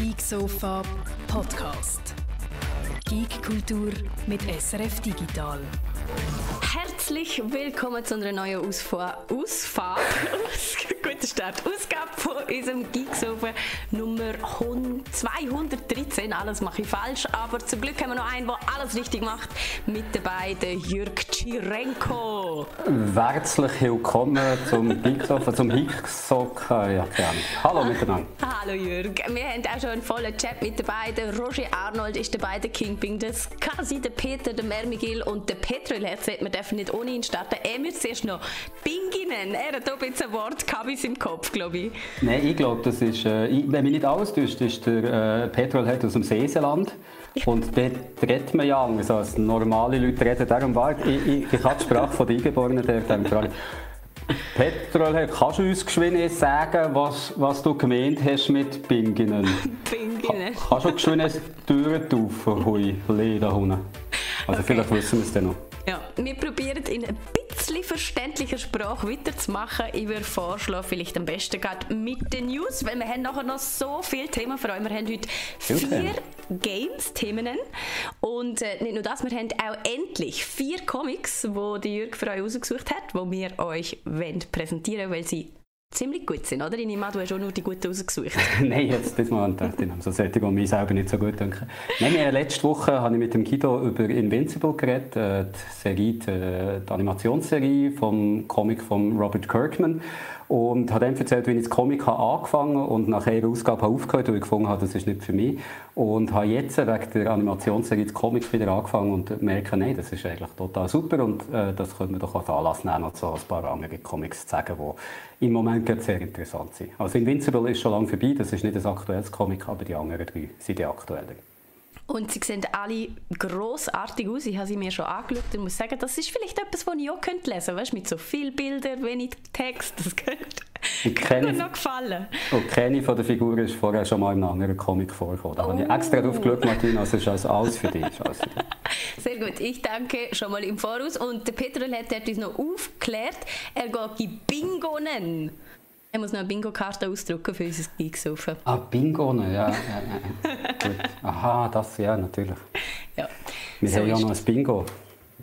Geek Sofa Podcast. Geek Kultur mit SRF Digital. Herzlich willkommen zu einer neuen Ausfahrt. Ausfahrt? Guter Start. Ausgabe von unserem Geeksofa Nummer 213. Alles mache ich falsch, aber zum Glück haben wir noch einen, der alles richtig macht. Mit dabei der Jürg Tschirenko. Herzlich willkommen zum Geeksofa, zum Geeksofa. Ja, Hallo miteinander. Hallo Jürg. Wir haben auch schon einen vollen Chat mit dabei. Der Roger Arnold ist dabei, der Kingpin, der Kasi, der Peter, der Mermigil und der Petrol. Jetzt wir dürfen nicht ohne ihn starten. Er müsste zuerst noch Binginen. Er hat jetzt ein Wort gehabt im Kopf, glaube ich. Nein, ich glaube, das ist, äh, wenn mich nicht alles täuscht, ist der äh, Petrolhead aus dem Seeseeland. Und dort redet man ja anders als normale Leute reden. Darum war ich, ich, ich habe die Sprache von den Eingeborenen der gefragt. Petrolhead, kannst du uns geschwind sagen, was, was du gemeint hast mit Binginen? Binginen. kannst du geschwind Türen taufen, hui, Lederhunde? Also okay. vielleicht wissen wir es dann noch. Ja, wir probieren in ein bisschen verständlicher Sprache weiterzumachen. Ich würde vorschlagen, vielleicht am besten gerade mit den News, weil wir haben nachher noch so viele Themen für euch. Wir haben heute vier Games-Themen und äh, nicht nur das, wir haben auch endlich vier Comics, die Jürg für euch rausgesucht hat, die wir euch präsentieren wollen, weil sie ziemlich gut sind, oder? Ich nehme du hast auch nur die guten rausgesucht. Nein, jetzt das mal gedacht, ich so solche, die mir selber nicht so gut denken. Nein, äh, letzte Woche habe ich mit dem Guido über Invincible geredet, äh, die, Serie, die, die Animationsserie vom Comic von Robert Kirkman. Und habe dann erzählt, wie ich das Comic habe angefangen und nach einer Ausgabe habe aufgehört, weil ich gefunden habe, das ist nicht für mich. Und habe jetzt wegen der Animationsserie das Comic wieder angefangen und merke, nein, das ist eigentlich total super und äh, das könnte man doch als Anlass nehmen, noch so ein paar andere Comics zu sagen, die im Moment sehr interessant sind. Also Invincible ist schon lange vorbei, das ist nicht ein aktuelles Comic, aber die anderen drei sind die aktuellen. Und sie sehen alle grossartig aus. Ich habe sie mir schon angeschaut und muss sagen, das ist vielleicht etwas, was ich auch lesen könnte. Weißt, mit so vielen Bildern, wenig Text. Das könnte, könnte mir noch gefallen. Und keine von den Figuren ist vorher schon mal in einem anderen Comic vorgekommen. Da oh. habe ich extra drauf geschaut, Martina. Also ist also alles für dich. Alles für dich. Sehr gut. Ich danke schon mal im Voraus. Und der Petrol hat uns noch aufgeklärt, er geht die Bingonen. Er muss noch eine Bingo-Karte ausdrucken für unser Geeksofa. Ah, Bingo, ja. ja, ja. Gut. Aha, das, ja, natürlich. Ja. Wir so haben ja noch ein Bingo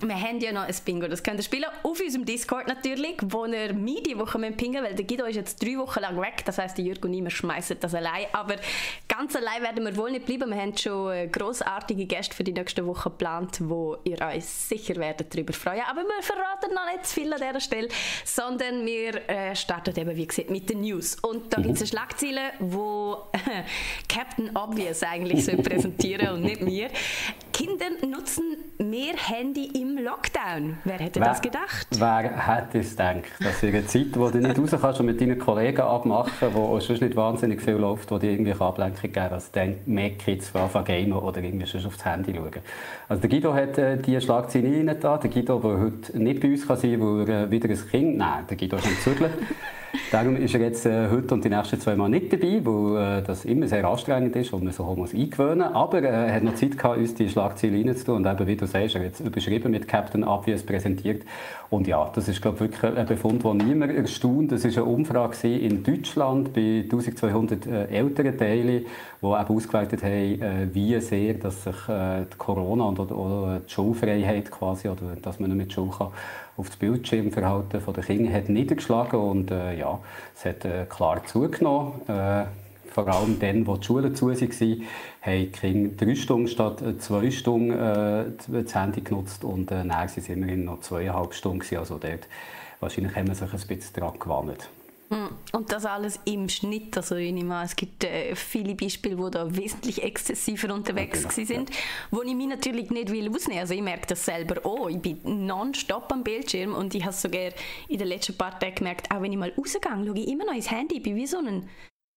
wir haben ja noch ein Bingo, das könnt ihr spielen. Auf unserem Discord natürlich, wo ihr mich die Woche pingen weil der Guido ist jetzt drei Wochen lang weg, das heisst, der Jürgen und ich, schmeißen das allein. Aber ganz allein werden wir wohl nicht bleiben. Wir haben schon äh, grossartige Gäste für die nächste Woche geplant, wo ihr euch sicher werdet darüber freuen. Aber wir verraten noch nicht zu viel an dieser Stelle, sondern wir äh, starten eben, wie gesagt, mit den News. Und da mhm. gibt es eine Schlagzeile, wo Captain Obvious eigentlich soll präsentieren und nicht mir. Kinder nutzen mehr Handy im Lockdown. Wer hätte wer, das gedacht? Wer hätte es gedacht, dass in einer Zeit, wo du nicht raus kannst und mit deinen Kollegen abmachen, wo sonst nicht wahnsinnig viel läuft, wo dir irgendwie Ablenkung geben dass dann mehr Kids anfangen gamen oder irgendwie sonst aufs Handy schauen. Also der Guido hat äh, diese Schlagzeile rein da. Der Guido, der heute nicht bei uns kann sein kann, weil er wieder ein Kind... Nein, der Guido ist am Zügeln. Darum ist er jetzt äh, heute und die nächsten zwei Mal nicht dabei, weil äh, das immer sehr anstrengend ist und man sich auch muss eingewöhnen Aber äh, er hat noch Zeit gehabt, uns die Schlagzeile reinzutun. Und eben, wie du sagst, er hat jetzt überschrieben mit Captain Obvious präsentiert. Und ja, das ist, glaube wirklich ein Befund, der niemand erstaunt. Das war eine Umfrage in Deutschland bei 1200 äh, älteren Teilen, die eben ausgewertet haben, äh, wie sehr dass sich äh, die Corona und oder, oder die Schulfreiheit quasi, oder dass man nicht mit Schule kann, auf das Bildschirmverhalten der Kinder hat niedergeschlagen und äh, ja, es hat äh, klar zugenommen. Äh, vor allem dann, wo die Schulen zu waren, haben die Kinder drei Stunden statt äh, zwei Stunden äh, das Handy genutzt und äh, dann waren es immerhin noch zweieinhalb Stunden. Also dort, wahrscheinlich haben wir sich ein bisschen daran gewandt. Hm. Und das alles im Schnitt. Also ich nehme an, es gibt äh, viele Beispiele, wo da wesentlich exzessiver unterwegs okay, sind, ja. wo ich mich natürlich nicht will ausnehmen. Also ich merke das selber auch. Ich bin nonstop am Bildschirm und ich habe sogar in den letzten paar Tagen gemerkt, auch wenn ich mal rausgehe, schaue ich immer noch ins Handy. Ich bin wie so ein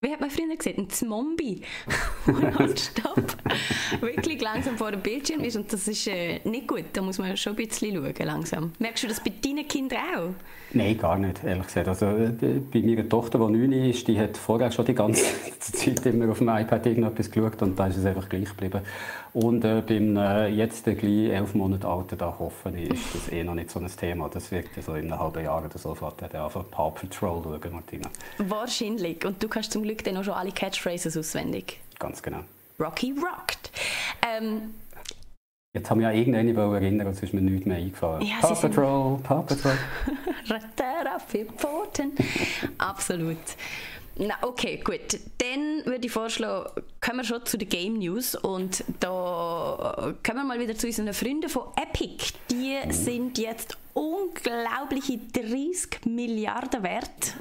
wie hat man früher gesagt? Ein Zombie. Nonstop. wirklich langsam vor dem Bildschirm ist. Und das ist äh, nicht gut. Da muss man schon ein bisschen schauen, langsam. Merkst du das bei deinen Kindern auch? Nein, gar nicht, ehrlich gesagt. Also, äh, bei meiner Tochter, die neun ist, die hat vorher schon die ganze Zeit immer auf dem iPad irgendetwas geschaut und da ist es einfach gleich geblieben. Und äh, beim äh, jetzt gleich elf Monate alten, da hoffe ich, ist das eh noch nicht so ein Thema. Das wird so in einem halben Jahr oder so fährt er einfach Paw Patrol schauen, Martina. Wahrscheinlich. Und du kannst zum Glück dann auch schon alle Catchphrases auswendig. Ganz genau. Rocky rockt. Ähm, Jetzt haben wir ja irgendeine erinnern, sonst ist mir nichts mehr eingefallen. Ja, Paw Patrol, Paw Patrol. Vier Pfoten. Absolut. Na, okay, gut. Dann würde ich vorschlagen, kommen wir schon zu den Game News und da kommen wir mal wieder zu unseren Freunden von Epic. Die sind jetzt unglaubliche 30 Milliarden wert.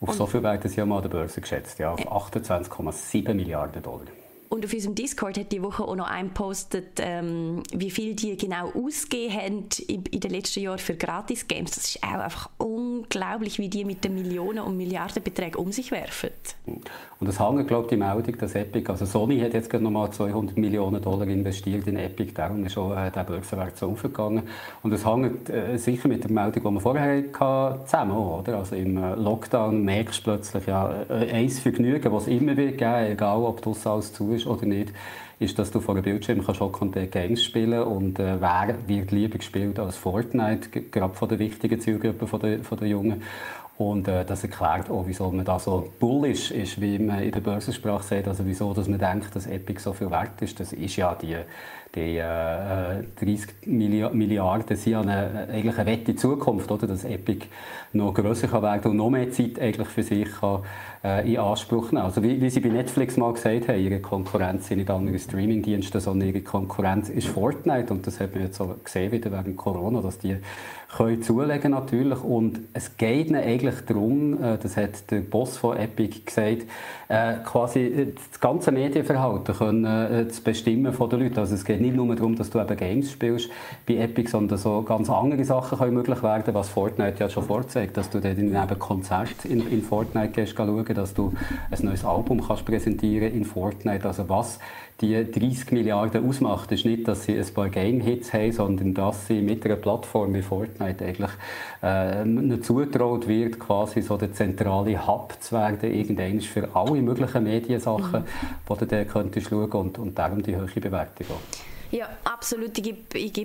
Auf so viel werden sie ja mal an der Börse geschätzt, ja, auf 28,7 Milliarden Dollar. Und auf unserem Discord hat die Woche auch noch eingepostet, ähm, wie viel die genau ausgegeben haben in, in den letzten Jahren für Gratis-Games. Das ist auch einfach unglaublich, wie die mit den Millionen und Milliardenbeträgen um sich werfen. Und es hängt, glaube ich, die Meldung, dass Epic, also Sony hat jetzt gerade nochmal 200 Millionen Dollar investiert in Epic, darum ist schon äh, der Börsenwert so aufgegangen. Und es hängt äh, sicher mit der Meldung, die wir vorher hatten, zusammen, oder? Also im äh, Lockdown merkst du plötzlich, ja, äh, ein Vergnügen, das es immer wird geben, egal ob das alles zu ist oder nicht, ist, dass du vor dem Bildschirm kannst hocken und Games spielen und äh, wer wird lieber gespielt als Fortnite, gerade von der wichtigen Zielgruppe von der, von der Jungen. Und äh, das erklärt auch, wieso man da so bullish ist, wie man in der Börsensprache sagt, also wieso dass man denkt, dass Epic so viel wert ist. Das ist ja die, die äh, 30 Milli Milliarden sind ja eine, eigentlich eine wette Zukunft, oder? dass Epic noch grösser kann werden und noch mehr Zeit eigentlich für sich kann, äh, in Anspruch nehmen. Also wie, wie sie bei Netflix mal gesagt haben, ihre Konkurrenz sind nicht andere Streamingdienste, sondern ihre Konkurrenz ist Fortnite und das hat man jetzt auch gesehen wieder wegen Corona, dass die können zulegen natürlich. Und es geht ihnen eigentlich darum, äh, das hat der Boss von Epic gesagt, äh, quasi äh, das ganze Medienverhalten können, zu bestimmen von den Leuten. Also es geht nicht nur darum, dass du eben Games spielst bei Epic, sondern so ganz andere Sachen können möglich werden, was Fortnite ja schon vorzeigt, dass du in eben Konzert in, in Fortnite gehst schauen, dass du ein neues Album kannst präsentieren in Fortnite, also was die 30 Milliarden ausmacht, ist nicht, dass sie ein paar Game-Hits haben, sondern dass sie mit einer Plattform wie Fortnite eigentlich äh, zutraut wird, quasi so der zentrale Hub zu werden, irgendwann für alle möglichen Mediensachen, die du da könntest schauen und, und darum die hohe Bewertung auch. Ja, absolut. Ich gebe ich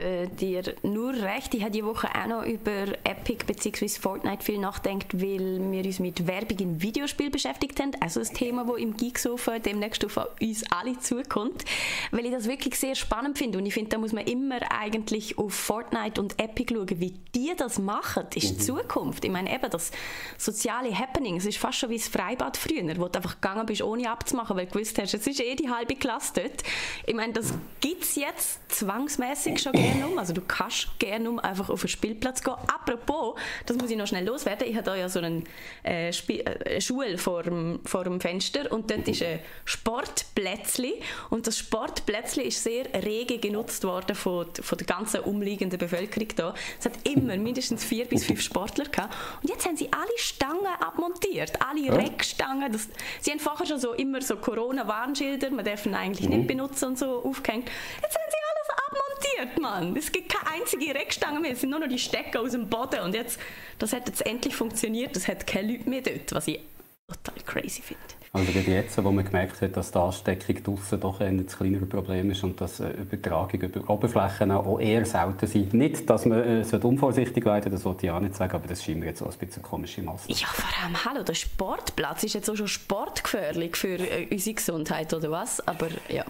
äh, dir nur recht. Ich habe die Woche auch noch über Epic bzw. Fortnite viel nachgedacht, weil wir uns mit Werbung in Videospielen beschäftigt haben. Also ein Thema, das im Geeksofa demnächst auf uns alle zukommt. Weil ich das wirklich sehr spannend finde. Und ich finde, da muss man immer eigentlich auf Fortnite und Epic schauen, wie die das machen. Das ist die Zukunft. Ich meine, eben das soziale Happening. Es ist fast schon wie das Freibad früher, wo du einfach gegangen bist, ohne abzumachen, weil du gewusst hast, jetzt ist eh die halbe Klasse dort. Ich meine, das gibt es jetzt zwangsmäßig schon gerne um. Also du kannst gerne um einfach auf den Spielplatz gehen. Apropos, das muss ich noch schnell loswerden. Ich habe da ja so einen, äh, äh, eine Schule vor dem, vor dem Fenster und dort ist ein Sportplätzli und das Sportplätzli ist sehr rege genutzt worden von, von der ganzen umliegenden Bevölkerung da. Es hat immer mindestens vier bis fünf Sportler gehabt und jetzt haben sie alle Stangen abmontiert, alle Reckstangen. Das, sie haben vorher schon so immer so Corona-Warnschilder, man darf ihn eigentlich nicht benutzen und so aufgehängt. Jetzt haben sie alles abmontiert, Mann. Es gibt keine einzige Reckstange mehr, es sind nur noch die Stecker aus dem Boden und jetzt, das hat jetzt endlich funktioniert, das hat keine Leute mehr dort, was ich total crazy finde. Also gerade jetzt, wo man gemerkt hat, dass die Ansteckung draussen doch ein das kleinere Problem ist und dass äh, Übertragung über Oberflächen auch eher selten sind. Nicht, dass man äh, unvorsichtig werden das wollte ich auch nicht sagen, aber das scheint mir jetzt auch ein bisschen komische Masse. Ja, vor allem, hallo, der Sportplatz ist jetzt auch schon sportgefährlich für äh, unsere Gesundheit, oder was? Aber ja.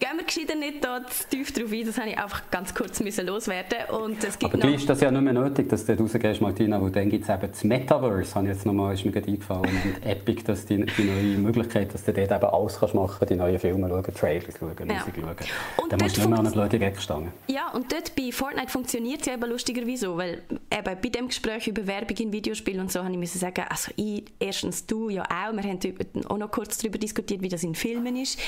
Gehen wir gescheiter nicht da zu tief drauf ein, das habe ich einfach ganz kurz müssen loswerden und es gibt Aber gleich ist das ja nicht mehr nötig, dass du rausgehst, Martina, weil dann gibt es eben das Metaverse, habe jetzt nochmal, ist mir gerade eingefallen, und Epic, dass die, die neue Möglichkeit, dass du dort eben alles kannst machen kannst, die neuen Filme schauen, Trailers schauen, Ja. Musik schauen. Und Dann musst du nicht mehr an eine blöde Gegenstange. Ja, und dort bei Fortnite funktioniert es ja eben lustigerweise so, weil eben bei dem Gespräch über Werbung in Videospielen und so habe ich müssen sagen, also ich, erstens du ja auch, wir haben auch noch kurz darüber diskutiert, wie das in Filmen ist.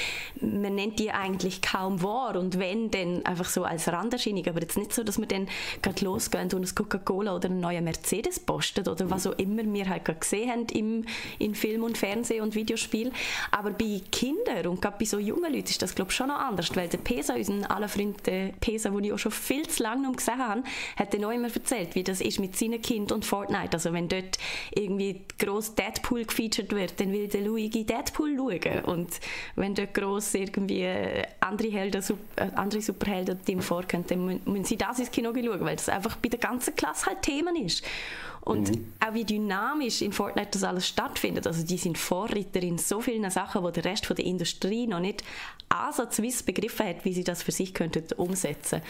Man nennt die eigentlich kaum wahr und wenn, dann einfach so als Randerscheinung, aber jetzt nicht so, dass wir dann gerade losgehen und ein Coca-Cola oder einen neuen Mercedes posten oder was auch immer wir halt gerade gesehen haben im, in Film und Fernsehen und Videospiel. Aber bei Kindern und gerade bei so jungen Leuten ist das glaube ich schon noch anders, weil der Pesa, unser aller Freund der Pesa, den ich auch schon viel zu lange noch gesehen habe, hat dann auch immer erzählt, wie das ist mit seinen Kindern und Fortnite. Also wenn dort irgendwie gross Deadpool gefeatured wird, dann will der Luigi Deadpool schauen und wenn dort gross irgendwie andere Helden, äh, andere Superhelden dem vorkommen, dann mü- müssen sie das ins Kino schauen, weil das einfach bei der ganzen Klasse halt Themen ist. Und mhm. auch wie dynamisch in Fortnite das alles stattfindet. Also die sind Vorreiter in so vielen Sachen, wo der Rest von der Industrie noch nicht ansatzweise begriffen hat, wie sie das für sich könnten umsetzen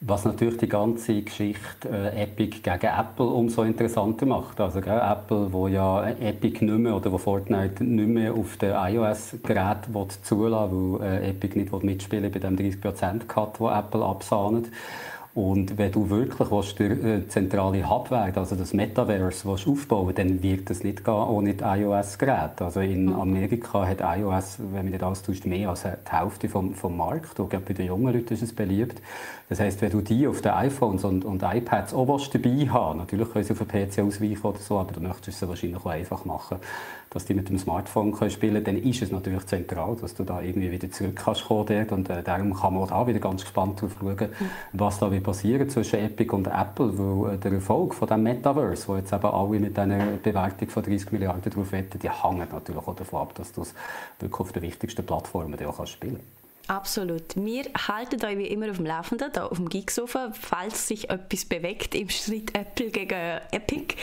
was natürlich die ganze Geschichte äh, Epic gegen Apple umso interessanter macht. Also gell, Apple, wo ja Epic nicht mehr oder wo Fortnite nicht mehr auf den iOS-Geräten zulassen will, weil äh, Epic nicht mitspielen bei dem 30%-Cut, den Apple absahnet. Und wenn du wirklich willst, der äh, zentrale Hub werden, also das Metaverse willst aufbauen dann wird das nicht gehen ohne iOS-Geräte. Also in mhm. Amerika hat iOS, wenn man das austauscht, mehr als die Hälfte vom, vom Markt. Und bei den jungen Leuten ist es beliebt. Das heisst, wenn du die auf den iPhones und, und iPads auch dabei haben natürlich können sie auf den PC ausweichen oder so, aber du möchtest es wahrscheinlich auch einfach machen, dass die mit dem Smartphone können spielen können, dann ist es natürlich zentral, dass du da irgendwie wieder zurück kannst kommen Und äh, darum kann man auch wieder ganz gespannt drauf schauen, mhm. was da wird passieren zwischen Epic und Apple, weil äh, der Erfolg von dem Metaverse, wo jetzt eben alle mit einer Bewertung von 30 Milliarden drauf wetten, die hängen natürlich auch davon ab, dass du es wirklich auf den wichtigsten Plattformen auch spielen kannst. Absolut. Wir halten euch wie immer auf dem Laufenden, hier auf dem Geeksofa, falls sich etwas bewegt im Schritt Apple gegen Epic.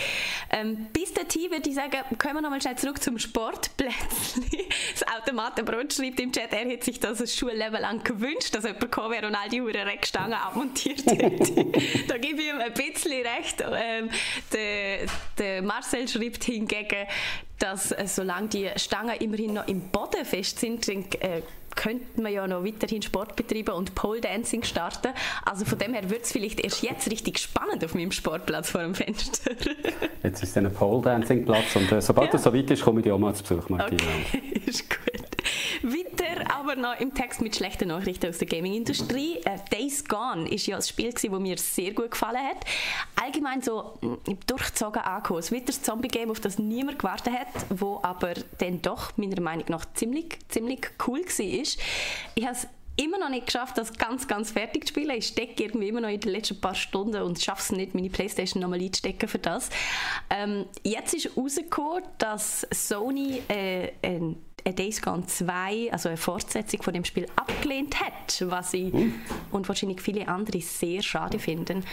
Ähm, bis dahin würde ich sagen, kommen wir nochmal schnell zurück zum Sportplätzchen. Das Automatenbrot schreibt im Chat, er hätte sich das ein Schulleben lang gewünscht, dass jemand gekommen wäre und all die Uhren Reckstangen abmontiert hätte. da gebe ich ihm ein bisschen recht. Ähm, der, der Marcel schreibt hingegen, dass äh, solange die Stangen immerhin noch im Boden fest sind, äh, könnte man ja noch weiterhin Sport betreiben und Pole Dancing starten. Also von dem her wird es vielleicht erst jetzt richtig spannend auf meinem Sportplatz vor dem Fenster. jetzt ist es ein Pole Dancing Platz und äh, sobald ja. es so weit ist, komme ich dir auch mal zu Besuch, Martina. Okay, ist gut. Aber noch im Text mit schlechten Nachrichten aus der Gaming-Industrie. Äh, Days Gone ist ja ein Spiel, das mir sehr gut gefallen hat. Allgemein so mm, durchgezogen angekommen. Es wird das Zombie-Game, auf das niemand gewartet hat, wo aber dann doch meiner Meinung nach ziemlich, ziemlich cool war. Ich habe es immer noch nicht geschafft, das ganz, ganz fertig zu spielen. Ich stecke irgendwie immer noch in den letzten paar Stunden und schaffe es nicht, meine Playstation nochmal einzustecken für das. Ähm, jetzt ist herausgekommen, dass Sony äh, ein A Days Gone 2, also eine Fortsetzung von dem Spiel, abgelehnt hat, was ich mhm. und wahrscheinlich viele andere sehr schade finden.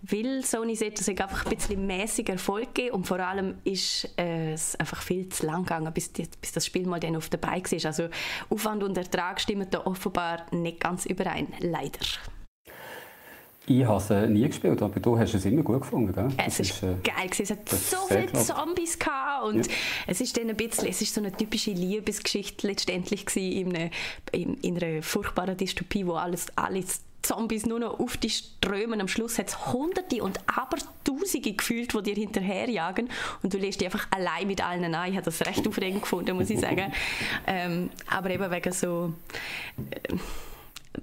Weil Sony sieht, dass es einfach ein bisschen mäßiger Erfolg gibt und vor allem ist äh, es einfach viel zu lang gegangen, bis, die, bis das Spiel mal dann auf der Bike ist. Also Aufwand und Ertrag stimmen da offenbar nicht ganz überein, leider. Ich habe es nie gespielt, aber du hast es immer gut gefunden, gell? Es ist, äh, geil Es hat so viele Zombies gehabt und ja. es ist dann ein bisschen, es ist so eine typische Liebesgeschichte letztendlich in, einer, in, in einer furchtbaren Dystopie, wo alles, alles Zombies nur noch auf die strömen. Am Schluss hat es Hunderte und Abertausende gefühlt, die dir hinterherjagen und du lässt dich einfach allein mit allen ein. Ich habe das recht aufregend gefunden, muss ich sagen. ähm, aber eben wegen so... Äh,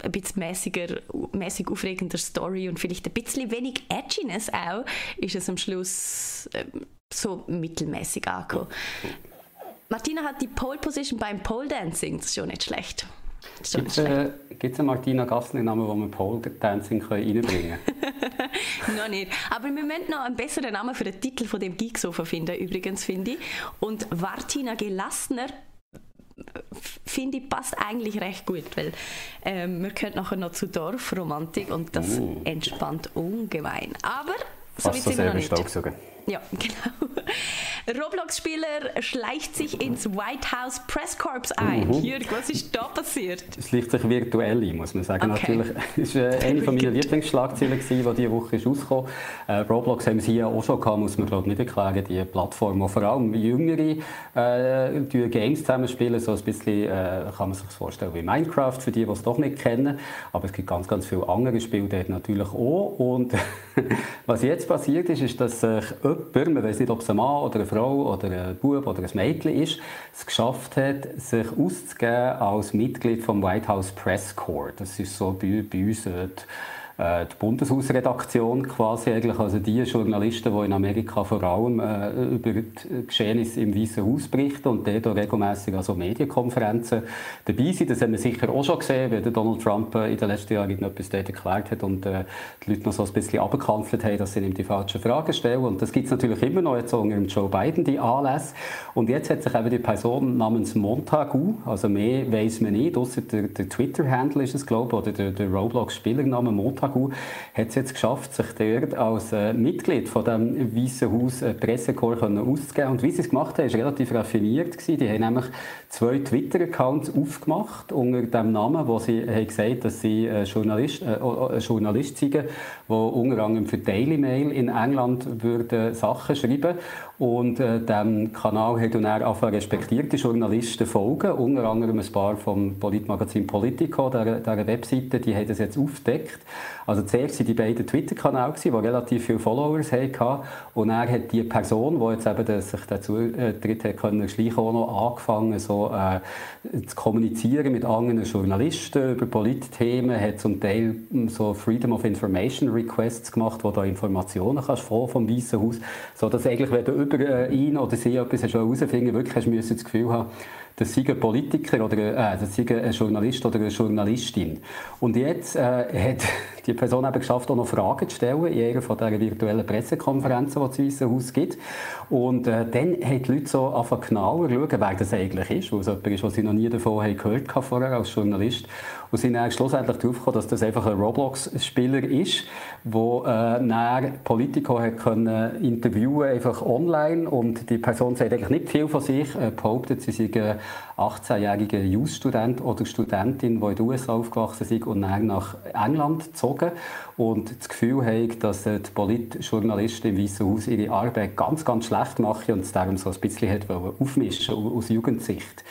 ein bisschen mäßiger, mäßig aufregender Story und vielleicht ein bisschen wenig Edginess auch, ist es am Schluss äh, so mittelmäßig angekommen. Martina hat die Pole Position beim Pole Dancing, das ist schon nicht schlecht. Gibt es äh, einen Martina Gassner-Namen, wo wir Pole Dancing reinbringen können? noch nicht. Aber wir müssen noch einen besseren Namen für den Titel von dem Geeksofa finden, übrigens, finde ich. Und Martina Gelassner finde ich, passt eigentlich recht gut, weil ähm, wir können nachher noch zu Dorfromantik und das uh. entspannt ungemein. Aber so weit sind wir noch nicht. Ja, genau. Roblox-Spieler schleicht sich ins White House Press Corps ein. Mhm. Jürg, was ist da passiert? Es schleicht sich virtuell ein, muss man sagen. Okay. Natürlich, es war äh, eine meiner Lieblingsschlagzeilen, die diese Woche ist rausgekommen äh, Roblox haben sie ja auch schon gehabt, muss man glaube nicht erklären, die Plattform, wo vor allem Jüngere äh, die Games zusammenspielen, so ein bisschen, äh, kann man sich vorstellen wie Minecraft, für die, die es doch nicht kennen. Aber es gibt ganz, ganz viele andere Spiele dort natürlich auch. Und was jetzt passiert ist, ist, dass sich jemand, man weiß nicht, ob es ein Mann oder eine Frau oder ein Bub oder ein Mädchen ist, es geschafft hat, sich auszugeben als Mitglied vom White House Press Corps. Das ist so bei, bei uns äh, die Bundeshausredaktion quasi eigentlich, also die Journalisten, die in Amerika vor allem äh, über die Geschehnisse im Weißen Haus berichten und dort auch regelmässig also Medienkonferenzen dabei sind. Das haben wir sicher auch schon gesehen, wie Donald Trump äh, in den letzten Jahren etwas dort erklärt hat und äh, die Leute noch so ein bisschen abgekanzelt haben, dass sie ihm die falschen Fragen stellen. Und das gibt es natürlich immer noch jetzt unter Joe Biden, die Anlässe. Und jetzt hat sich eben die Person namens Montagu, also mehr weiß man nicht, außer der, der Twitter-Handle ist es, glaube ich, oder der, der Roblox-Spielername Montagu Montagu hat es jetzt geschafft, sich dort als äh, Mitglied von dem Weißen Haus äh, Pressekorps auszugeben. Und wie sie es gemacht haben, war relativ raffiniert. Gewesen. Die haben nämlich zwei Twitter-Accounts aufgemacht unter dem Namen, wo sie haben gesagt dass sie äh, Journalist, äh, äh, Journalist sind, die unter anderem für Daily Mail in England würden Sachen schreiben und äh, dem Kanal hat dann auch respektierte Journalisten folgen, unter anderem ein paar vom Politmagazin Politico, der, der Webseite, die haben das jetzt aufgedeckt. Also zuerst waren die beiden Twitter-Kanäle, die relativ viele Followers hatten. Und er hat die Person, die jetzt eben sich dazu äh, tritt hat können, auch noch angefangen, so, äh, zu kommunizieren mit anderen Journalisten über Politthemen, hat zum Teil hm, so Freedom of Information Requests gemacht, wo du Informationen kannst vom Weißen Haus, so dass eigentlich, wenn über äh, ihn oder sie etwas herausfinden wirklich hast du das Gefühl haben, das sei ein Politiker oder äh, das sei ein Journalist oder eine Journalistin. Und jetzt äh, hat die Person eben geschafft, auch noch Fragen zu stellen in einer von dieser virtuellen Pressekonferenzen, die es im Haus gibt. Und äh, dann haben die Leute so angefangen genauer schauen, wer das eigentlich ist, weil es jemand ist, was sie noch nie davon gehört haben vorher als Journalist. Und sind dann schlussendlich darauf gekommen, dass das einfach ein Roblox-Spieler ist, der äh, Politiker hat können interviewen einfach online. Und die Person sagt eigentlich nicht viel von sich, äh, behauptet, sie sei 18-jährige Jus-Student oder Studentin, die in den USA aufgewachsen sind und dann nach England gezogen. Und das Gefühl haben, dass die Politjournalisten im Weißen Haus ihre Arbeit ganz, ganz schlecht machen und es darum so ein bisschen hat aufmischen aus Jugendsicht.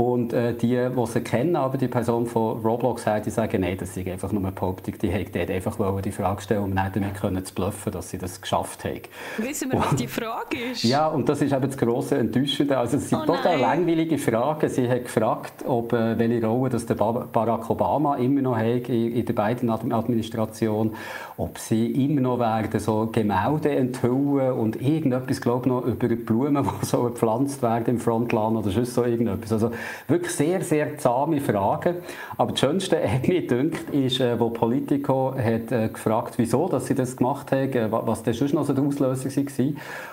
Und äh, die, die sie kennen, aber die Person von Roblox haben, die sagen, nein, das ist einfach nur eine Behauptung. Die haben dort einfach die Frage stellen, um nicht damit können zu bluffen, dass sie das geschafft haben. Wissen wir, was die Frage ist? Ja, und das ist eben das grosse Enttäuschende. Also es sind oh total langweilige Fragen. Sie hat gefragt, ob, äh, welche Rolle dass der Barack Obama immer noch hat in, in der beiden Administration, ob sie immer noch werden so Gemälde enthüllen und irgendetwas, glaube ich, noch über Blumen, die so gepflanzt werden im Frontland oder sonst so irgendetwas. Also wirklich sehr, sehr zahme Fragen. Aber das Schönste hat mir gedacht, ist, äh, wo Politico hat äh, gefragt, wieso dass sie das gemacht haben, äh, was das sonst noch so der Auslöser war.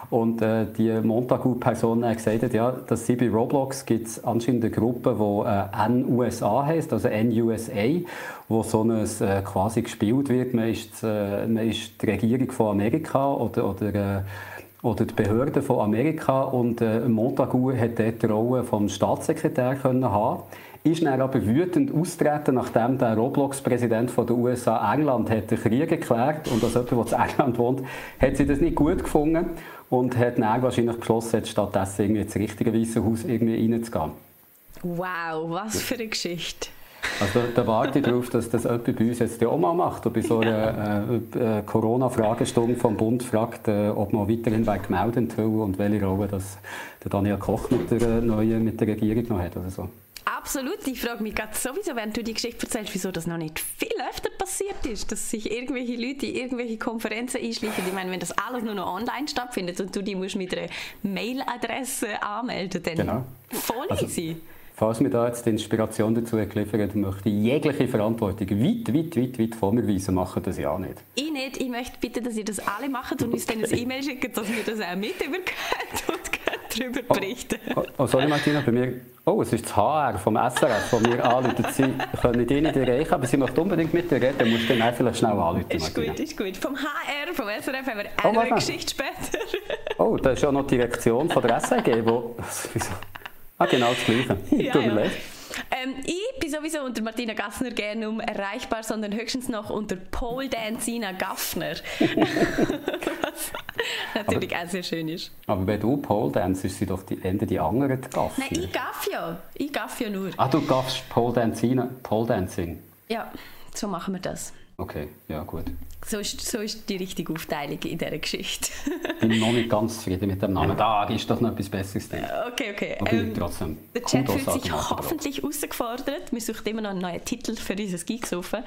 Und äh, die Montagu-Person hat gesagt, ja, dass sie bei Roblox gibt es anscheinend eine Gruppe, die äh, NUSA heisst, also NUSA, wo so ein, äh, quasi gespielt wird. Man ist, äh, man ist die Regierung von Amerika oder, oder äh, oder die Behörden von Amerika und äh, Montagu hat dort die Rolle vom Staatssekretär können haben ist dann aber wütend austreten, nachdem der Roblox-Präsident der USA England hat den Krieg erklärt und als jemand, der in England wohnt, hat sie das nicht gut gefunden und hat dann wahrscheinlich beschlossen, stattdessen irgendwie ins richtige Weiße Haus irgendwie reinzugehen. Wow, was für eine Geschichte. Also da warte ich darauf, dass das jemand bei uns jetzt auch mal macht und bei so einer äh, äh, Corona-Fragestunde vom Bund fragt, äh, ob man weiterhin gemeldet enthüllen und welche Rolle das der Daniel Koch mit der, äh, neuen, mit der Regierung noch hat oder so. Absolut. Ich frage mich gerade sowieso, während du die Geschichte erzählst, wieso das noch nicht viel öfter passiert ist, dass sich irgendwelche Leute in irgendwelche Konferenzen einschleichen. Ich meine, wenn das alles nur noch online stattfindet und du die musst mit einer Mailadresse anmelden, dann genau. voll also, easy. Falls mir da jetzt die Inspiration dazu geliefert möchte ich jegliche Verantwortung weit, weit, weit, weit von mir weisen, machen das ja nicht. Ich nicht. Ich möchte bitte, dass ihr das alle macht und uns dann ein E-Mail schickt, dass wir das auch mit übergehen und darüber oh, berichten. Oh, oh, sorry Martina, bei mir... Oh, es ist das HR vom SRF, von mir anrufen. Sie können die nicht erreichen, aber sie möchte unbedingt mit dir reden. Dann musst du dann vielleicht schnell anrufen, Ist Martina. gut, ist gut. Vom HR, vom SRF haben wir oh, eine Geschichte später. oh, da ist ja noch die Direktion von der SAG, wo... Ah, genau das Gleiche. ja, Tut mir leid. Ähm, ich bin sowieso unter Martina Gaffner gerne um erreichbar, sondern höchstens noch unter Pole Dancina Gaffner. Was natürlich aber, auch sehr schön ist. Aber wenn du Pole Dance, sind doch die Ende die anderen Gaffner. Nein, ich gaff ja. Ich gaff ja nur. Ah, du gaffst Pole Dancina, Pole Dancing? Ja, so machen wir das. Okay, ja gut. So ist, so ist die richtige Aufteilung in dieser Geschichte. ich bin noch nicht ganz zufrieden mit dem Namen. Da ist doch noch etwas Besseres drin. Okay, okay. Aber ähm, trotzdem. Der Chat fühlt sich hoffentlich herausgefordert. Wir suchen immer noch einen neuen Titel für unser Geeksofen.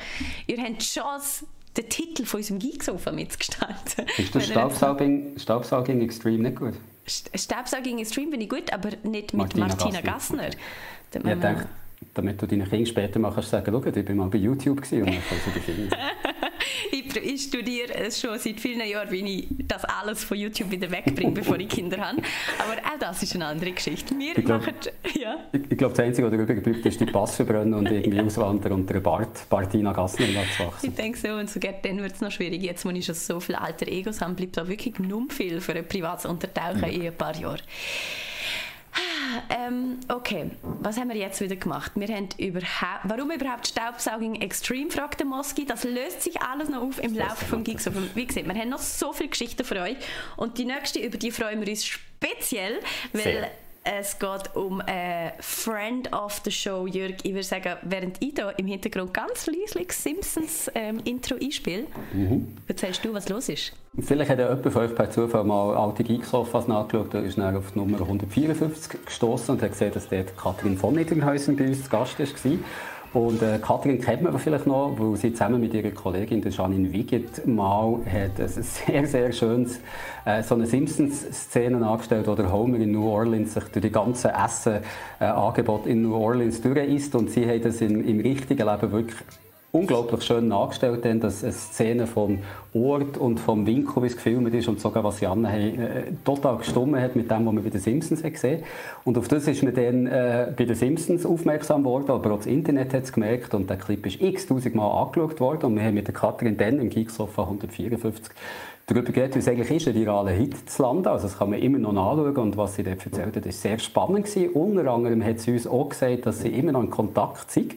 Ihr habt die Chance, den Titel von unserem Geeksofen mitzugestalten. Ist das Staubsauging, Staubsauging Extreme nicht gut? Staubsauging Extreme bin ich gut, aber nicht mit Martina, Martina Gassner. Gassner. Ja, damit du deinen Kindern später mal kannst sagen, schau, ich war mal bei YouTube und dann kannst du ich, ich, studiere es schon seit vielen Jahren, wie ich das alles von YouTube wieder wegbringe, bevor ich Kinder habe. Aber auch das ist eine andere Geschichte. Wir ich glaube, ja. ich, ich glaub, das Einzige, was übrig bleibt, ist die Pass verbrennen und irgendwie auswandern und der Bart, Bartina Gassner wachsen. Ich denke so, und sogar dann wird es noch schwierig. Jetzt, wo ich schon so viele alter Egos habe, bleibt da wirklich nur viel für ein privates Untertauchen mhm. in ein paar Jahren. Ähm, okay, was haben wir jetzt wieder gemacht? Wir haben überhaupt, warum überhaupt Staubsauging Extreme, fragt der Moski. Das löst sich alles noch auf im Laufe des Gigs. Wie gesagt, wir haben noch so viele Geschichten für euch und die nächste, über die freuen wir uns speziell, weil Sehr. Es geht um einen Friend of the Show, Jörg. Ich würde sagen, während ich hier im Hintergrund ganz leislich Simpsons ähm, Intro einspiele, mhm. erzählst du, was los ist. Vielleicht hat ja jemand von euch per Zufall mal alte Geeksofas nachgeschaut. Er ist dann auf die Nummer 154 gestoßen und hat gesehen, dass dort Katrin von Niederhäusen bei uns zu Gast war. Und äh, Katrin kennt man vielleicht noch, weil sie zusammen mit ihrer Kollegin Janine Wiegert mal hat ein sehr, sehr schönes äh, so eine Simpsons-Szene angestellt, wo der Homer in New Orleans sich durch die ganze Essen-Angebot äh, in New Orleans durchist und sie hat das in, im richtigen Leben wirklich unglaublich schön nachgestellt, denn dass eine Szene vom Ort und vom Winkel, wie es gefilmt ist und sogar was Janne äh, total gestummen hat mit dem, was man bei den Simpsons hat gesehen Und auf das ist man dann äh, bei den Simpsons aufmerksam worden, aber auch das Internet hat es gemerkt und der Clip ist x-tausend Mal angeschaut worden. Und wir haben mit der Katrin dann im Geeksofa 154 darüber wie es eigentlich ist, ein viraler Hit zu landen. Also das kann man immer noch nachschauen und was sie dort erzählt hat, ist sehr spannend gewesen. Unter anderem hat sie uns auch gesagt, dass sie immer noch in Kontakt sind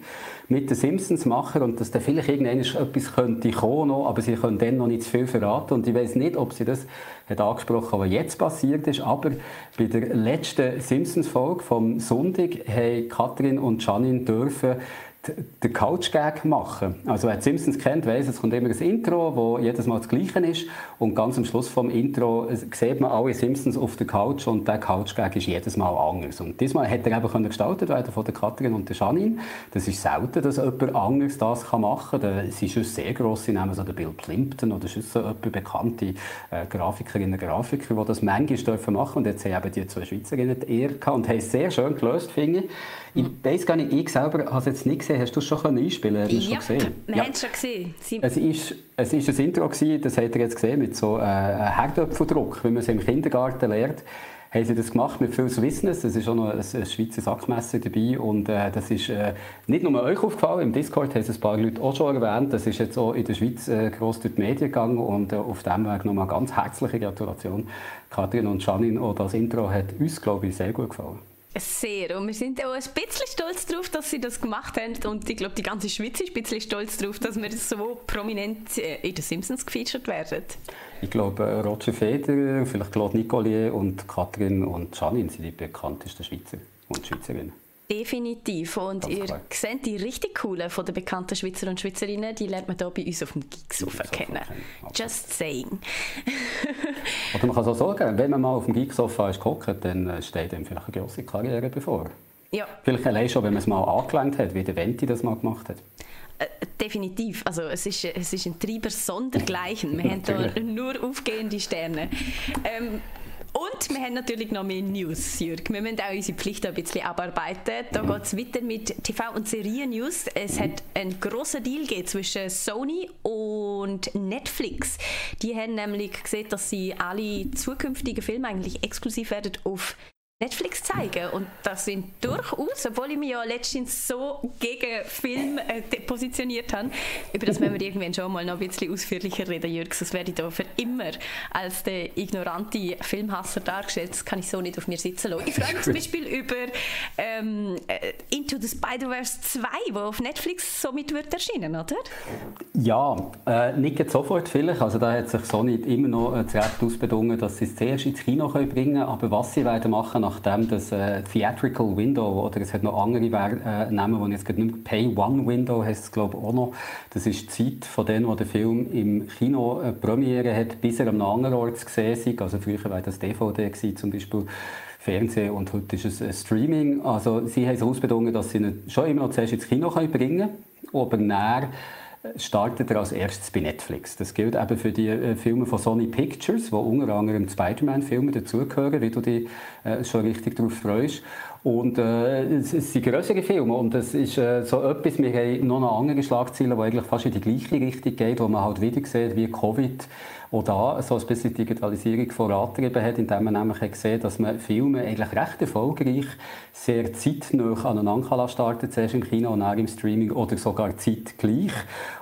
mit den Simpsons-Machern und dass da vielleicht irgendwann etwas könnte kommen noch, aber sie können dann noch nicht zu viel verraten und ich weiß nicht, ob sie das hat angesprochen, was jetzt passiert ist, aber bei der letzten Simpsons-Folge vom Sonntag haben Katrin und Janine dürfen den Couch-Gag machen. Also wer die Simpsons kennt, weiß, es kommt immer ein Intro, wo jedes Mal das Gleiche ist und ganz am Schluss vom Intro sieht man alle Simpsons auf der Couch und der Couch-Gag ist jedes Mal anders. Und diesmal hat er eben gestaltet werden von der Katrin und der Janine. Das ist selten, dass jemand anderes das machen kann. Es sind schon sehr grosse Namen, so der Bill Plimpton oder schon so jemand bekannte äh, Grafikerinnen und Grafiker, die das manchmal dürfen machen und jetzt haben eben die zwei Schweizerinnen die Ehre gehabt und haben es sehr schön gelöst, finde ich. Ich weiß gar nicht, ich selber habe es jetzt nicht gesehen. Hast du es schon einspielen können? Ja, schon gesehen? wir ja. haben es schon gesehen. Sie es ist, es ist ein Intro, gewesen, das habt ihr jetzt gesehen, mit so äh, Herdöpfeldruck, wie man es im Kindergarten lernt haben sie das gemacht mit viel Swissness. Es ist auch noch ein, ein Schweizer Sackmesser dabei und äh, das ist äh, nicht nur euch aufgefallen, im Discord haben es ein paar Leute auch schon erwähnt. Das ist jetzt auch in der Schweiz äh, gross durch die Medien gegangen und äh, auf dem Weg nochmal ganz herzliche Gratulation. Katrin und Janine, auch das Intro hat uns, glaube ich, sehr gut gefallen. Sehr. Und wir sind auch ein bisschen stolz darauf, dass sie das gemacht haben. Und ich glaube, die ganze Schweiz ist ein bisschen stolz darauf, dass wir so prominent äh, in den Simpsons gefeatured werden. Ich glaube, äh, Roger Federer, vielleicht Claude Nicolier und Katrin und Janine sind die bekanntesten Schweizer und Schweizerinnen. Definitiv. Und Ganz ihr klar. seht die richtig coolen von den bekannten Schweizer und Schweizerinnen, die lernt man hier bei uns auf dem Geeksofa kennen. Just saying. Oder man kann es auch sagen, wenn man mal auf dem Geeksofa ist gehockt, dann äh, steht ihm vielleicht eine grosse Karriere bevor. Ja. Vielleicht allein schon, wenn man es mal angelenkt hat, wie der Venti das mal gemacht hat. Äh, definitiv. Also es ist, es ist ein Treiber sondergleichen. Wir haben hier nur aufgehende Sterne. Ähm, und wir haben natürlich noch mehr News, Jürg. Wir müssen auch unsere Pflicht ein bisschen abarbeiten. Da geht es weiter mit TV- und Serien-News. Es hat einen grossen Deal zwischen Sony und Netflix. Die haben nämlich gesehen, dass sie alle zukünftigen Filme eigentlich exklusiv werden auf Netflix zeigen. Und das sind durchaus, obwohl ich mich ja letztens so gegen Film äh, positioniert habe, über das müssen wir irgendwann schon mal noch ein bisschen ausführlicher reden, Jürg. Sonst werde ich da für immer als der ignorante Filmhasser dargestellt. Das kann ich so nicht auf mir sitzen lassen. Ich freue mich zum Beispiel über ähm, äh, Into the Spider-Verse 2, wo auf Netflix somit wird erscheinen, oder? Ja, äh, nicht sofort vielleicht. Also da hat sich Sony immer noch äh, das Recht ausbedungen, dass sie es zuerst ins Kino können bringen können. Aber was sie werden machen nach nachdem das äh, Theatrical Window, oder es hat noch andere äh, Namen, die jetzt nicht Pay One Window heißt es glaube ich auch noch. Das ist die Zeit von denen, wo der Film im Kino äh, Premiere hat, bis er am anderen Ort zu sehen ist. Also früher war das DVD gewesen, zum Beispiel. Fernsehen und heute ist es äh, Streaming. Also sie haben es ausbedungen, dass sie ihn schon immer noch zuerst ins Kino bringen können, aber näher startet er als erstes bei Netflix. Das gilt eben für die äh, Filme von Sony Pictures, wo unter anderem Spider-Man-Filme dazugehören, wie du dich äh, schon richtig darauf freust. Und äh, es, es, sind größere Filme und es ist äh, so etwas, wir haben noch eine andere Schlagzeile, die eigentlich fast in die gleiche Richtung geht, wo man halt wieder sieht, wie Covid auch da so ein bisschen Digitalisierung vorangetrieben hat, indem man nämlich gesehen dass man Filme eigentlich recht erfolgreich sehr zeitnah aneinander starten zuerst im Kino und dann im Streaming oder sogar zeitgleich.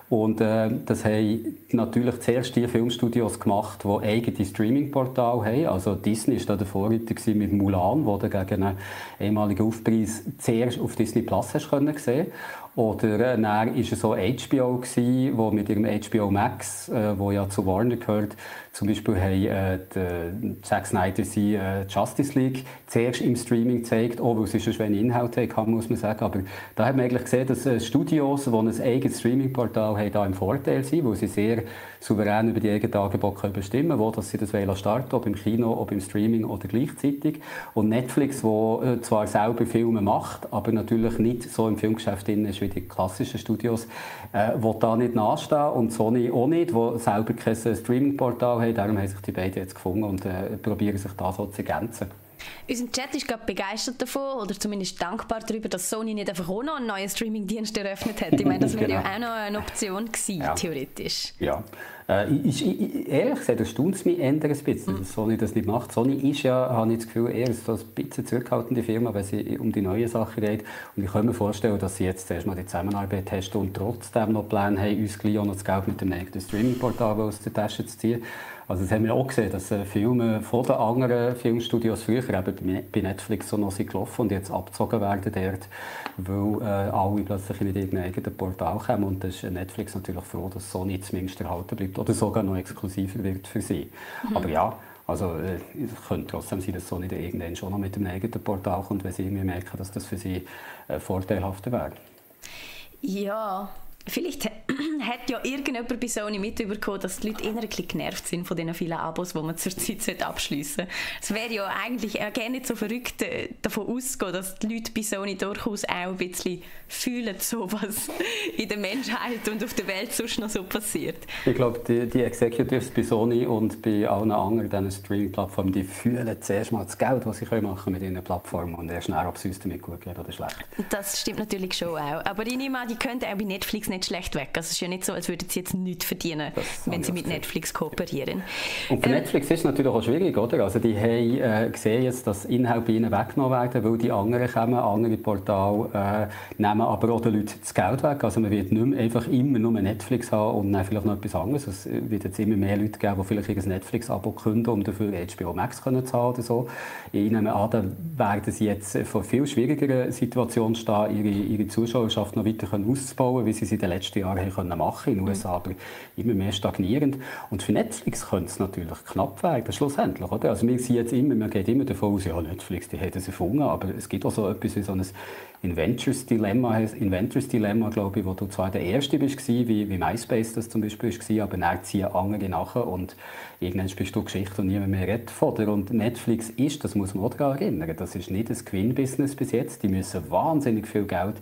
Und äh, das haben natürlich zuerst die Filmstudios gemacht, die eigene Streaming-Portale haben. Also Disney war da der Vorreiter mit Mulan, wo du gegen einen ehemaligen Aufpreis zuerst auf Disney Plus hast können sehen oder äh, dann war es so HBO, gewesen, wo mit ihrem HBO Max, äh, wo ja zu Warner gehört, zum Beispiel haben äh, die, Zack Snyder sie äh, Justice League zuerst im Streaming gezeigt, auch weil sie schon wenig Inhalt haben, muss man sagen. Aber da hat man eigentlich gesehen, dass äh, Studios, die ein eigenes Streaming-Portal haben, da im Vorteil sind, weil sie sehr souverän über die eigenen Angebote bestimmen wo dass sie das wollen starten, ob im Kino, ob im Streaming oder gleichzeitig. Und Netflix, wo äh, zwar selber Filme macht, aber natürlich nicht so im Filmgeschäft drin ist wie die klassischen Studios, äh, will da nicht nachstehen und Sony auch nicht, wo selber kein Streaming-Portal haben. Darum haben sich die beiden jetzt gefunden und äh, probieren sich da so zu ergänzen. Unser Chat ist gerade begeistert davon oder zumindest dankbar darüber, dass Sony nicht einfach auch noch einen neuen Streaming-Dienst eröffnet hat. Ich meine, das wäre genau. ja auch noch eine Option gewesen, ja. theoretisch. Ja. Äh, ich, ich, ehrlich gesagt, erstaunt es mich eher ein bisschen, dass Sony das nicht macht. Sony ist ja, habe ich das Gefühl, eher so ein bisschen zurückhaltende Firma, wenn sie um die neuen Sachen geht. Und ich kann mir vorstellen, dass sie jetzt zuerst mal die Zusammenarbeit testen und trotzdem noch Pläne haben, uns gleich auch noch das Geld mit dem eigenen Streaming-Portal aus der Tasche zu ziehen. Also das haben wir auch gesehen, dass äh, Filme von den anderen Filmstudios früher eben bei Netflix so noch sind gelaufen und jetzt abgezogen werden dort, weil äh, alle plötzlich mit irgendeinem eigenen Portal kommen und da ist Netflix natürlich froh, dass Sony zumindest erhalten bleibt oder sogar noch exklusiver wird für sie. Mhm. Aber ja, also äh, es könnte trotzdem sein, dass Sony da irgendwann schon noch mit einem eigenen Portal kommt, wenn sie irgendwie merken, dass das für sie äh, vorteilhafter wäre. Ja, Vielleicht hat ja irgendjemand bei Sony mitbekommen, dass die Leute bisschen genervt sind von diesen vielen Abos, die man zurzeit abschließen sollte. Es wäre ja eigentlich gerne nicht so verrückt, äh, davon auszugehen, dass die Leute bei Sony durchaus auch ein bisschen fühlen, so was in der Menschheit und auf der Welt sonst noch so passiert. Ich glaube, die, die Executives bei Sony und bei allen anderen Streaming-Plattformen, die fühlen zuerst mal das Geld, was sie machen können mit ihren Plattformen und erst dann, ob es uns damit gut geht oder schlecht. Das stimmt natürlich schon auch. Aber ich nehme an, die könnten auch bei Netflix nicht schlecht weg. Also es ist ja nicht so, als würden sie jetzt nichts verdienen, wenn sie mit Netflix kooperieren. Und für ähm, Netflix ist es natürlich auch schwierig, oder? Also die haben äh, gesehen jetzt, dass Inhalte bei ihnen weggenommen werden, weil die anderen kommen, andere Portale äh, nehmen aber auch den Leuten das Geld weg. Also man wird nicht mehr einfach immer nur Netflix haben und dann vielleicht noch etwas anderes. Es wird jetzt immer mehr Leute geben, die vielleicht ein Netflix-Abo künden, um dafür HBO Max können zu haben oder so. Ich nehme an, da werden sie jetzt vor viel schwierigeren Situationen stehen, ihre, ihre Zuschauerschaft noch weiter auszubauen, wie sie sie in den letzten Jahren haben machen in den USA, aber immer mehr stagnierend. Und für Netflix könnte es natürlich knapp werden, schlussendlich. Oder? Also wir sehen jetzt immer, man geht immer davon aus, ja, Netflix, die haben es erfunden, aber es gibt auch so etwas wie so ein Inventors Dilemma, Inventors Dilemma, glaube ich, wo du zwar der Erste bist, wie, wie MySpace das zum Beispiel war, aber dann ziehen andere nachher und irgendwann bist du Geschichte und niemand mehr redet von dir. Und Netflix ist, das muss man auch daran erinnern, das ist nicht ein Gewinn-Business bis jetzt, die müssen wahnsinnig viel Geld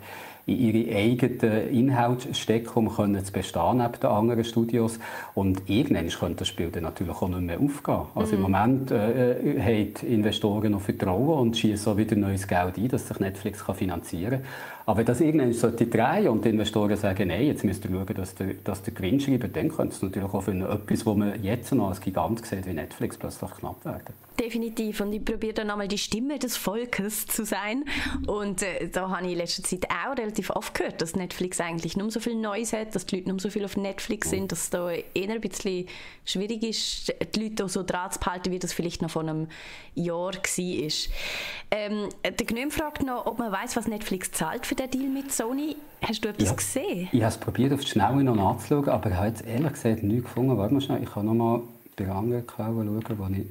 in ihre eigenen Inhalte stecken, um können zu bestehen neben den anderen Studios. Und irgendwann könnte das Spiel dann natürlich auch nicht mehr aufgehen. Also mhm. im Moment äh, äh, haben Investoren noch Vertrauen und schießen auch wieder neues Geld ein, dass sich Netflix kann finanzieren kann. Aber das irgendwann sollte drehen und die Investoren sagen, nein, jetzt müsst ihr schauen, dass der, dass der Gewinn schreibt, dann könnte es natürlich auch für etwas, was man jetzt noch als Gigant sieht, wie Netflix, plötzlich knapp werden. Definitiv. Und ich probiere dann einmal die Stimme des Volkes zu sein. Und äh, da habe ich in letzter Zeit auch relativ oft gehört, dass Netflix eigentlich nur so viel Neues hat, dass die Leute nur so viel auf Netflix sind, dass es da eher ein bisschen schwierig ist, die Leute so dran zu behalten, wie das vielleicht noch vor einem Jahr war. Ähm, der Gnüm fragt noch, ob man weiß, was Netflix zahlt für den Deal mit Sony. Hast du etwas ja, gesehen? Ich habe es probiert, auf die Schnelle noch nachzuschauen, aber ich habe jetzt ehrlich gesagt nichts gefunden. Warte mal schnell, ich kann noch mal bei anderen Quellen schauen, die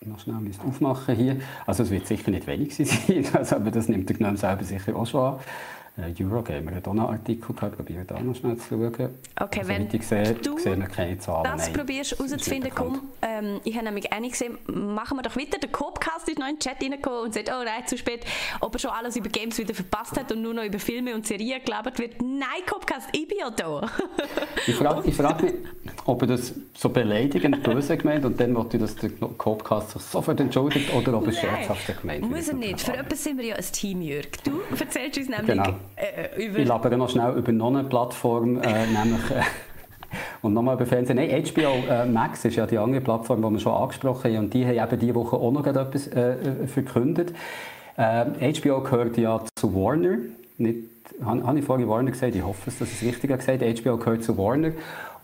ich noch schnell aufmachen hier. Also es wird sicher nicht wenig sein, also, aber das nimmt der Gnome selber sicher auch schon an. Äh, Eurogamer hat auch einen Artikel gehabt, probiere da noch schnell zu schauen. Okay, also, wenn ich sehe, du sehen wir keine Zahlen. das Nein, probierst herauszufinden, komm, ähm, ich habe nämlich auch nicht gesehen, machen wir doch weiter. Der Copcast ist noch in den Chat reingekommen und sagt, oh nein, zu spät, ob er schon alles über Games wieder verpasst hat und nur noch über Filme und Serien gelabert wird. Nein, Copcast, ich bin ja da. ich frage frag mich, ob er das so beleidigend böse gemeint und dann wollte dass der Copcast sich sofort entschuldigt oder ob er scherzhaft gemeint Muss er nicht. Für etwas sind wir ja ein Team, Jörg. Du erzählst uns nämlich genau. äh, über... Ich labere noch schnell über noch eine Plattform, äh, nämlich... Äh, und nochmal über Fernsehen. Nein, HBO äh, Max ist ja die andere Plattform, die wir schon angesprochen haben. Und die haben eben diese Woche auch noch etwas äh, verkündet. HBO gehört ja zu Warner. Nicht, habe ich vorhin Warner gesagt? Ich hoffe, dass ich es richtig gesagt habe. HBO gehört zu Warner.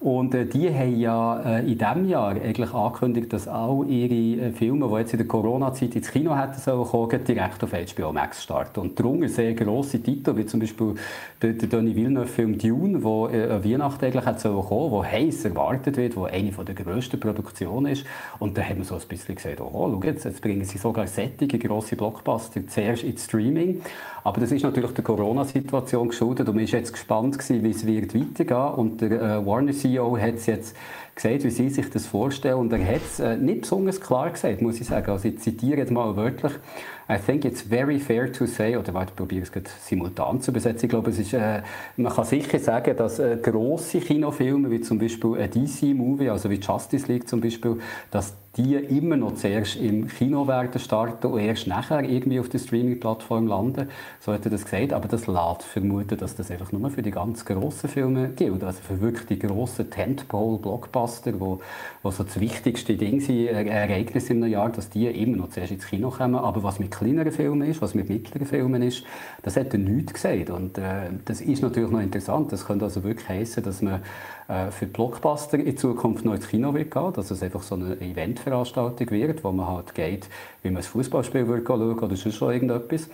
Und äh, die haben ja äh, in diesem Jahr eigentlich angekündigt, dass all ihre äh, Filme, die jetzt in der Corona-Zeit ins Kino hätten sollen kommen, direkt auf HBO Max starten. Und darunter sehr grosse Titel, wie zum Beispiel der, der Denis Villeneuve-Film Dune, der äh, Weihnachten eigentlich hat sollen kommen, der heiß erwartet wird, der eine der grössten Produktionen ist. Und da haben wir so ein bisschen gesagt, oh, schau jetzt, jetzt bringen sie sogar sättige grosse Blockbuster zuerst ins Streaming. Aber das ist natürlich der Corona-Situation geschuldet und man ist jetzt gespannt gewesen, wie es wird weitergehen. Und der äh, Warner CEO hat es jetzt gesagt, wie sie sich das vorstellen. Und er hat es äh, nicht besonders klar gesagt, muss ich sagen. Also ich zitiere jetzt mal wörtlich. I think it's very fair to say, oder ich probiere es gerade simultan zu übersetzen. Ich glaube, es ist, äh, man kann sicher sagen, dass äh, grosse Kinofilme, wie zum Beispiel ein DC-Movie, also wie Justice League zum Beispiel, dass die immer noch zuerst im Kino werden starten und erst nachher irgendwie auf der Streaming-Plattform landen. So hat er das gesagt. Aber das lässt vermuten, dass das einfach nur für die ganz grossen Filme gilt. Also für wirklich die grossen Tentpole-Blockbuster, wo, wo so das wichtigste Ding sind, Ereignis im Jahr, dass die immer noch zuerst ins Kino kommen. Aber was mit kleineren Filmen ist, was mit mittleren Filmen ist, das hat er nichts gesagt. Und äh, das ist natürlich noch interessant. Das könnte also wirklich heißen, dass man äh, für Blockbuster in Zukunft noch ins Kino wird gehen, dass es einfach so eine Eventveranstaltung wird, wo man halt geht, wie man ein Fußballspiel würde schauen oder sonst schon irgendetwas.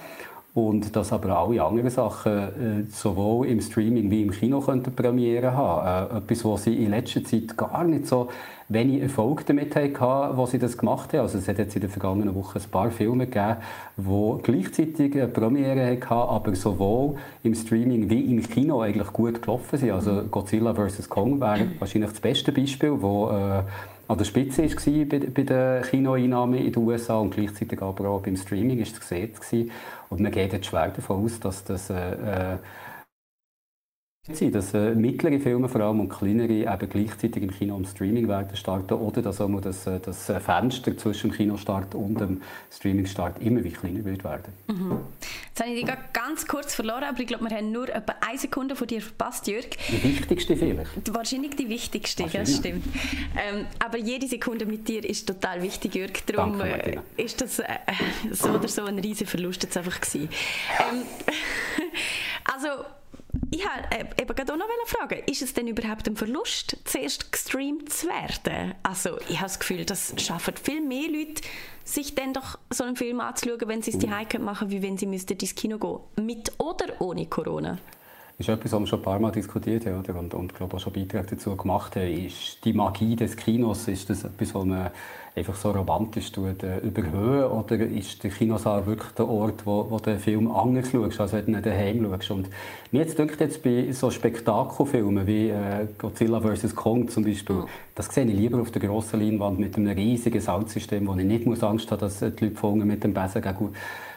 Und dass aber alle anderen Sachen äh, sowohl im Streaming wie im Kino könnten Premiere haben. Äh, etwas, was sie in letzter Zeit gar nicht so wenig Erfolg damit hatten, wo sie das gemacht haben. Also es hat jetzt in den vergangenen Wochen ein paar Filme gegeben, die gleichzeitig eine Premiere hatten, aber sowohl im Streaming wie im Kino eigentlich gut gelaufen sind. Also Godzilla vs. Kong wäre wahrscheinlich das beste Beispiel, wo äh, an der Spitze war bei, bei den Kinoeinnahmen in den USA und gleichzeitig aber auch beim Streaming ist es gesehen. Und man geht jetzt schwer davon aus, dass das äh, äh sein, dass äh, mittlere Filme vor allem und kleinere eben gleichzeitig im Kino und Streaming werden starten oder dass auch das, äh, das äh, Fenster zwischen dem Kinostart und dem Streamingstart immer wie kleiner wird werden. Mhm. Jetzt habe ich dich ganz kurz verloren, aber ich glaube, wir haben nur etwa eine Sekunde von dir verpasst, Jörg. Die wichtigste vielleicht. Wahrscheinlich die wichtigste, das stimmt. Ähm, aber jede Sekunde mit dir ist total wichtig, Jörg. Darum Danke, äh, ist das äh, so oder so ein riesiger Verlust jetzt einfach gewesen. Ähm, also ich habe äh, eben gerade auch noch fragen, ist es denn überhaupt ein Verlust, zuerst gestreamt zu werden? Also ich habe das Gefühl, das schaffen viel mehr Leute, sich dann doch so einen Film anzuschauen, wenn sie es die machen müssten, wie wenn sie müssten ins Kino gehen Mit oder ohne Corona? Ist etwas, was wir schon ein paar Mal diskutiert haben oder? und, und glaube auch schon Beiträge dazu gemacht haben. Ist die Magie des Kinos, ist das etwas, was man einfach so romantisch tut, äh, überhöhen oder ist der Kinosaal wirklich der Ort, wo, wo du den Film anders schaust, als wenn du daheim schaust? Und mir jetzt denkt jetzt bei so Spektakelfilmen wie äh, Godzilla vs. Kong zum Beispiel, das sehe ich lieber auf der grossen Leinwand mit einem riesigen Soundsystem, wo ich nicht muss Angst haben dass die Leute mit dem Besen gegen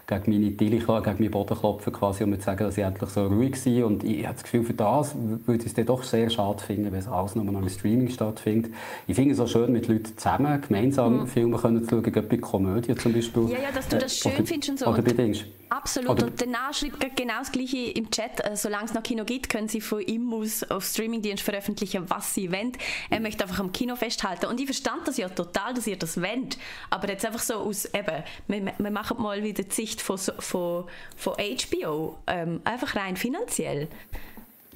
gegen meine Tilly, gegen meinen Boden klopfen quasi und mir sagen, dass ich endlich so ruhig war. Und ich habe das Gefühl, für das würde ich es dann doch sehr schade finden, wenn es alles nur noch im Streaming stattfindet. Ich finde es auch schön, mit Leuten zusammen gemeinsam mhm. Filme können zu schauen, bei Komödie zum Beispiel. Ja, ja, dass du das äh, schön oder, findest und so. Oder bei Dings. Absolut. Oder und danach schreibt genau das Gleiche im Chat. Äh, solange es noch Kino gibt, können Sie von ihm aus auf Streamingdienst veröffentlichen, was Sie wollen. Er möchte einfach am Kino festhalten. Und ich verstand das ja total, dass ihr das wollt. Aber jetzt einfach so aus, eben, wir, wir machen mal wieder die Sicht von, von, von HBO. Ähm, einfach rein finanziell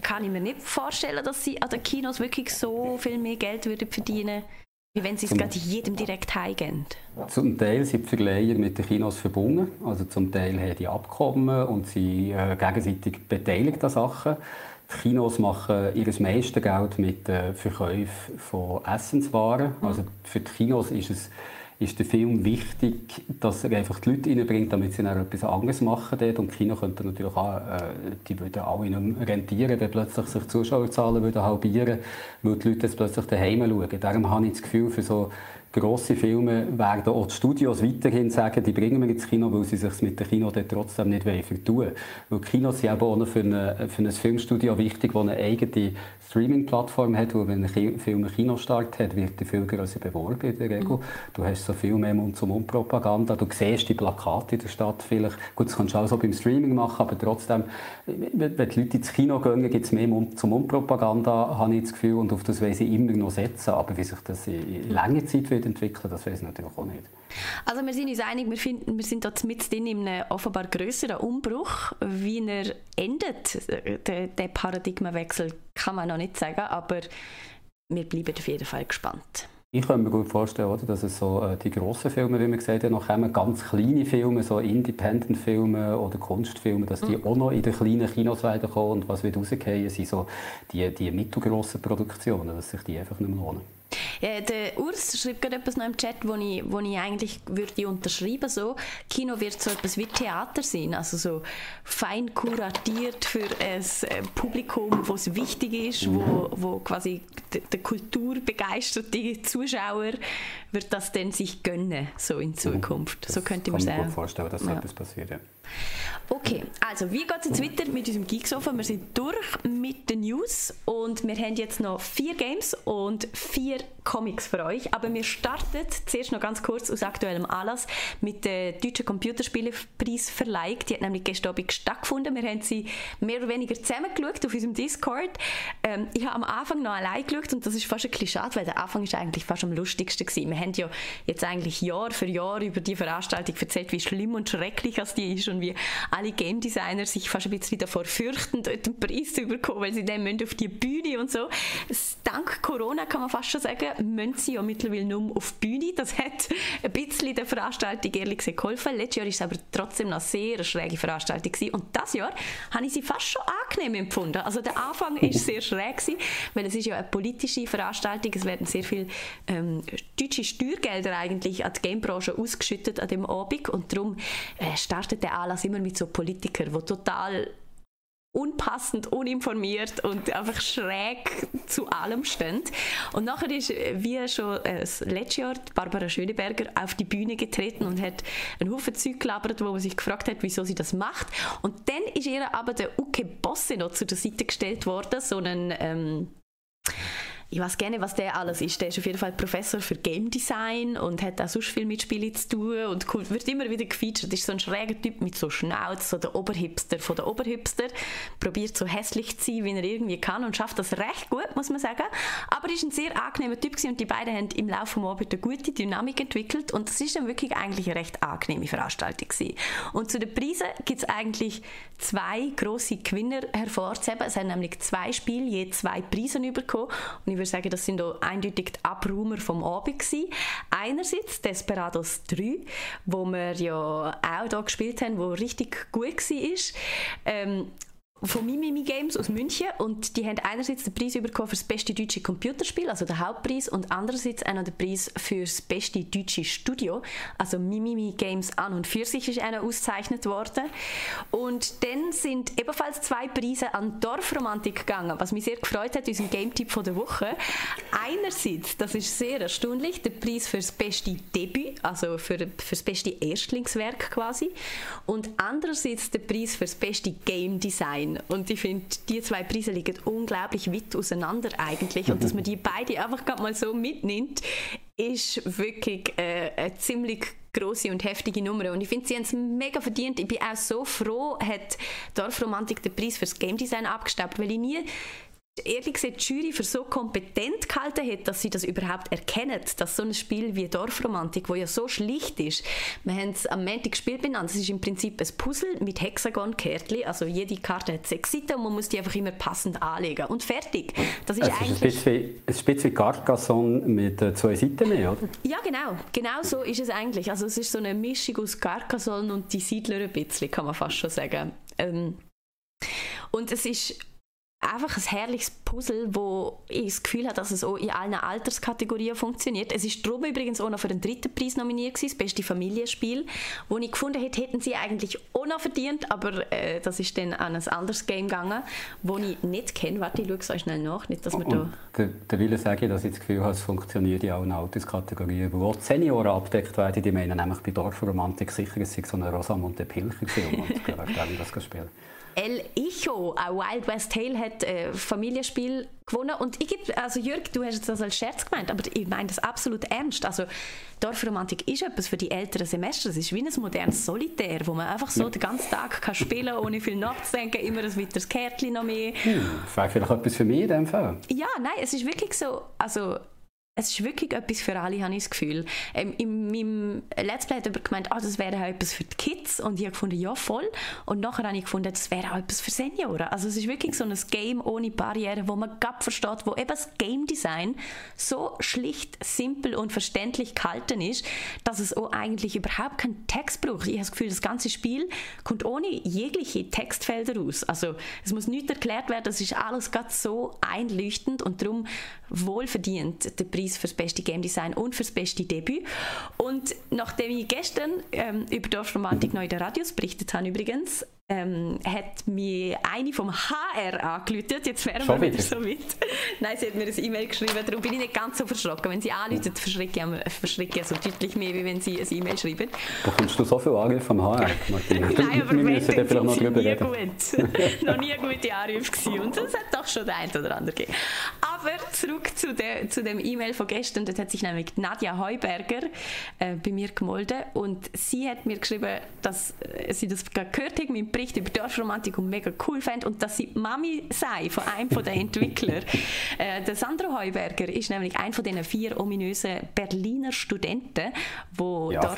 kann ich mir nicht vorstellen, dass sie an den Kinos wirklich so viel mehr Geld würden verdienen würden wie wenn Sie es gerade jedem direkt heimgehen? Zum Teil sind die Verleiher mit den Kinos verbunden. Also zum Teil haben die Abkommen und sie äh, gegenseitig beteiligt an Sachen. Die Kinos machen ihr meiste Geld mit den Verkäufen von Essenswaren. Also für die Kinos ist es ist der Film wichtig, dass er einfach die Leute reinbringt, damit sie dann etwas anderes machen dort. Und Kino könnte natürlich auch, äh, die würden alle nicht rentieren, wenn plötzlich sich die Zuschauerzahlen würden halbieren, weil die Leute jetzt plötzlich daheim schauen. Darum habe ich das Gefühl, für so grosse Filme werden auch die Studios weiterhin sagen, die bringen wir ins Kino, weil sie sich mit dem Kino dann trotzdem nicht vertun Weil Kinos sind eben auch für, eine, für ein Filmstudio wichtig, das eine eigene Streaming-Plattform hat, wo wenn ein Film einen Kinostart hat, wird der viel grösser beworben in der Regel. Mhm. Du hast so viel mehr Mund-zu-Mund-Propaganda, du siehst die Plakate in der Stadt vielleicht. Gut, das kannst du auch so beim Streaming machen, aber trotzdem, wenn die Leute ins Kino gehen, gibt es mehr Mund-zu-Mund-Propaganda, habe ich das Gefühl, und auf das wollen sie immer noch setzen. Aber wie sich das in lange Zeit wird entwickeln, das weiß ich natürlich auch nicht. Also wir sind uns einig, wir, finden, wir sind da mit in einem offenbar größeren Umbruch. Wie er endet, der, der Paradigmenwechsel, kann man noch nicht sagen, aber wir bleiben auf jeden Fall gespannt. Ich kann mir gut vorstellen, oder, dass es so äh, die grossen Filme, wie wir gesagt haben, noch kommen, ganz kleine Filme, so Independent-Filme oder Kunstfilme, dass die mhm. auch noch in den kleinen Kinos kommen und was wird rausgehen, sind so die, die mittelgrossen Produktionen, dass sich die einfach nicht mehr lohnen. Ja, der Urs schreibt gerade etwas noch im Chat, wo ich, wo ich eigentlich würde unterschreiben so Kino wird so etwas wie Theater sein, also so fein kuratiert für ein äh, Publikum, wo es wichtig ist, wo, wo quasi der kulturbegeisterte Zuschauer wird das dann sich gönnen, so in Zukunft. Das so könnte man sagen. Ich mir gut vorstellen, dass so ja. etwas passiert. Ja. Okay, also wie geht es jetzt weiter mit unserem Geeksofa? Wir sind durch mit den News und wir haben jetzt noch vier Games und vier Comics für euch. Aber wir starten zuerst noch ganz kurz aus aktuellem Anlass mit der Deutschen Computerspielepreisverleihung. Die hat nämlich gestern Abend stattgefunden. Wir haben sie mehr oder weniger zusammen geschaut auf unserem Discord. Ähm, ich habe am Anfang noch allein geschaut und das ist fast ein schade, weil der Anfang ist eigentlich fast am lustigsten gewesen. Wir haben ja jetzt eigentlich Jahr für Jahr über die Veranstaltung erzählt, wie schlimm und schrecklich das die ist und wie alle Game Designer sich fast ein bisschen davor fürchten, dort einen Preis zu bekommen, weil sie dann auf die Bühne und so. Dank Corona kann man fast schon sagen, müssen sie ja mittlerweile nur auf die Bühne. Das hat ein bisschen der Veranstaltung ehrlich gesagt geholfen. Letztes Jahr war es aber trotzdem noch sehr eine schräge Veranstaltung gewesen. und das Jahr habe ich sie fast schon angenehm empfunden. Also der Anfang war sehr schräg gewesen, weil es ist ja eine politische Veranstaltung. Es werden sehr viele ähm, deutsche Steuergelder eigentlich an die Gamebranche ausgeschüttet an dem Abend und darum äh, startet der Anlass immer mit so Politikern, die total unpassend, uninformiert und einfach schräg zu allem stehen. Und nachher ist, wie schon äh, letzte Jahr, Barbara Schöneberger auf die Bühne getreten und hat einen Haufen Zeug gelabert, wo man sich gefragt hat, wieso sie das macht. Und dann ist ihr aber der Uke Bosse noch zu der Seite gestellt worden, so ein ähm, ich weiß gerne, was der alles ist. Der ist auf jeden Fall Professor für Game Design und hat auch sonst viel mit Spielen zu tun und wird immer wieder gefeatured. Ist so ein schräger Typ mit so Schnauz, so der Oberhipster von der Oberhipster. Probiert so hässlich zu sein, wie er irgendwie kann und schafft das recht gut, muss man sagen. Aber ist ein sehr angenehmer Typ und die beiden haben im Laufe des Abends eine gute Dynamik entwickelt und das ist dann wirklich eigentlich eine recht angenehme Veranstaltung gewesen. Und zu den Preisen gibt es eigentlich zwei große Gewinner hervorzuheben. Es haben nämlich zwei Spiele je zwei Preise bekommen und ich würde sagen, das sind eindeutig die Abräumer vom Abend gewesen. Einerseits Desperados 3, wo wir ja auch hier gespielt haben, wo richtig gut war. Ähm, von Mimimi Games aus München und die haben einerseits den Preis bekommen für das beste deutsche Computerspiel, also den Hauptpreis, und andererseits auch noch den Preis für das beste deutsche Studio, also Mimimi Games an und für sich ist einer ausgezeichnet worden. Und dann sind ebenfalls zwei Preise an Dorfromantik gegangen, was mich sehr gefreut hat, unser Game-Tipp der Woche. Einerseits, das ist sehr erstaunlich, der Preis für das beste Debüt, also für, für das beste Erstlingswerk quasi, und andererseits der Preis für das beste Game Design sein. Und ich finde, die zwei Preise liegen unglaublich weit auseinander eigentlich. Und dass man die beide einfach gerade mal so mitnimmt, ist wirklich äh, eine ziemlich große und heftige Nummer. Und ich finde, sie haben es mega verdient. Ich bin auch so froh, hat Dorfromantik den Preis fürs Game Design abgestaubt, weil ich nie ehrlich gesagt die Jury für so kompetent gehalten hat, dass sie das überhaupt erkennen, dass so ein Spiel wie Dorfromantik, wo ja so schlicht ist, wir haben es am Montag gespielt benannt, es ist im Prinzip ein Puzzle mit Hexagon-Kärtchen, also jede Karte hat sechs Seiten und man muss die einfach immer passend anlegen und fertig. Das ist es eigentlich... Ist ein bisschen wie Carcassonne mit äh, zwei Seiten mehr, oder? Ja, genau. Genau so ist es eigentlich. Also es ist so eine Mischung aus Carcassonne und die Siedler ein bisschen, kann man fast schon sagen. Ähm, und es ist einfach ein herrliches Puzzle, wo ich das Gefühl habe, dass es auch in allen Alterskategorien funktioniert. Es ist drum übrigens auch noch für den dritten Preis nominiert gewesen, das beste Familienspiel, wo ich gefunden hätte, hätten sie eigentlich auch noch verdient, aber äh, das ist dann an ein anderes Game gegangen, wo ich nicht kenne. Warte, ich schaue es euch schnell nach, nicht, dass wir da... Der, der Wille sage dass ich das Gefühl habe, es funktioniert in allen Alterskategorien, wo die Senioren abdeckt werden, die meinen nämlich bei Dorfromantik sicher, es sei so eine Rosamunde Pilcher gewesen, und das spielen. El Icho, ein Wild West Tale, hat ein äh, Familienspiel gewonnen. Und ich gebe, also Jürg, du hast das als Scherz gemeint, aber ich meine das absolut ernst. Also Dorfromantik ist etwas für die älteren Semester. Es ist wie ein modernes Solitär, wo man einfach so ja. den ganzen Tag kann spielen kann, ohne viel nachzudenken, immer ein weiteres Kärtchen noch mehr. Hm, vielleicht etwas für mich in dem Fall. Ja, nein, es ist wirklich so, also es ist wirklich etwas für alle, habe ich das Gefühl. Ähm, in meinem Let's Play hat jemand gemeint, oh, das wäre auch etwas für die Kids. Und ich habe gefunden, ja, voll. Und nachher habe ich gefunden, das wäre auch etwas für Senioren. Also es ist wirklich so ein Game ohne Barrieren, wo man gerade versteht, wo eben das Game Design so schlicht, simpel und verständlich gehalten ist, dass es auch eigentlich überhaupt keinen Text braucht. Ich habe das Gefühl, das ganze Spiel kommt ohne jegliche Textfelder raus. Also es muss nichts erklärt werden, das ist alles gerade so einleuchtend und darum wohlverdient der Preis für das beste Game Design und für das beste Debüt. Und nachdem ich gestern ähm, über Dorfromantik neu in den Radios berichtet habe übrigens, ähm, hat mir eine vom HR angerufen. Jetzt wären wir wieder so weit. Nein, sie hat mir ein E-Mail geschrieben, darum bin ich nicht ganz so verschrocken. Wenn sie anrufen, verschrecke ich, verschrecke ich so deutlich mehr, wie wenn sie ein E-Mail schreiben. Da kommst du so viel Anrufe vom HR, Martina. Nein, aber wir müssen da vielleicht noch drüber reden. Gut. noch nie gute Anrufe gewesen und das hat doch schon der ein oder andere gegeben. Aber zurück zu, der, zu dem E-Mail von gestern. Dort hat sich nämlich Nadja Heuberger äh, bei mir gemolden und sie hat mir geschrieben, dass äh, sie das gehört hat, mein Bericht über Dorfromantik und mega cool fand und dass sie Mami sei von einem der Entwickler. äh, der Sandro Heuberger ist nämlich einer von diesen vier ominösen Berliner Studenten, wo ja, Dorf...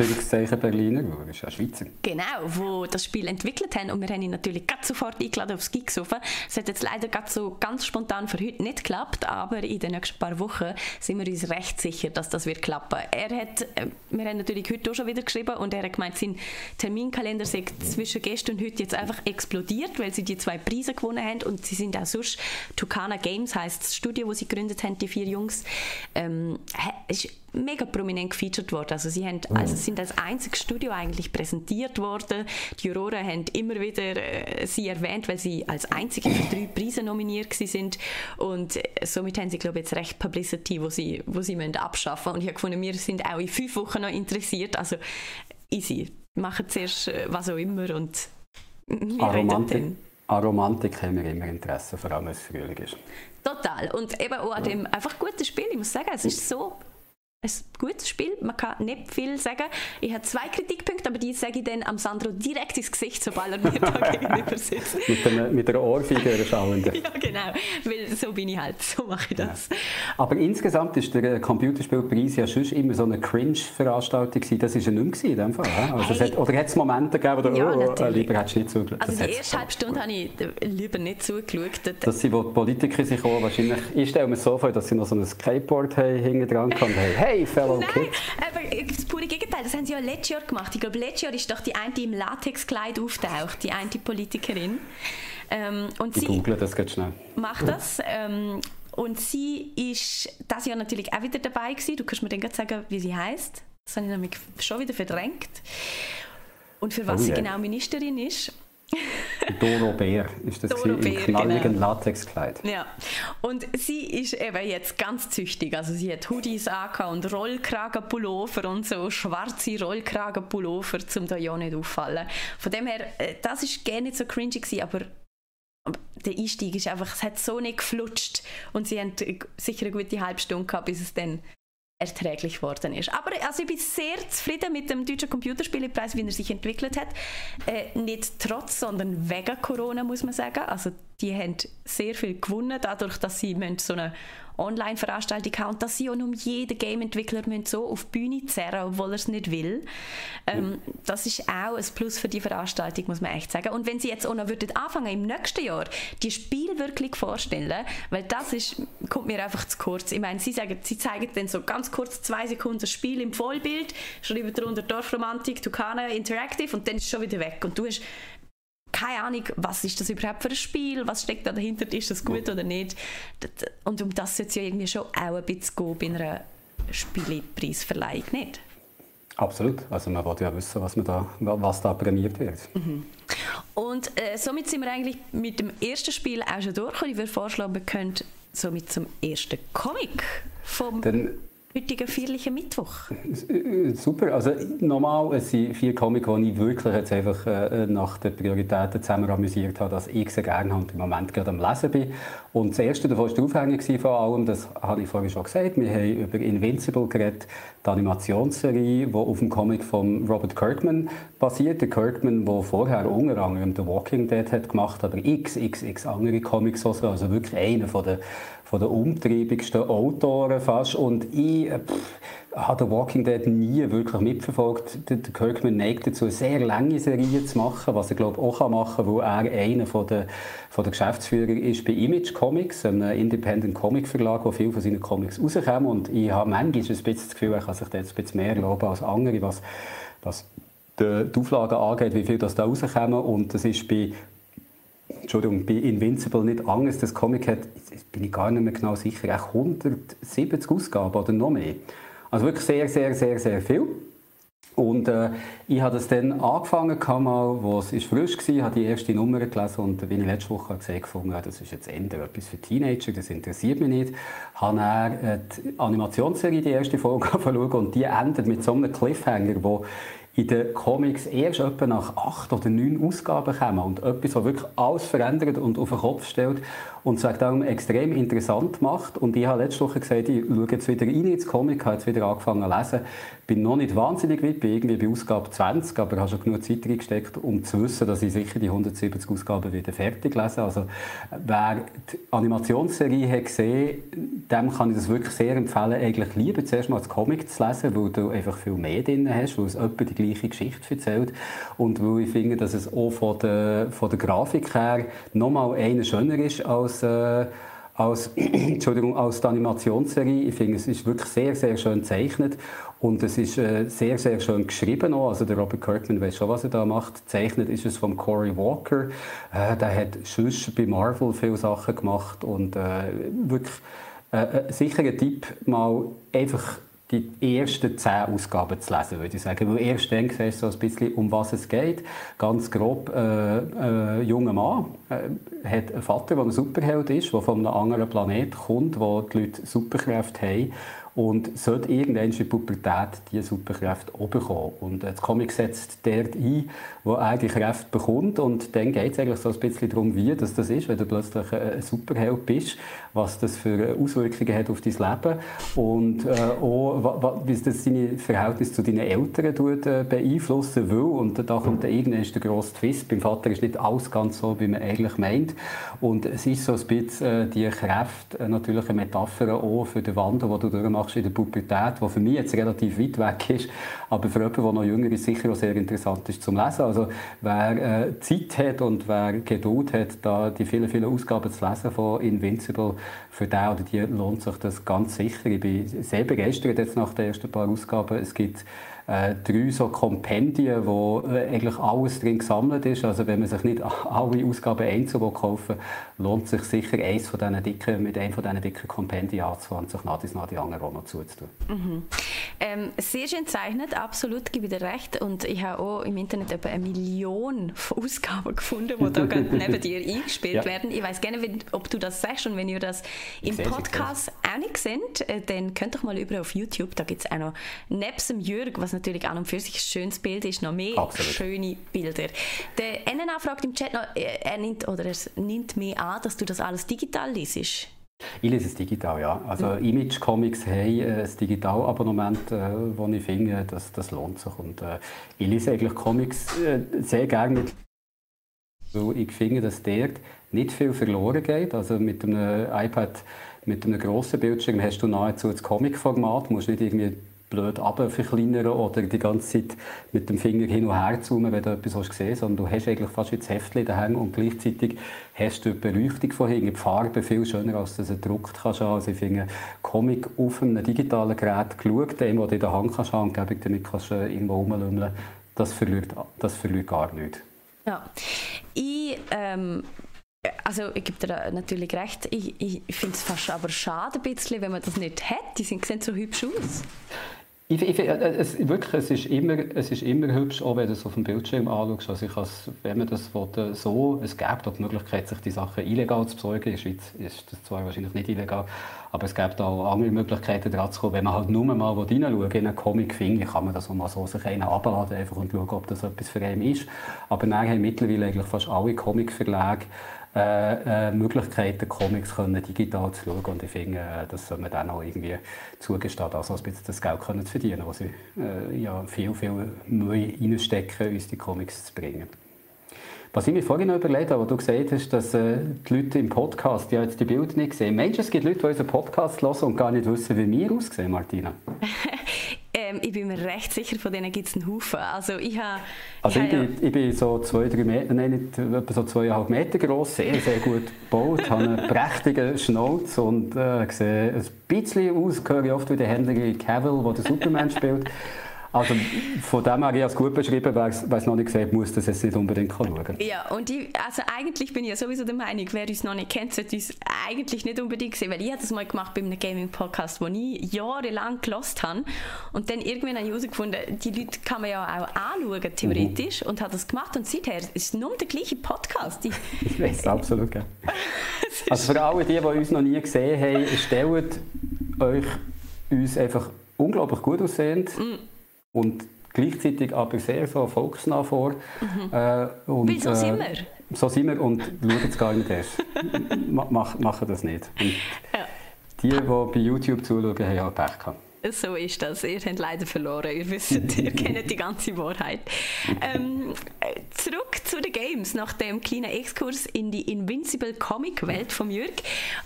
Berliner, das ist ja Schweizer. Genau, wo das Spiel entwickelt haben und wir haben ihn natürlich ganz sofort eingeladen aufs Geeksofa. Es hat jetzt leider ganz so ganz spontan für heute nicht geklappt, aber in den nächsten paar Wochen sind wir uns recht sicher, dass das wird klappen. Er hat, äh, wir haben natürlich heute auch schon wieder geschrieben und er hat gemeint, sein Terminkalender sei zwischen gestern und heute jetzt einfach explodiert, weil sie die zwei Preise gewonnen haben und sie sind auch sonst, Tucana Games heißt das Studio, wo sie gegründet haben, die vier Jungs, ähm, ist mega prominent gefeatured worden. Also sie haben, also sind als einziges Studio eigentlich präsentiert worden. Die Juroren haben immer wieder äh, sie erwähnt, weil sie als einzige für drei Preise nominiert sind und äh, somit haben sie glaube ich jetzt recht Publicity, wo sie, wo sie müssen abschaffen. Und ich habe gefunden, wir sind auch in fünf Wochen noch interessiert. Also easy, machen zuerst äh, was auch immer und wir Aromantik, an Romantik haben wir immer Interesse, vor allem wenn es Frühling ist. Total. Und eben auch an dem einfach gutes Spiel. Ich muss sagen, es ist so ein gutes Spiel. Man kann nicht viel sagen. Ich habe zwei Kritikpunkte, aber die sage ich dann am Sandro direkt ins Gesicht, sobald er mir da gegenüber sitzt. mit, dem, mit der Ohrfeige der Schauenden. ja, genau. Weil so bin ich halt. So mache ich das. Ja. Aber insgesamt ist der Computerspielpreis ja schon immer so eine Cringe-Veranstaltung Das war ja nicht mehr in dem Fall. Also hey. hat, oder hat es Momente gegeben, wo ja, oh, oh, lieber hättest du nicht zugeschaut? Also die erste halbe Stunde habe ich lieber nicht zugeschaut. Dass sie, wo die Politiker sich auch wahrscheinlich... Ich stelle mir so vor, dass sie noch so ein Skateboard haben, hinten dran haben. Hey, hey, Fellow Nein, Kids. aber das pure Gegenteil. Das haben sie ja letztes Jahr gemacht. Ich glaube, letztes Jahr ist doch die eine, die im Latexkleid auftaucht, die eine Politikerin. Ähm, und ich sie google das ganz schnell. Macht das. Ähm, und sie ist das Jahr natürlich auch wieder dabei gewesen. Du kannst mir dann sagen, wie sie heißt. Das habe ich nämlich schon wieder verdrängt. Und für was oh, sie yeah. genau Ministerin ist. Doro Bär ist das Doro Bär, im knalligen genau. Latexkleid. Ja, und sie ist eben jetzt ganz züchtig. Also sie hat Hoodies und Rollkragenpullover und so schwarze Rollkragenpullover, um da ja nicht auffallen. Von dem her, äh, das ist gerne nicht so cringy gewesen, aber der Einstieg ist einfach, es hat so nicht geflutscht und sie haben sicher eine gute halbe Stunde gehabt, bis es dann erträglich geworden ist. Aber also ich bin sehr zufrieden mit dem deutschen Computerspielepreis, wie er sich entwickelt hat. Äh, nicht trotz, sondern wegen Corona, muss man sagen. Also die haben sehr viel gewonnen, dadurch, dass sie so eine Online-Veranstaltung haben und dass sie auch um jeden Game-Entwickler so auf die Bühne zerren, obwohl er es nicht will. Ähm, das ist auch ein Plus für die Veranstaltung, muss man echt sagen. Und wenn sie jetzt auch noch würden anfangen im nächsten Jahr die Spiele wirklich vorstellen, weil das ist, kommt mir einfach zu kurz. Ich meine, sie, sagen, sie zeigen dann so ganz kurz zwei Sekunden das Spiel im Vollbild, schreiben darunter Dorfromantik, Tucana Interactive und dann ist es schon wieder weg. Und du hast keine Ahnung, was ist das überhaupt für ein Spiel, was steckt da dahinter, ist das gut oder nicht. Und um das sollte es ja irgendwie schon auch ein bisschen gehen bei einer Spielepreisverleihung, nicht? Absolut. Also man wollte ja wissen, was, da, was da prämiert wird. Mhm. Und äh, somit sind wir eigentlich mit dem ersten Spiel auch schon durch. Und ich würde vorschlagen, wir können somit zum ersten Comic vom... Dann heutigen feierlichen Mittwoch. Super. Also normal es sind vier Comics, die ich wirklich jetzt einfach äh, nach den Prioritäten zusammen amüsiert habe, dass ich sehr gerne und im Moment gerade am Lesen bin. Und das erste davon war der Aufhänger von allem, das habe ich vorhin schon gesagt. Wir haben über Invincible geredet, die Animationsserie, die auf dem Comic von Robert Kirkman basiert. Der Kirkman, der vorher unter anderem The Walking Dead hat gemacht, aber x, x, x andere Comics, also wirklich einer von der von den umtriebigsten Autoren fast. Und ich äh, habe Walking Dead nie wirklich mitverfolgt. Der Kirkman neigt dazu, sehr lange Serien zu machen, was er glaube auch machen kann, weil er einer von der, von der Geschäftsführer ist bei Image Comics, einem Independent Comic Verlag, wo viele von seinen Comics rauskommen. Und ich habe manchmal ein bisschen das Gefühl, er kann sich jetzt ein bisschen mehr erlauben als andere, was, was die Auflagen angeht, wie viel das da rauskommen. Und das ist bei Entschuldigung, bei Invincible nicht anders. Das Comic hat, bin ich gar nicht mehr genau sicher, auch 170 Ausgaben oder noch mehr. Also wirklich sehr, sehr, sehr, sehr viel. Und äh, ich habe das dann angefangen, mal, wo es frisch war, habe die erste Nummer gelesen und wie ich letzte Woche gesehen habe, das ist jetzt Ende etwas für Teenager, das interessiert mich nicht. Habe dann äh, die Animationsserie, die erste Folge schauen und die endet mit so einem Cliffhanger, wo in den Comics erst etwa nach acht oder neun Ausgaben kommen und etwas, was wirklich alles verändert und auf den Kopf stellt und es darum extrem interessant macht. Und ich habe letzte Woche gesagt, ich schaue jetzt wieder rein ins Comic, habe jetzt wieder angefangen zu lesen. Bin noch nicht wahnsinnig weit, bin irgendwie bei Ausgabe 20, aber habe schon genug Zeit reingesteckt, um zu wissen, dass ich sicher die 170 Ausgaben wieder fertig lese. Also wer die Animationsserie hat gesehen, dem kann ich das wirklich sehr empfehlen, eigentlich lieber zuerst mal das Comic zu lesen, weil du einfach viel mehr drin hast, weil es etwa die gleiche Geschichte erzählt und weil ich finde, dass es auch von der, von der Grafik her nochmal eine schöner ist als äh, als, Entschuldigung, als die Animationsserie. Ich finde, es ist wirklich sehr, sehr schön gezeichnet und es ist äh, sehr, sehr schön geschrieben auch. Also der Robert Kirkman weiß schon, was er da macht. Zeichnet ist es von Cory Walker. Äh, der hat schon bei Marvel viele Sachen gemacht und äh, wirklich äh, äh, sicher ein Tipp, mal einfach die ersten zehn Ausgaben zu lesen, würde ich sagen. Weil erst dann siehst du so ein bisschen, um was es geht. Ganz grob, äh, äh, junger Mann äh, hat einen Vater, der ein Superheld ist, der von einem anderen Planeten kommt, wo die Leute Superkräfte haben und sollte irgendwann in der Pubertät diese Superkräfte auch bekommen. Und das Comic setzt dort ein, wo er die Kräfte bekommt und dann geht es eigentlich so ein bisschen darum, wie das, das ist, wenn du plötzlich ein Superheld bist, was das für Auswirkungen hat auf dein Leben und äh, auch, wie das deine Verhältnis zu deinen Eltern tut, äh, beeinflussen will. Und da kommt dann irgendwann der grosse Twist. Beim Vater ist nicht alles ganz so, wie man eigentlich meint. Und es ist so ein bisschen äh, die Kräfte, äh, natürlich eine Metapher auch für den Wandel, den du durchmachst in der Pubertät, die für mich jetzt relativ weit weg ist, aber für jemanden, der noch jünger ist, sicher auch sehr interessant ist zum Lesen. Also wer äh, Zeit hat und wer Geduld hat, da die vielen, vielen Ausgaben zu lesen von Invincible, für den oder die lohnt sich das ganz sicher. Ich bin sehr begeistert jetzt nach den ersten paar Ausgaben. Es gibt äh, drei so Kompendien, wo äh, eigentlich alles drin gesammelt ist. Also wenn man sich nicht alle Ausgaben einzeln kaufen will, lohnt sich sicher eins von diesen dicken, mit einem von diesen dicken Kompendien anzufangen und sich nach dies nach die anderen auch noch zuzutun. Mhm. Ähm, sehr schön zeichnet, absolut, gebe ich dir recht. Und ich habe auch im Internet etwa eine Million von Ausgaben gefunden, die da neben dir eingespielt ja. werden. Ich weiß gerne, ob du das sagst und wenn ihr das im Podcast auch nicht seht, äh, dann könnt ihr mal über auf YouTube, da gibt es auch noch nebst dem Jürg, was natürlich an und für sich ein schönes Bild ist, noch mehr Absolut. schöne Bilder. Der NNA fragt im Chat noch, äh, er nimmt, oder er nimmt mir an, dass du das alles digital liest. Ich lese es digital, ja. Also mhm. Image Comics haben äh, ein Digitalabonnement, äh, wo ich finde, das, das lohnt sich. Und äh, ich lese eigentlich Comics äh, sehr gerne mit weil ich finde, dass dort nicht viel verloren geht. Also mit einem iPad, mit einem grossen Bildschirm hast du nahezu das Comic-Format, musst nicht irgendwie blöd verkleinern oder die ganze Zeit mit dem Finger hin und her zoomen, wenn du etwas hast gesehen hast, sondern du hast eigentlich fast wie das Heftchen daheim und gleichzeitig hast du die Beleuchtung von hinten, die Farbe viel schöner, als du es gedruckt kannst. Also ich finde, Comic auf einem digitalen Gerät geschaut, dem, den du in der Hand kannst, angeblich damit kannst du irgendwo rumlümmeln, das verliert, das verliert gar nichts. Ja. Ich, ähm, also ich gebe dir natürlich recht, ich, ich finde es fast aber schade ein bisschen, wenn man das nicht hat. Die sehen so hübsch aus. Ich, ich, äh, es, wirklich, es, ist immer, es ist immer hübsch, auch wenn du es auf dem Bildschirm anschaust. Also ich wenn man das will, so, es gibt auch die Möglichkeit, sich die Sachen illegal zu besorgen. In der Schweiz ist das zwar wahrscheinlich nicht illegal, aber es gibt auch andere Möglichkeiten, dran zu kommen. Wenn man halt nur mal reinschaut in einen Comic finde, kann man das auch mal so sich einen abladen einfach und schauen, ob das etwas für einen ist. Aber dann haben mittlerweile eigentlich fast alle Comicverlage äh, äh, Möglichkeiten, Comics können digital zu schauen. Und ich finde, äh, das soll man dann auch irgendwie zugestehen, also ein bisschen das Geld können zu verdienen, was sie äh, ja, viel, viel Mühe reinstecken, uns die Comics zu bringen. Was ich mir vorhin noch überlegt habe, wo du gesagt hast, dass äh, die Leute im Podcast die jetzt die Bilder nicht sehen. Meinst du, es gibt Leute, die unseren Podcast hören und gar nicht wissen, wie wir aussehen, Martina? Ähm, ich bin mir recht sicher, von denen gibt es einen Haufen. Also ich, habe, also ich, ich, bin, ich bin so zwei, drei Meter, nein, nicht, etwa so zweieinhalb Meter groß, sehr, sehr gut gebaut, habe einen prächtigen Schnauz und äh, sehe ein bisschen aus, höre oft wie der Henry Cavill, der den Superman spielt. Also von dem her, ich es gut beschrieben, wer es noch nicht gesehen muss das jetzt nicht unbedingt schauen Ja, und ich, also eigentlich bin ich ja sowieso der Meinung, wer uns noch nicht kennt, sollte uns eigentlich nicht unbedingt sehen, weil ich habe das mal gemacht bei einem Gaming-Podcast, den ich jahrelang gelost habe und dann irgendwann habe ich herausgefunden, die Leute kann man ja auch anschauen, theoretisch, mhm. und habe das gemacht und seither ist es nur der gleiche Podcast. Ich, ich weiß absolut, ja. Also für alle die, die uns noch nie gesehen haben, stellt euch uns einfach unglaublich gut aussehend mm und gleichzeitig aber sehr so volksnah vor. Mhm. Äh, und, Weil so sind äh, wir. So sind wir und schauen es gar nicht erst. Mach, machen das nicht. Und. Die, die bei YouTube zuschauen, haben auch Pech gehabt. So ist das. Ihr habt leider verloren. Ihr wisst, ihr kennt die ganze Wahrheit. Ähm, zurück zu den Games, nach dem kleinen Exkurs in die Invincible Comic-Welt von Jürg.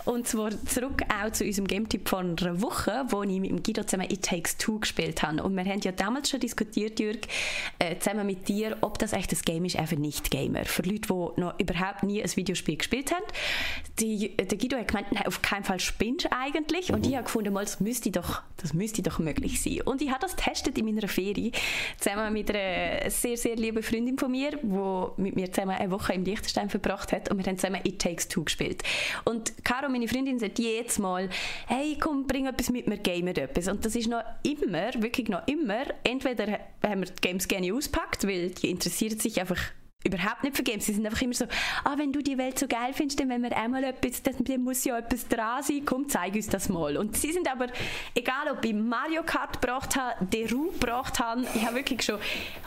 Und zwar zurück auch zu unserem Game-Tipp von einer Woche, wo ich mit dem Guido zusammen It Takes Two gespielt habe. Und wir haben ja damals schon diskutiert, Jürg, äh, zusammen mit dir, ob das echt ein Game ist, einfach Nicht-Gamer. Für Leute, die noch überhaupt nie ein Videospiel gespielt haben. Die, der Guido hat gemeint, nein, auf keinen Fall spinnst eigentlich. Und ich habe gefunden, mal, das müsste doch, das müsste müsste doch möglich sein. Und ich habe das getestet in meiner Ferie, zusammen mit einer sehr, sehr lieben Freundin von mir, die mit mir zusammen eine Woche im Liechtenstein verbracht hat und wir haben zusammen It Takes Two gespielt. Und Caro, meine Freundin, sagt jedes Mal, hey, komm, bring etwas mit, wir gamen etwas. Und das ist noch immer, wirklich noch immer, entweder haben wir die Games gerne auspackt, weil die interessieren sich einfach überhaupt nicht vergeben. Sie sind einfach immer so, ah, wenn du die Welt so geil findest, dann wenn wir einmal etwas, dann muss ja etwas dran sein, komm, zeig uns das mal. Und sie sind aber, egal ob ich Mario Kart gebracht habe, Deru gebracht habe, ich habe wirklich schon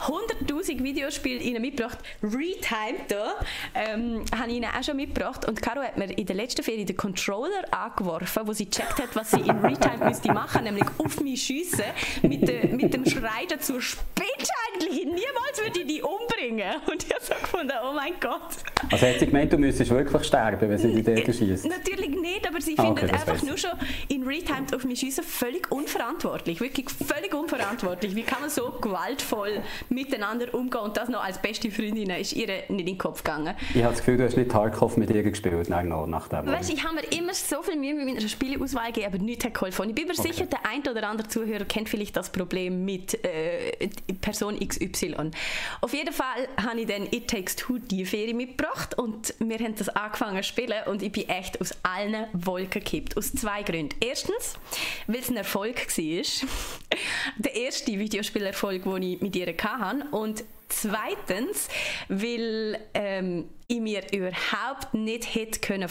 100'000 Videospiele ihnen mitgebracht, Retimed da, ähm, habe ich ihnen auch schon mitgebracht und Caro hat mir in der letzten Ferie den Controller angeworfen, wo sie gecheckt hat, was sie in Retimed müsste machen, nämlich auf mich schiessen, mit, mit dem Schrei dazu, spinnst eigentlich, niemals würde ich die umbringen. Und ich so gefunden, oh mein Gott. Also hat sie gemeint, du müsstest wirklich sterben, wenn sie die Idee schießt? Natürlich nicht, aber sie ah, okay, findet einfach nur schon in Realtime auf mich schießen völlig unverantwortlich. Wirklich völlig unverantwortlich. Wie kann man so gewaltvoll miteinander umgehen und das noch als beste Freundin ist ihr nicht in den Kopf gegangen. Ich habe das Gefühl, du hast nicht Tarkov mit ihr gespielt, nein, noch nach dem. Weißt, ich habe mir immer so viel Mühe mit meiner Spieleauswahl gegeben, aber nichts hat geholfen. Ich bin mir okay. sicher, der ein oder andere Zuhörer kennt vielleicht das Problem mit äh, Person XY. Auf jeden Fall habe ich dann It Takes Two die Ferie mitgebracht und wir haben das angefangen zu spielen und ich bin echt aus allen Wolken gekippt. Aus zwei Gründen. Erstens, weil es ein Erfolg war. Der erste Videospielerfolg, den ich mit ihr hatte. Und zweitens, weil ähm, ich mir überhaupt nicht hätte können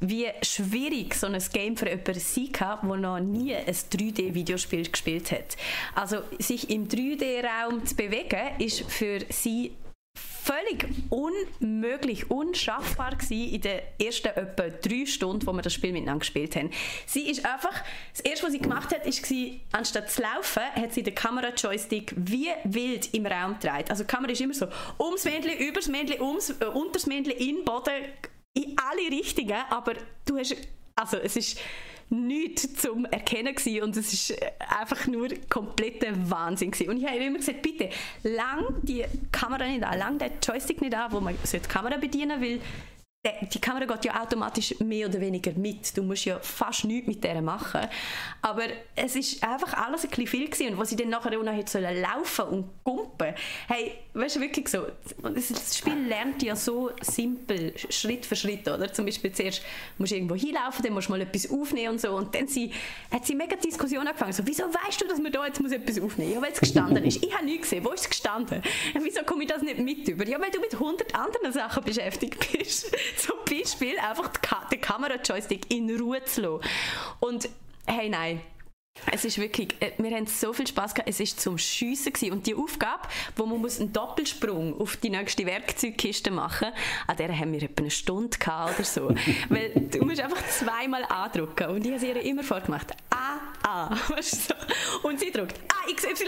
wie schwierig so ein Game für jemanden sein kann, der noch nie ein 3D-Videospiel gespielt hat. Also sich im 3D-Raum zu bewegen, ist für sie völlig unmöglich, unschaffbar gewesen in den ersten etwa drei Stunden, wo wir das Spiel miteinander gespielt haben. Sie ist einfach, das erste, was sie gemacht hat, ist gewesen, anstatt zu laufen, hat sie den Kamera-Joystick wie wild im Raum gedreht. Also die Kamera ist immer so ums Männchen, übers Männchen, ums, äh, unters Männchen, in Boden, in alle Richtungen, aber du hast, also es ist nichts zum Erkennen gewesen und es war einfach nur kompletter Wahnsinn gewesen. Und ich habe immer gesagt, bitte, lang die Kamera nicht an, lang den Joystick nicht an, wo man die Kamera bedienen will, die Kamera geht ja automatisch mehr oder weniger mit. Du musst ja fast nichts mit der machen. Aber es ist einfach alles ein bisschen viel gewesen. Und was sie dann nachher auch noch laufen und kumpen. Hey, weißt du, wirklich so, das Spiel lernt ja so simpel, Schritt für Schritt, oder? Zum Beispiel zuerst musst du irgendwo hinlaufen, dann musst du mal etwas aufnehmen und so. Und dann sie, hat sie mega Diskussion angefangen. So, wieso weißt du, dass man da jetzt muss etwas aufnehmen muss? Ja, weil es gestanden ist. Ich habe nichts gesehen. Wo ist es gestanden? Wieso komme ich das nicht mit über? Ja, weil du mit 100 anderen Sachen beschäftigt bist. Zum Beispiel einfach den Kamera-Joystick in Ruhe zu lassen. Und hey, nein, es ist wirklich, äh, wir haben so viel Spaß gehabt. Es ist zum Schiessen gewesen. und die Aufgabe, wo man muss einen Doppelsprung auf die nächste Werkzeugkiste machen, an der haben wir etwa eine Stunde gehabt oder so, weil du musst einfach zweimal andrücken und ich habe sie ihr immer vorgemacht. A, A, weißt du so. Und sie drückt A, X, Y,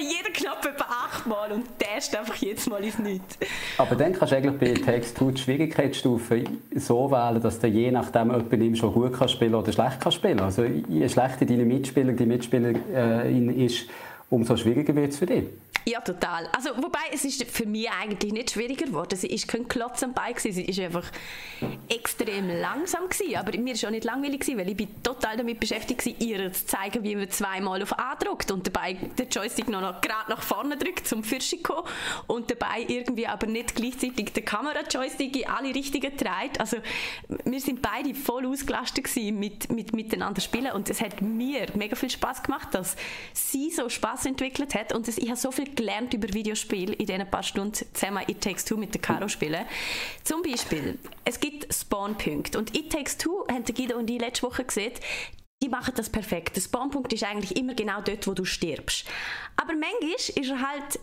jeder Knopf etwa achtmal und der ist einfach jedes Mal ins Nichts. Aber dann kannst du eigentlich bei Text-2 die Schwierigkeitsstufe so wählen, dass du je nachdem jemand schon gut kann spielen oder schlecht kann spielen. Also je schlechter deine Mitspieler Mitspieler, die Mitspielerin äh, ist, umso schwieriger wird es für dich. Ja, total. Also, wobei, es ist für mich eigentlich nicht schwieriger geworden. Sie ist kein Klotz am Bein, sie ist einfach extrem langsam gewesen. Aber mir war auch nicht langweilig, gewesen, weil ich bin total damit beschäftigt war, ihr zu zeigen, wie man zweimal auf A drückt und dabei den Joystick noch, noch gerade nach vorne drückt, zum Fürschiko und dabei irgendwie aber nicht gleichzeitig den Kamera-Joystick in alle Richtungen dreht. Also, wir sind beide voll ausgelastet mit, mit miteinander spielen und es hat mir mega viel Spaß gemacht, dass sie so Spaß entwicklet hat und ich habe so viel gelernt über Videospiele in diesen paar Stunden zusammen It Takes Two mit der Caro spielen. Zum Beispiel, es gibt Spawnpunkte und It Takes Two haben Guido und ich letzte Woche gesehen, die machen das perfekt. Der Spawnpunkt ist eigentlich immer genau dort, wo du stirbst. Aber manchmal ist er halt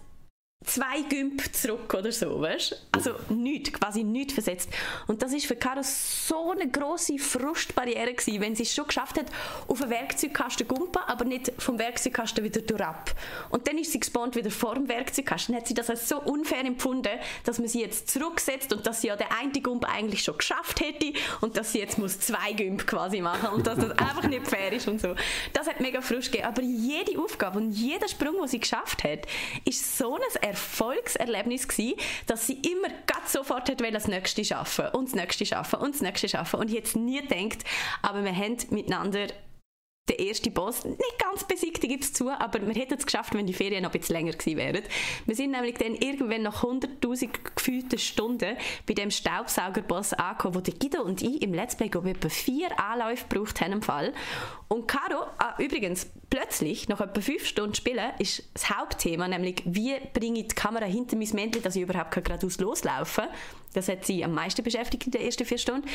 zwei Gümp zurück oder so, weißt? Also nichts, quasi nichts versetzt. Und das ist für Caro so eine große Frustbarriere gewesen, wenn sie es schon geschafft hat, auf einen Werkzeugkasten gumpen, aber nicht vom Werkzeugkasten wieder durchab. Und dann ist sie gespawnt wieder vor dem Werkzeugkasten. Dann hat sie das als so unfair empfunden, dass man sie jetzt zurücksetzt und dass sie ja den einen Gump eigentlich schon geschafft hätte und dass sie jetzt muss zwei Gümp quasi machen und dass das einfach nicht fair ist und so. Das hat mega Frust gegeben. Aber jede Aufgabe und jeder Sprung, den sie geschafft hat, ist so ein Erfolgserlebnis gewesen, dass sie immer ganz sofort hat das nächste schaffen und das nächste schaffen und das nächste schaffen und jetzt nie denkt, aber wir haben miteinander der erste Boss nicht ganz besiegt, gebe es zu, aber wir hätten es geschafft, wenn die Ferien noch ein bisschen länger gewesen wären. Wir sind nämlich dann irgendwann nach 100'000 gefühlten Stunden bei dem Staubsaugerboss angekommen, wo der Guido und ich im Let's Play glaube etwa vier Anläufe gebraucht haben im Fall. Und Caro, ah, übrigens, plötzlich, nach etwa fünf Stunden Spielen, ist das Hauptthema, nämlich wie bringe ich die Kamera hinter mein Männchen, dass ich überhaupt geradeaus loslaufen kann. Das hat sie am meisten beschäftigt in den ersten vier Stunden.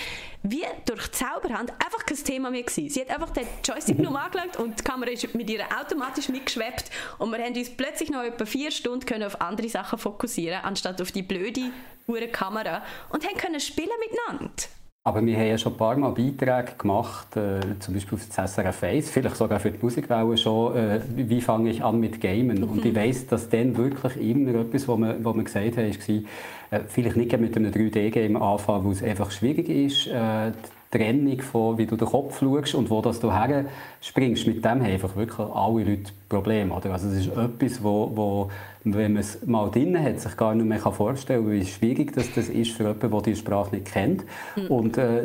Wie durch Zauberhand einfach kein Thema mehr gewesen. Sie hat einfach den Joystick nur angelegt und die Kamera ist mit ihr automatisch mitgeschwebt und wir haben uns plötzlich noch etwa vier Stunden können auf andere Sachen fokussieren, anstatt auf die blöde Kamera und haben können spielen miteinander. Aber wir haben ja schon ein paar Mal Beiträge gemacht, äh, zum Beispiel auf das SRF 1, vielleicht sogar für die Musikwelle schon, äh, wie fange ich an mit Gamen. Mhm. Und ich weiss, dass dann wirklich immer etwas, was man, was man gesagt hat, war, äh, vielleicht nicht mit einem 3D-Game anfangen, wo es einfach schwierig ist, äh, Trennung von, wie du den Kopf schaust und wo das du her springst, mit dem haben einfach wirklich alle Leute Probleme. Oder? Also es ist etwas, wo, wo wenn man es mal drin hat, sich gar nicht mehr vorstellen kann, wie schwierig das, das ist für jemanden, der die Sprache nicht kennt. Mhm. Und äh,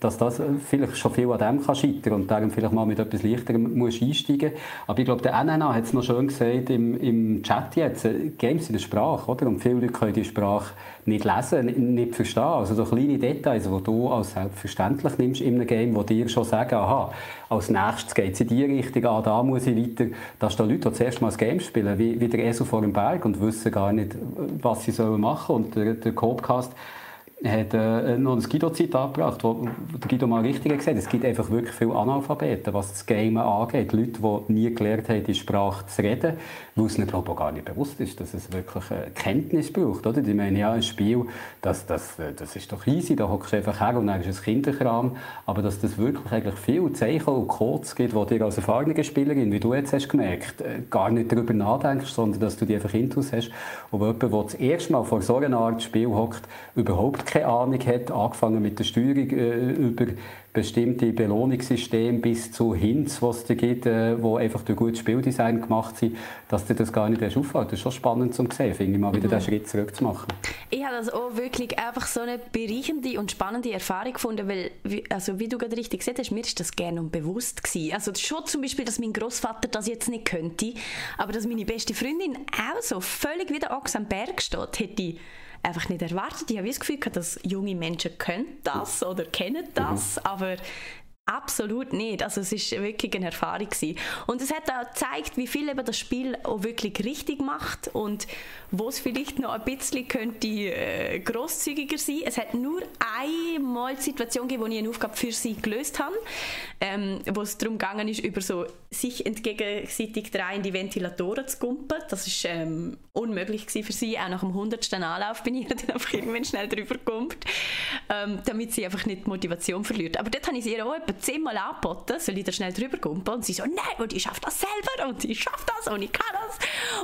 dass das vielleicht schon viel an dem kann scheitern und darum vielleicht mal mit etwas Leichterem muss einsteigen Aber ich glaube, der NNA hat es noch schön gesagt im, im Chat jetzt, äh, Games in der Sprache, oder? Und viele Leute können die Sprache nicht lesen, nicht verstehen. Also so kleine Details, die du als selbstverständlich nimmst in einem Game, die dir schon sagen, aha, als nächstes geht es in die Richtung, ah, da muss ich weiter. Da stehen Leute, die zuerst mal das Game spielen, wie, wie der Esel vor dem Berg und wissen gar nicht, was sie sollen machen sollen. Und der, der Codecast hat äh, noch ein Guido-Zitat gebracht, wo Guido mal richtig gesagt hat, es gibt einfach wirklich viele Analphabeten, was das Gamen angeht. Leute, die nie gelernt haben, die Sprache zu reden, weil es ihnen glaube gar nicht bewusst ist, dass es wirklich eine Kenntnis braucht. Oder? Die meinen, ja, ein Spiel, das, das, das ist doch easy, da hockst du einfach her und dann ist es Kinderkram. Aber dass das wirklich eigentlich viele Zeichen und Codes gibt, die dir als erfahrene Spielerin, wie du jetzt hast gemerkt, äh, gar nicht darüber nachdenkst, sondern dass du die einfach intus hast. Und jemand, der das erste Mal vor so einer Art Spiel hockt, überhaupt keine Ahnung hat, angefangen mit der Steuerung äh, über bestimmte Belohnungssysteme bis zu Hints, was es da gibt, äh, wo einfach durch gutes Spieldesign gemacht sind, dass dir das gar nicht erst auffällt. Das ist schon spannend zu sehen, finde ich, mal wieder mhm. den Schritt zurückzumachen. Ich habe das auch wirklich einfach so eine bereichernde und spannende Erfahrung gefunden, weil, also wie du gerade richtig gesagt hast, mir ist das gerne und bewusst gewesen. Also schon zum Beispiel, dass mein Großvater das jetzt nicht könnte, aber dass meine beste Freundin auch so völlig wieder Ochs am Berg steht, hätte ich einfach nicht erwartet. Ich habe das Gefühl, dass junge Menschen können das oder kennen das, mhm. aber Absolut nicht. Also es ist wirklich eine Erfahrung gewesen. Und es hat auch gezeigt, wie viel eben das Spiel auch wirklich richtig macht und wo es vielleicht noch ein bisschen könnte äh, großzügiger sein. Es hat nur einmal die Situation gegeben, wo ich eine Aufgabe für sie gelöst habe, ähm, wo es darum gegangen ist, über so sich entgegenseitig drehende Ventilatoren zu kumpen. Das ist ähm, unmöglich gewesen für sie. Auch nach dem hundertsten Anlauf bin ich dann einfach irgendwann schnell drüber gekommen, ähm, damit sie einfach nicht die Motivation verliert. Aber dort habe ich sie auch zehnmal angeboten, soll ich da schnell drüber kumpen? Und sie so, nein, und ich schaffe das selber und ich schaffe das und ich kann das.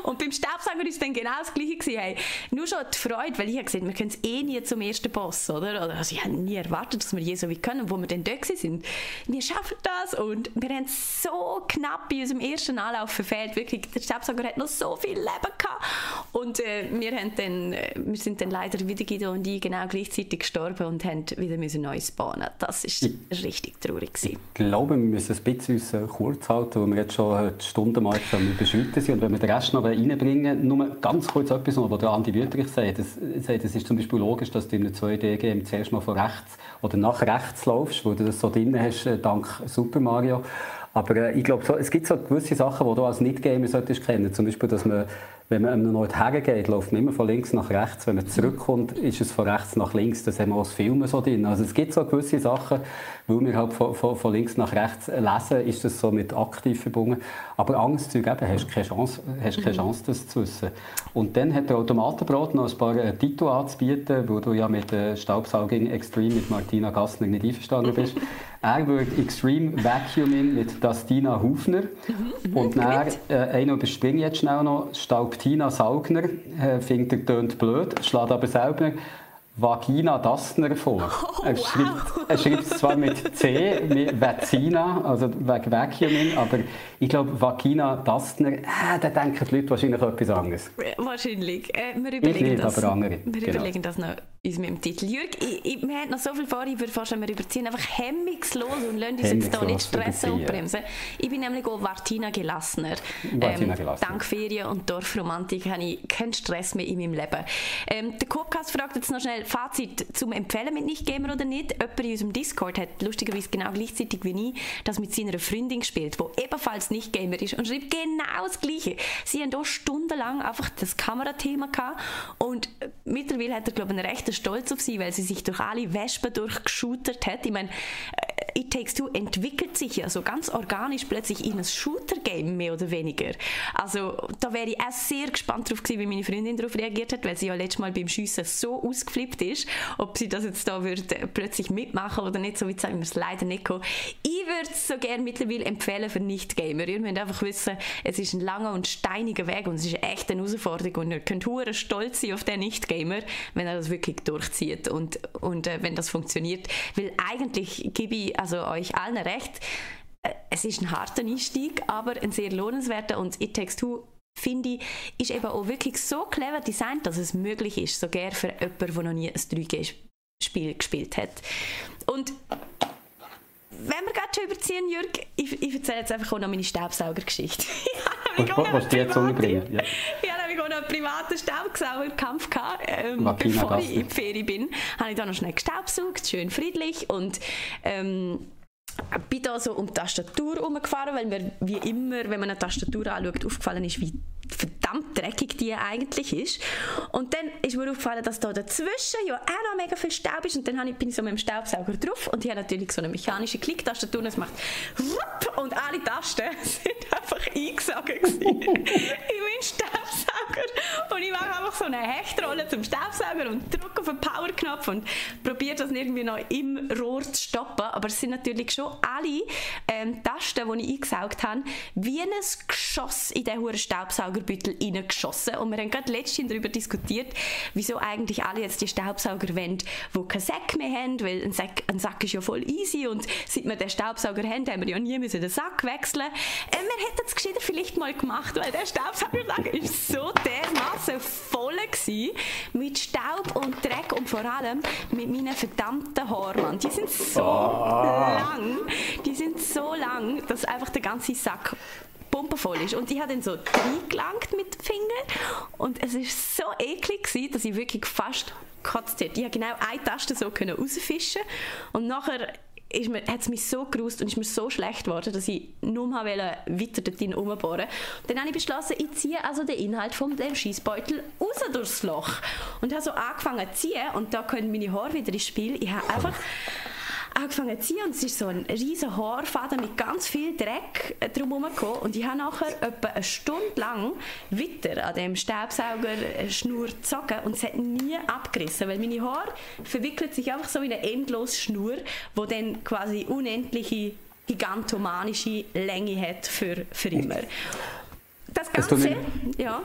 Und beim Staubsauger war es dann genau das Gleiche gewesen. Hey, nur schon die Freude, weil ich habe gesehen, wir können es eh nie zum ersten Boss, oder? Also ich habe nie erwartet, dass wir je so wie können, wo wir dann da sind. Wir schaffen das und wir haben so knapp bei unserem ersten Anlauf verfehlt. Wirklich, der Staubsauger hat noch so viel Leben gehabt. Und äh, wir, haben dann, äh, wir sind dann leider wieder Guido und ich genau gleichzeitig gestorben und haben wieder müssen Neues bauen. Das ist richtig traurig gewesen. Ich glaube, wir müssen ein bisschen äh, kurz halten, weil wir jetzt schon die Stundenmarke überschritten sind. Und wenn wir den Rest noch reinbringen, nur ganz kurz etwas, was Andi Wüterich sagt. Es ist zum Beispiel logisch, dass du in einem 2D-Game zuerst mal von rechts oder nach rechts laufst, wo du das so drin hast, äh, dank Super Mario. Aber äh, ich glaube, es gibt so gewisse Sachen, die du als Nicht-Gamer solltest kennen. Zum Beispiel, dass man, wenn man an einem Ort hergeht, läuft man immer von links nach rechts. Wenn man zurückkommt, ist es von rechts nach links. Das haben wir als Filme so drin. Also es gibt so gewisse Sachen, weil wir halt von, von, von links nach rechts lesen, ist das so mit aktiv verbunden. Aber Angstzeug eben, hast keine Chance, hast keine mhm. Chance, das zu wissen. Und dann hat der Automatenbrot noch ein paar äh, Titel anzubieten, wo du ja mit äh, Staubsauging Extreme mit Martina Gassner nicht einverstanden bist. er würde Extreme Vacuuming mit Dastina Hufner. Mhm. Und dann, äh, einen überspringe ich jetzt schnell noch, Staubtina Saugner, äh, findet er tönt blöd, schlägt aber selber Vagina Dastner vor. Oh, er, schreibt, wow. er schreibt es zwar mit C, mit Vagina, also wegen Vacuuming, aber ich glaube, Vagina Dastner, äh, da denken die Leute wahrscheinlich etwas anderes. Wahrscheinlich. Äh, wir überlegen, nicht, das, aber andere. wir genau. überlegen das noch uns mit dem Titel. Jürg, ich, ich, wir haben noch so viel vor, ich würde vorstellen, wir überziehen einfach hemmungslos und lassen uns jetzt hier nicht stressen und bremsen. Ich bin nämlich auch Martina Gelassener. Martina ähm, Gelassener. Dank Ferien und Dorfromantik habe ich keinen Stress mehr in meinem Leben. Ähm, der Copcast fragt jetzt noch schnell, Fazit zum Empfehlen mit Nicht-Gamer oder nicht? Jemand in unserem Discord hat lustigerweise genau gleichzeitig wie ich das mit seiner Freundin gespielt, die ebenfalls Nicht-Gamer ist und schreibt genau das Gleiche. Sie haben hier stundenlang einfach das Kamerathema gehabt und mittlerweile hat er, glaube ich, einen Stolz auf sie, weil sie sich durch alle Wespen durchgeschootert hat. Ich meine, äh, It Takes Two entwickelt sich ja so ganz organisch plötzlich in ein Shooter-Game, mehr oder weniger. Also da wäre ich auch sehr gespannt darauf gewesen, wie meine Freundin darauf reagiert hat, weil sie ja letztes Mal beim Schiessen so ausgeflippt ist, ob sie das jetzt da würde plötzlich mitmachen oder nicht, so wie sagen wir es leider nicht kommen. Ich würde es so gerne mittlerweile empfehlen für Nicht-Gamer. Ihr müsst einfach wissen, es ist ein langer und steiniger Weg und es ist echt eine Herausforderung und ihr könnt stolz sein auf den Nicht-Gamer, wenn er das wirklich durchzieht und, und äh, wenn das funktioniert. Weil eigentlich gebe ich also euch allen recht, äh, es ist ein harter Einstieg, aber ein sehr lohnenswerter und It Takes Two finde ich, ist eben auch wirklich so clever designt, dass es möglich ist, sogar für jemanden, der noch nie ein 3G-Spiel gespielt hat. Und wenn wir gerade schon überziehen, Jürg, ich, ich erzähle jetzt einfach auch noch meine Staubsaugergeschichte. Ja. Ich habe nämlich auch noch einen privaten Staubsaugerkampf ähm, bevor ich in die Ferien bin. Habe ich da noch schnell gestaubsaugt, schön friedlich und ähm, bin da so um die Tastatur herumgefahren, weil mir wie immer, wenn man eine Tastatur anschaut, aufgefallen ist, wie verdammt dreckig die eigentlich ist. Und dann ist mir aufgefallen, dass da dazwischen ja auch noch mega viel Staub ist und dann bin ich so mit dem Staubsauger drauf und ich habe natürlich so eine mechanische Klicktastatur und es macht und alle Tasten sind einfach eingesogen in meinen Staubsauger und ich mache einfach so eine Hechtrolle zum Staubsauger und drücke auf den Powerknopf und probiere das irgendwie noch im Rohr zu stoppen. Aber es sind natürlich schon alle ähm, Tasten, die ich eingesaugt habe, wie ein Geschoss in diesen Staubsaugerbüttel reingeschossen. Und wir haben gerade letztens darüber diskutiert, wieso eigentlich alle jetzt die Staubsauger wollen, die keinen Sack mehr haben, weil ein Sack, ein Sack ist ja voll easy und seit wir den Staubsauger haben, haben wir ja nie müssen den Sack wechseln. Äh, wir hätten es gescheiter vielleicht mal gemacht, weil der Staubsauger ist so dermaßen voll gewesen, mit Staub und Dreck und vor allem mit meinen verdammten Haaren. Die sind so oh. lang, die sind so lang, dass einfach der ganze Sack pumpenvoll ist. Und ich habe dann so reingelangt mit den Fingern und es war so eklig gewesen, dass ich wirklich fast gekotzt hätte. Ich habe genau eine Taste so rausfischen und nachher hat es mich so gerust und ist mir so schlecht geworden, dass ich nur mal weiter dort rumbohren Dann habe ich beschlossen, ich ziehe also den Inhalt von dem Schießbeutel raus durchs Loch. Und habe so angefangen zu ziehen und da können meine Haare wieder ins Spiel. Ich habe einfach angefangen zu ziehen und es ist so ein riesen Haarfaden mit ganz viel Dreck äh, drumherum gekommen und ich habe nachher etwa eine Stunde lang weiter an dem Staubsaugerschnur gezogen und es hat nie abgerissen, weil meine Haare verwickeln sich einfach so in eine endlose Schnur, wo dann quasi unendliche gigantomanische Länge hat für, für immer. Das Ganze, ja.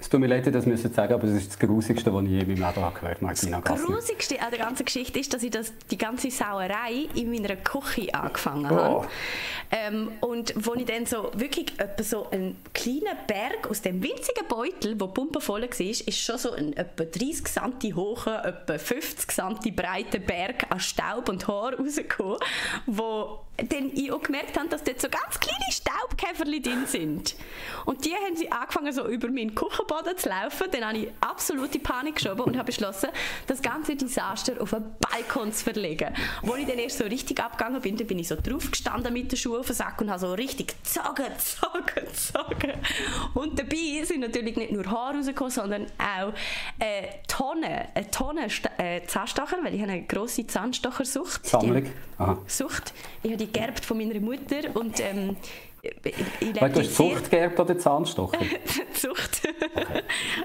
Es tut mir leid, das müssen sagen, aber das ist das Grusigste, was ich je in meinem Leben habe gehört Martina Das Grusigste an der ganzen Geschichte ist, dass ich das, die ganze Sauerei in meiner Küche angefangen habe. Oh. Ähm, und wo ich dann so wirklich etwa so einen kleinen Berg aus dem winzigen Beutel, wo pumpenvoll war, ist schon so ein etwa 30 cm hohen, etwa 50 cm breiten Berg an Staub und Haar rausgekommen, wo dann ich auch gemerkt habe, dass dort so ganz kleine Staubkäferchen drin sind. Und die haben sie angefangen so über meinen Küchen Boden zu laufen. Dann habe ich absolute Panik geschoben und habe beschlossen, das ganze Desaster auf einen Balkon zu verlegen. Als ich dann erst so richtig abgegangen bin, dann bin ich so drauf gestanden mit den Schuhen auf den Sack und habe so richtig gezogen, gezogen, gezogen. Und dabei sind natürlich nicht nur Haare rausgekommen, sondern auch äh, Tonnen, eine Tonne äh, Zahnstocher, weil ich habe eine grosse Zahnstochersucht. Sammlung? Aha. Sucht. Ich habe die geerbt von meiner Mutter und ähm, weil du hast Zucht geerbt oder Zahnstocher? Zucht. Okay.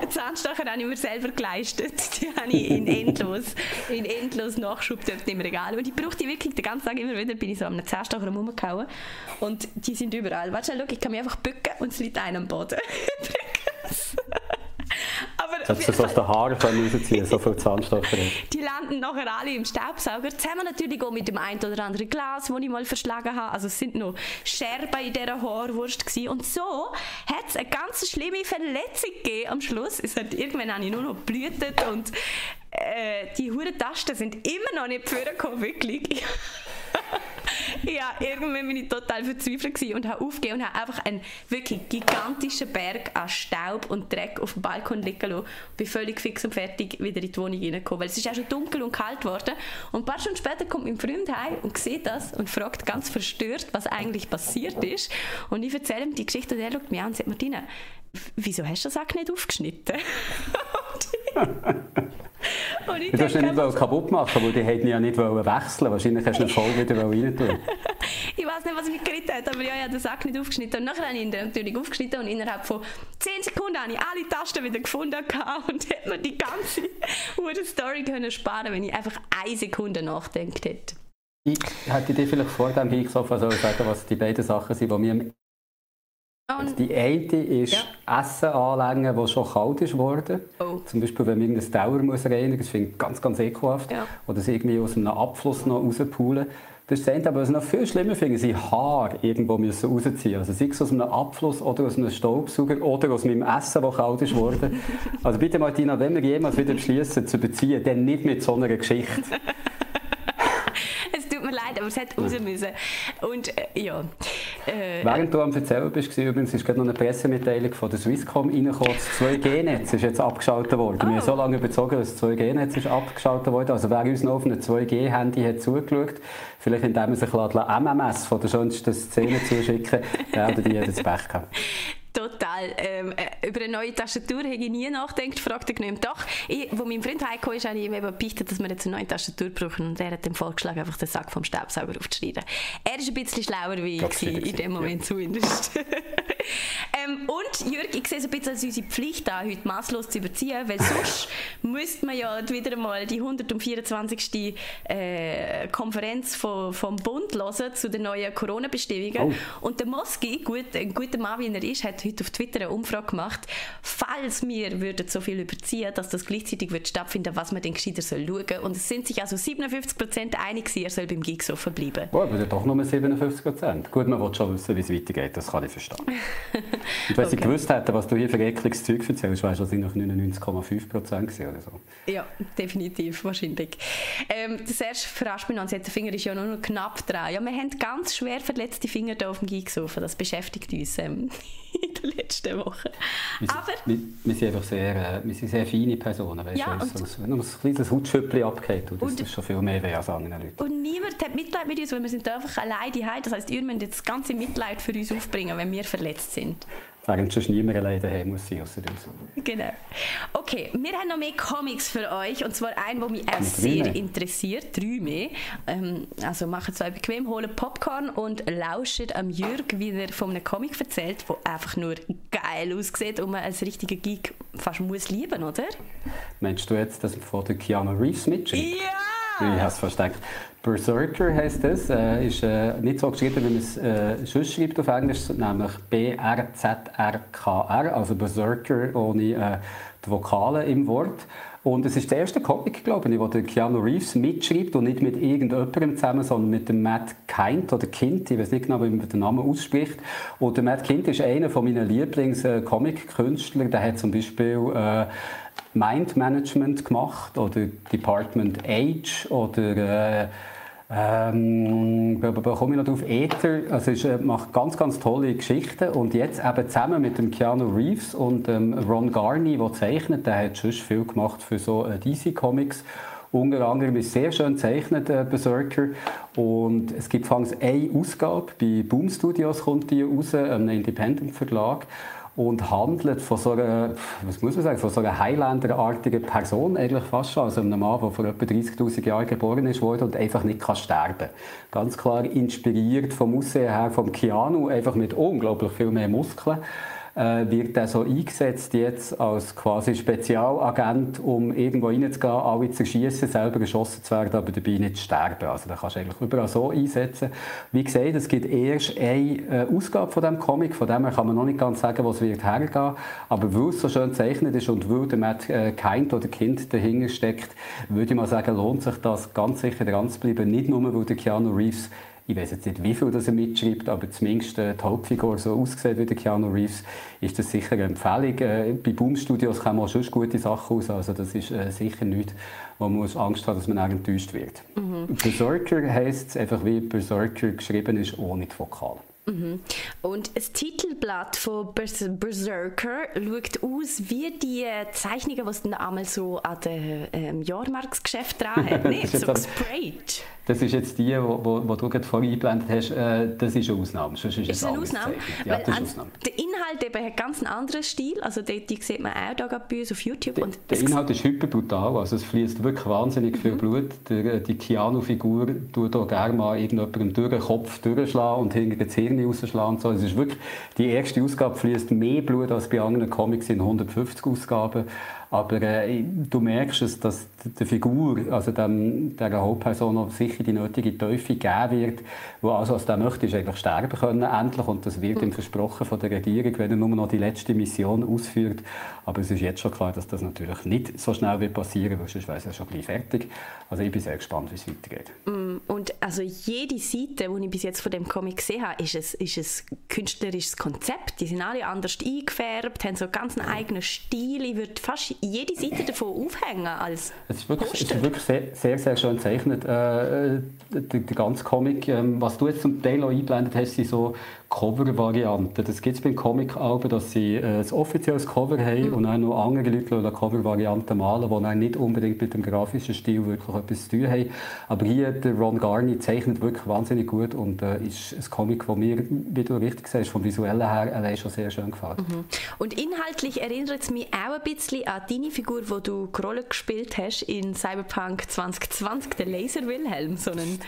Zahnstocher habe ich mir selber geleistet. Die habe ich in endlos, in endlos Nachschub dort im Regal. Und ich brauche die wirklich den ganzen Tag immer wieder, bin ich so am Zahnstocher rumgehauen. Und die sind überall. Warte, schau, ich kann mich einfach bücken und es liegt einem am Boden. Aber du so aus den Haaren rausziehen so viel Zahnstocher Die landen nachher alle im Staubsauger. Zusammen natürlich auch mit dem einen oder anderen Glas, das ich mal verschlagen habe. Also es sind noch Scherben in dieser Haarwurst gewesen. Und so hat es eine ganz schlimme Verletzung gegeben am Schluss. Es hat, irgendwann habe ich nur noch blühtet und äh, die Hurentasten sind immer noch nicht vorgekommen, wirklich. Ja, irgendwann bin ich total verzweifelt und habe aufgegeben und habe einfach einen wirklich gigantischen Berg an Staub und Dreck auf dem Balkon liegen lassen. Ich bin völlig fix und fertig wieder in die Wohnung reingekommen, weil es ist auch schon dunkel und kalt geworden. Und ein paar Stunden später kommt mein Freund heim und sieht das und fragt ganz verstört, was eigentlich passiert ist. Und ich erzähle ihm die Geschichte und er schaut mich an und sagt, Martina, wieso hast du das auch nicht aufgeschnitten? Und ich du hast nicht kaputt machen, weil die hätten ja nicht wechseln Wahrscheinlich hast du ihn voll wieder rein tun Ich weiß nicht, was mich geritten hat, aber ja, ich habe den Sack nicht aufgeschnitten. Und nachher habe ich ihn natürlich aufgeschnitten und innerhalb von 10 Sekunden habe ich alle Tasten wieder gefunden und hätte mir die ganze Story können sparen wenn ich einfach eine Sekunde nachdenkt hätte. Ich hätte dir vielleicht vor dem hingesoffen sagen, was die beiden Sachen sind, die mir die eine ist ja. Essen anlängen, das schon kalt ist worden. Oh. Zum Beispiel, wenn man irgendein Dauer muss reinigen muss, das finde ich ganz, ganz ekelhaft. Ja. Oder es irgendwie aus einem Abfluss noch rauspulen. Das ist das aber was ich noch viel schlimmer finde, sind Haare irgendwo müssen rausziehen. Also sei es aus einem Abfluss oder aus einem Staubsauger oder aus meinem Essen, das kalt ist worden. Also bitte Martina, wenn wir jemals wieder beschließen zu beziehen, dann nicht mit so einer Geschichte. leid, aber es hat raus müssen. Und äh, ja. Äh, Während du am Erzählen bist, übrigens, ist gerade noch eine Pressemitteilung von der Swisscom reingekommen. Das 2G-Netz ist jetzt abgeschaltet worden. Oh. Wir haben so lange überzogen, dass das 2G-Netz ist abgeschaltet worden. Also wer uns noch auf einem 2G-Handy hat zugeschaut, vielleicht indem er sich MMS von der schönsten Szene zuschicken der hat die das Pech gehabt. Total. Ähm, äh, über eine neue Tastatur habe ich nie nachgedacht, fragte ich Doch, ich, wo mein Freund heimgekommen ist, habe ich ihm eben beichtet, dass wir jetzt eine neue Tastatur brauchen und er hat dem vorgeschlagen, einfach den Sack vom Staubsauger aufzuschneiden. Er ist ein bisschen schlauer wie ich in dem Moment ja. zumindest. ähm, und Jürg, ich sehe es ein bisschen als unsere Pflicht an, heute maßlos zu überziehen, weil sonst müsste man ja wieder einmal die 124. Äh, Konferenz von, vom Bund hören zu den neuen Corona-Bestimmungen. Oh. Und der Moski, gut, ein guter Mann wie er ist, hat heute auf Twitter eine Umfrage gemacht, falls wir würden so viel überziehen, dass das gleichzeitig wird stattfinden, was man den gescheiter soll schauen. Und es sind sich also 57 Prozent einig, er soll beim Gig so verbleiben. Oh, aber doch nur 57 Prozent. Gut, man will schon wissen, wie es weitergeht, das kann ich verstehen. Und wenn okay. ich gewusst hätte, was du hier für ekliges Zeug erzählst, weißt du, das sind noch 99,5 Prozent oder so. Ja, definitiv, wahrscheinlich. Ähm, das erste verarscht mich noch, der Finger ist ja nur noch knapp dran. Ja, wir haben ganz schwer verletzte Finger hier auf dem Gig das beschäftigt uns ähm, in den letzten Wochen. Wir sind, Aber, wir, wir, sind einfach sehr, äh, wir sind sehr feine Personen. Weißt ja, du, wenn uns ein kleines Hautschüppchen abgeht, das und, ist schon viel mehr weh als andere Leute. Und niemand hat Mitleid mit uns, weil wir sind einfach alleine daheim. Das heisst, ihr müsst jetzt das ganze Mitleid für uns aufbringen, wenn wir verletzt sind. Während sonst niemand alleine daheim muss sein, außer uns. Genau. Okay, wir haben noch mehr Comics für euch. Und zwar einen, der mich auch sehr mehr. interessiert. Drei mehr. Ähm, also macht es euch bequem, holt Popcorn und lauscht am Jürg, wie er von einem Comic erzählt, der einfach nur geil aussieht und man als richtiger Geek fast muss lieben, oder? Meinst du jetzt, dass von der Keanu Reeves mitschreibt? Ja! Ich habe es versteckt. Berserker heißt es. Äh, ist äh, nicht so geschrieben, wie man es äh, sonst schreibt auf Englisch, nämlich B-R-Z-R-K-R, also Berserker ohne äh, die Vokale im Wort. Und es ist der erste Comic, glaube ich, wo der Keanu Reeves mitschreibt und nicht mit irgendjemandem zusammen, sondern mit dem Matt Kind oder Kind, ich weiß nicht genau, wie man den Namen ausspricht. Und der Matt Kind ist einer von meinen Lieblings-Comic-Künstlern. Der hat zum Beispiel äh, Mind Management gemacht oder Department Age oder äh, ähm, komme ich noch drauf, Ether, also ist, äh, macht ganz, ganz tolle Geschichten. Und jetzt eben zusammen mit dem Keanu Reeves und ähm, Ron Garney, der zeichnet, der hat schon viel gemacht für so äh, DC Comics. Unter anderem ist sehr schön gezeichnet, äh, Berserker. Und es gibt fangs eine Ausgabe, bei Boom Studios kommt die raus, einem Independent Verlag und handelt von so einer, was muss man sagen, von so einer Highlander-artigen Person eigentlich fast schon, also einem Mann, der vor etwa 30'000 Jahren geboren ist worden und einfach nicht kann sterben. Ganz klar inspiriert vom Aussehen her vom Keanu, einfach mit unglaublich viel mehr Muskeln äh, wird er so eingesetzt jetzt als quasi Spezialagent, um irgendwo reinzugehen, alle zu schießen, selber geschossen zu werden, aber dabei nicht zu sterben. Also da kannst du eigentlich überall so einsetzen. Wie gesagt, es gibt erst eine äh, Ausgabe von dem Comic, von dem kann man noch nicht ganz sagen, was wird hergehen, aber weil es so schön gezeichnet ist und weil der Matt äh, Kind oder Kind dahinter steckt, würde ich mal sagen, lohnt sich das ganz sicher dran zu bleiben, nicht nur, weil der Keanu Reeves ich weiß jetzt nicht, wie viel das er mitschreibt, aber zumindest äh, die Hauptfigur so aussieht wie der Keanu Reeves, ist das sicher eine Empfehlung. Äh, bei Boom Studios kommen auch schon gute Sachen aus, also das ist äh, sicher nichts, wo man Angst haben, dass man enttäuscht wird. Mhm. Berserker heisst einfach, wie Berserker geschrieben ist, ohne die Vokale. Mhm. Und das Titelblatt von Berserker schaut aus wie die Zeichnungen, die dann einmal so an den ähm, Jahrmarksgeschäft dran hat. Nicht so gesprayt. Das ist jetzt die, die du gerade vorhin eingeblendet hast. Äh, das ist eine Ausnahme. Sonst ist, ist eine Ausnahme? Ja, das ist eine Ausnahme. Der Inhalt eben hat ganz einen anderen Stil. Also die, die sieht man auch da bei uns auf YouTube. Der, der Inhalt ist hyperbrutal. Also es fließt wirklich wahnsinnig viel mhm. Blut. Der, die Keanu-Figur tut auch gerne mal irgendjemandem durch den Kopf durchschlagen und hinter das Hirn rausschlagen. So. Es ist wirklich, die erste Ausgabe fließt mehr Blut als bei anderen Comics in 150 Ausgaben. Aber äh, du merkst es, dass der Figur, also dem, der Hauptperson sicher die nötige Teufel geben wird, wo also aus der möchte, ist eigentlich sterben können endlich und das wird ihm versprochen von der Regierung, wenn er nur noch die letzte Mission ausführt. Aber es ist jetzt schon klar, dass das natürlich nicht so schnell wird passieren, weil sonst wäre ja schon gleich fertig. Also ich bin sehr gespannt, wie es weitergeht. Mm, und also jede Seite, die ich bis jetzt von dem Comic gesehen habe, ist ein, ist ein künstlerisches Konzept. Die sind alle anders eingefärbt, haben so ganz einen eigenen Stil. Ich würde fast jede Seite davon aufhängen als es ist wirklich, Es ist wirklich sehr, sehr, sehr schön gezeichnet, äh, der, der ganze Comic. Ähm, was du jetzt zum Teil auch eingeblendet hast, sind so Cover-Varianten. Das gibt es beim Comic-Alben, dass sie äh, ein offizielles Cover haben mhm. und auch noch andere Leute Cover-Varianten malen, die dann nicht unbedingt mit dem grafischen Stil wirklich etwas zu tun haben. Aber hier, der Ron Garney zeichnet wirklich wahnsinnig gut und äh, ist ein Comic, das mir, wie du richtig sagst, vom Visuellen her allein schon sehr schön gefällt. Mhm. Und inhaltlich erinnert es mich auch ein bisschen an deine Figur, die du Rolle gespielt hast in Cyberpunk 2020, der Laser Wilhelm, so einen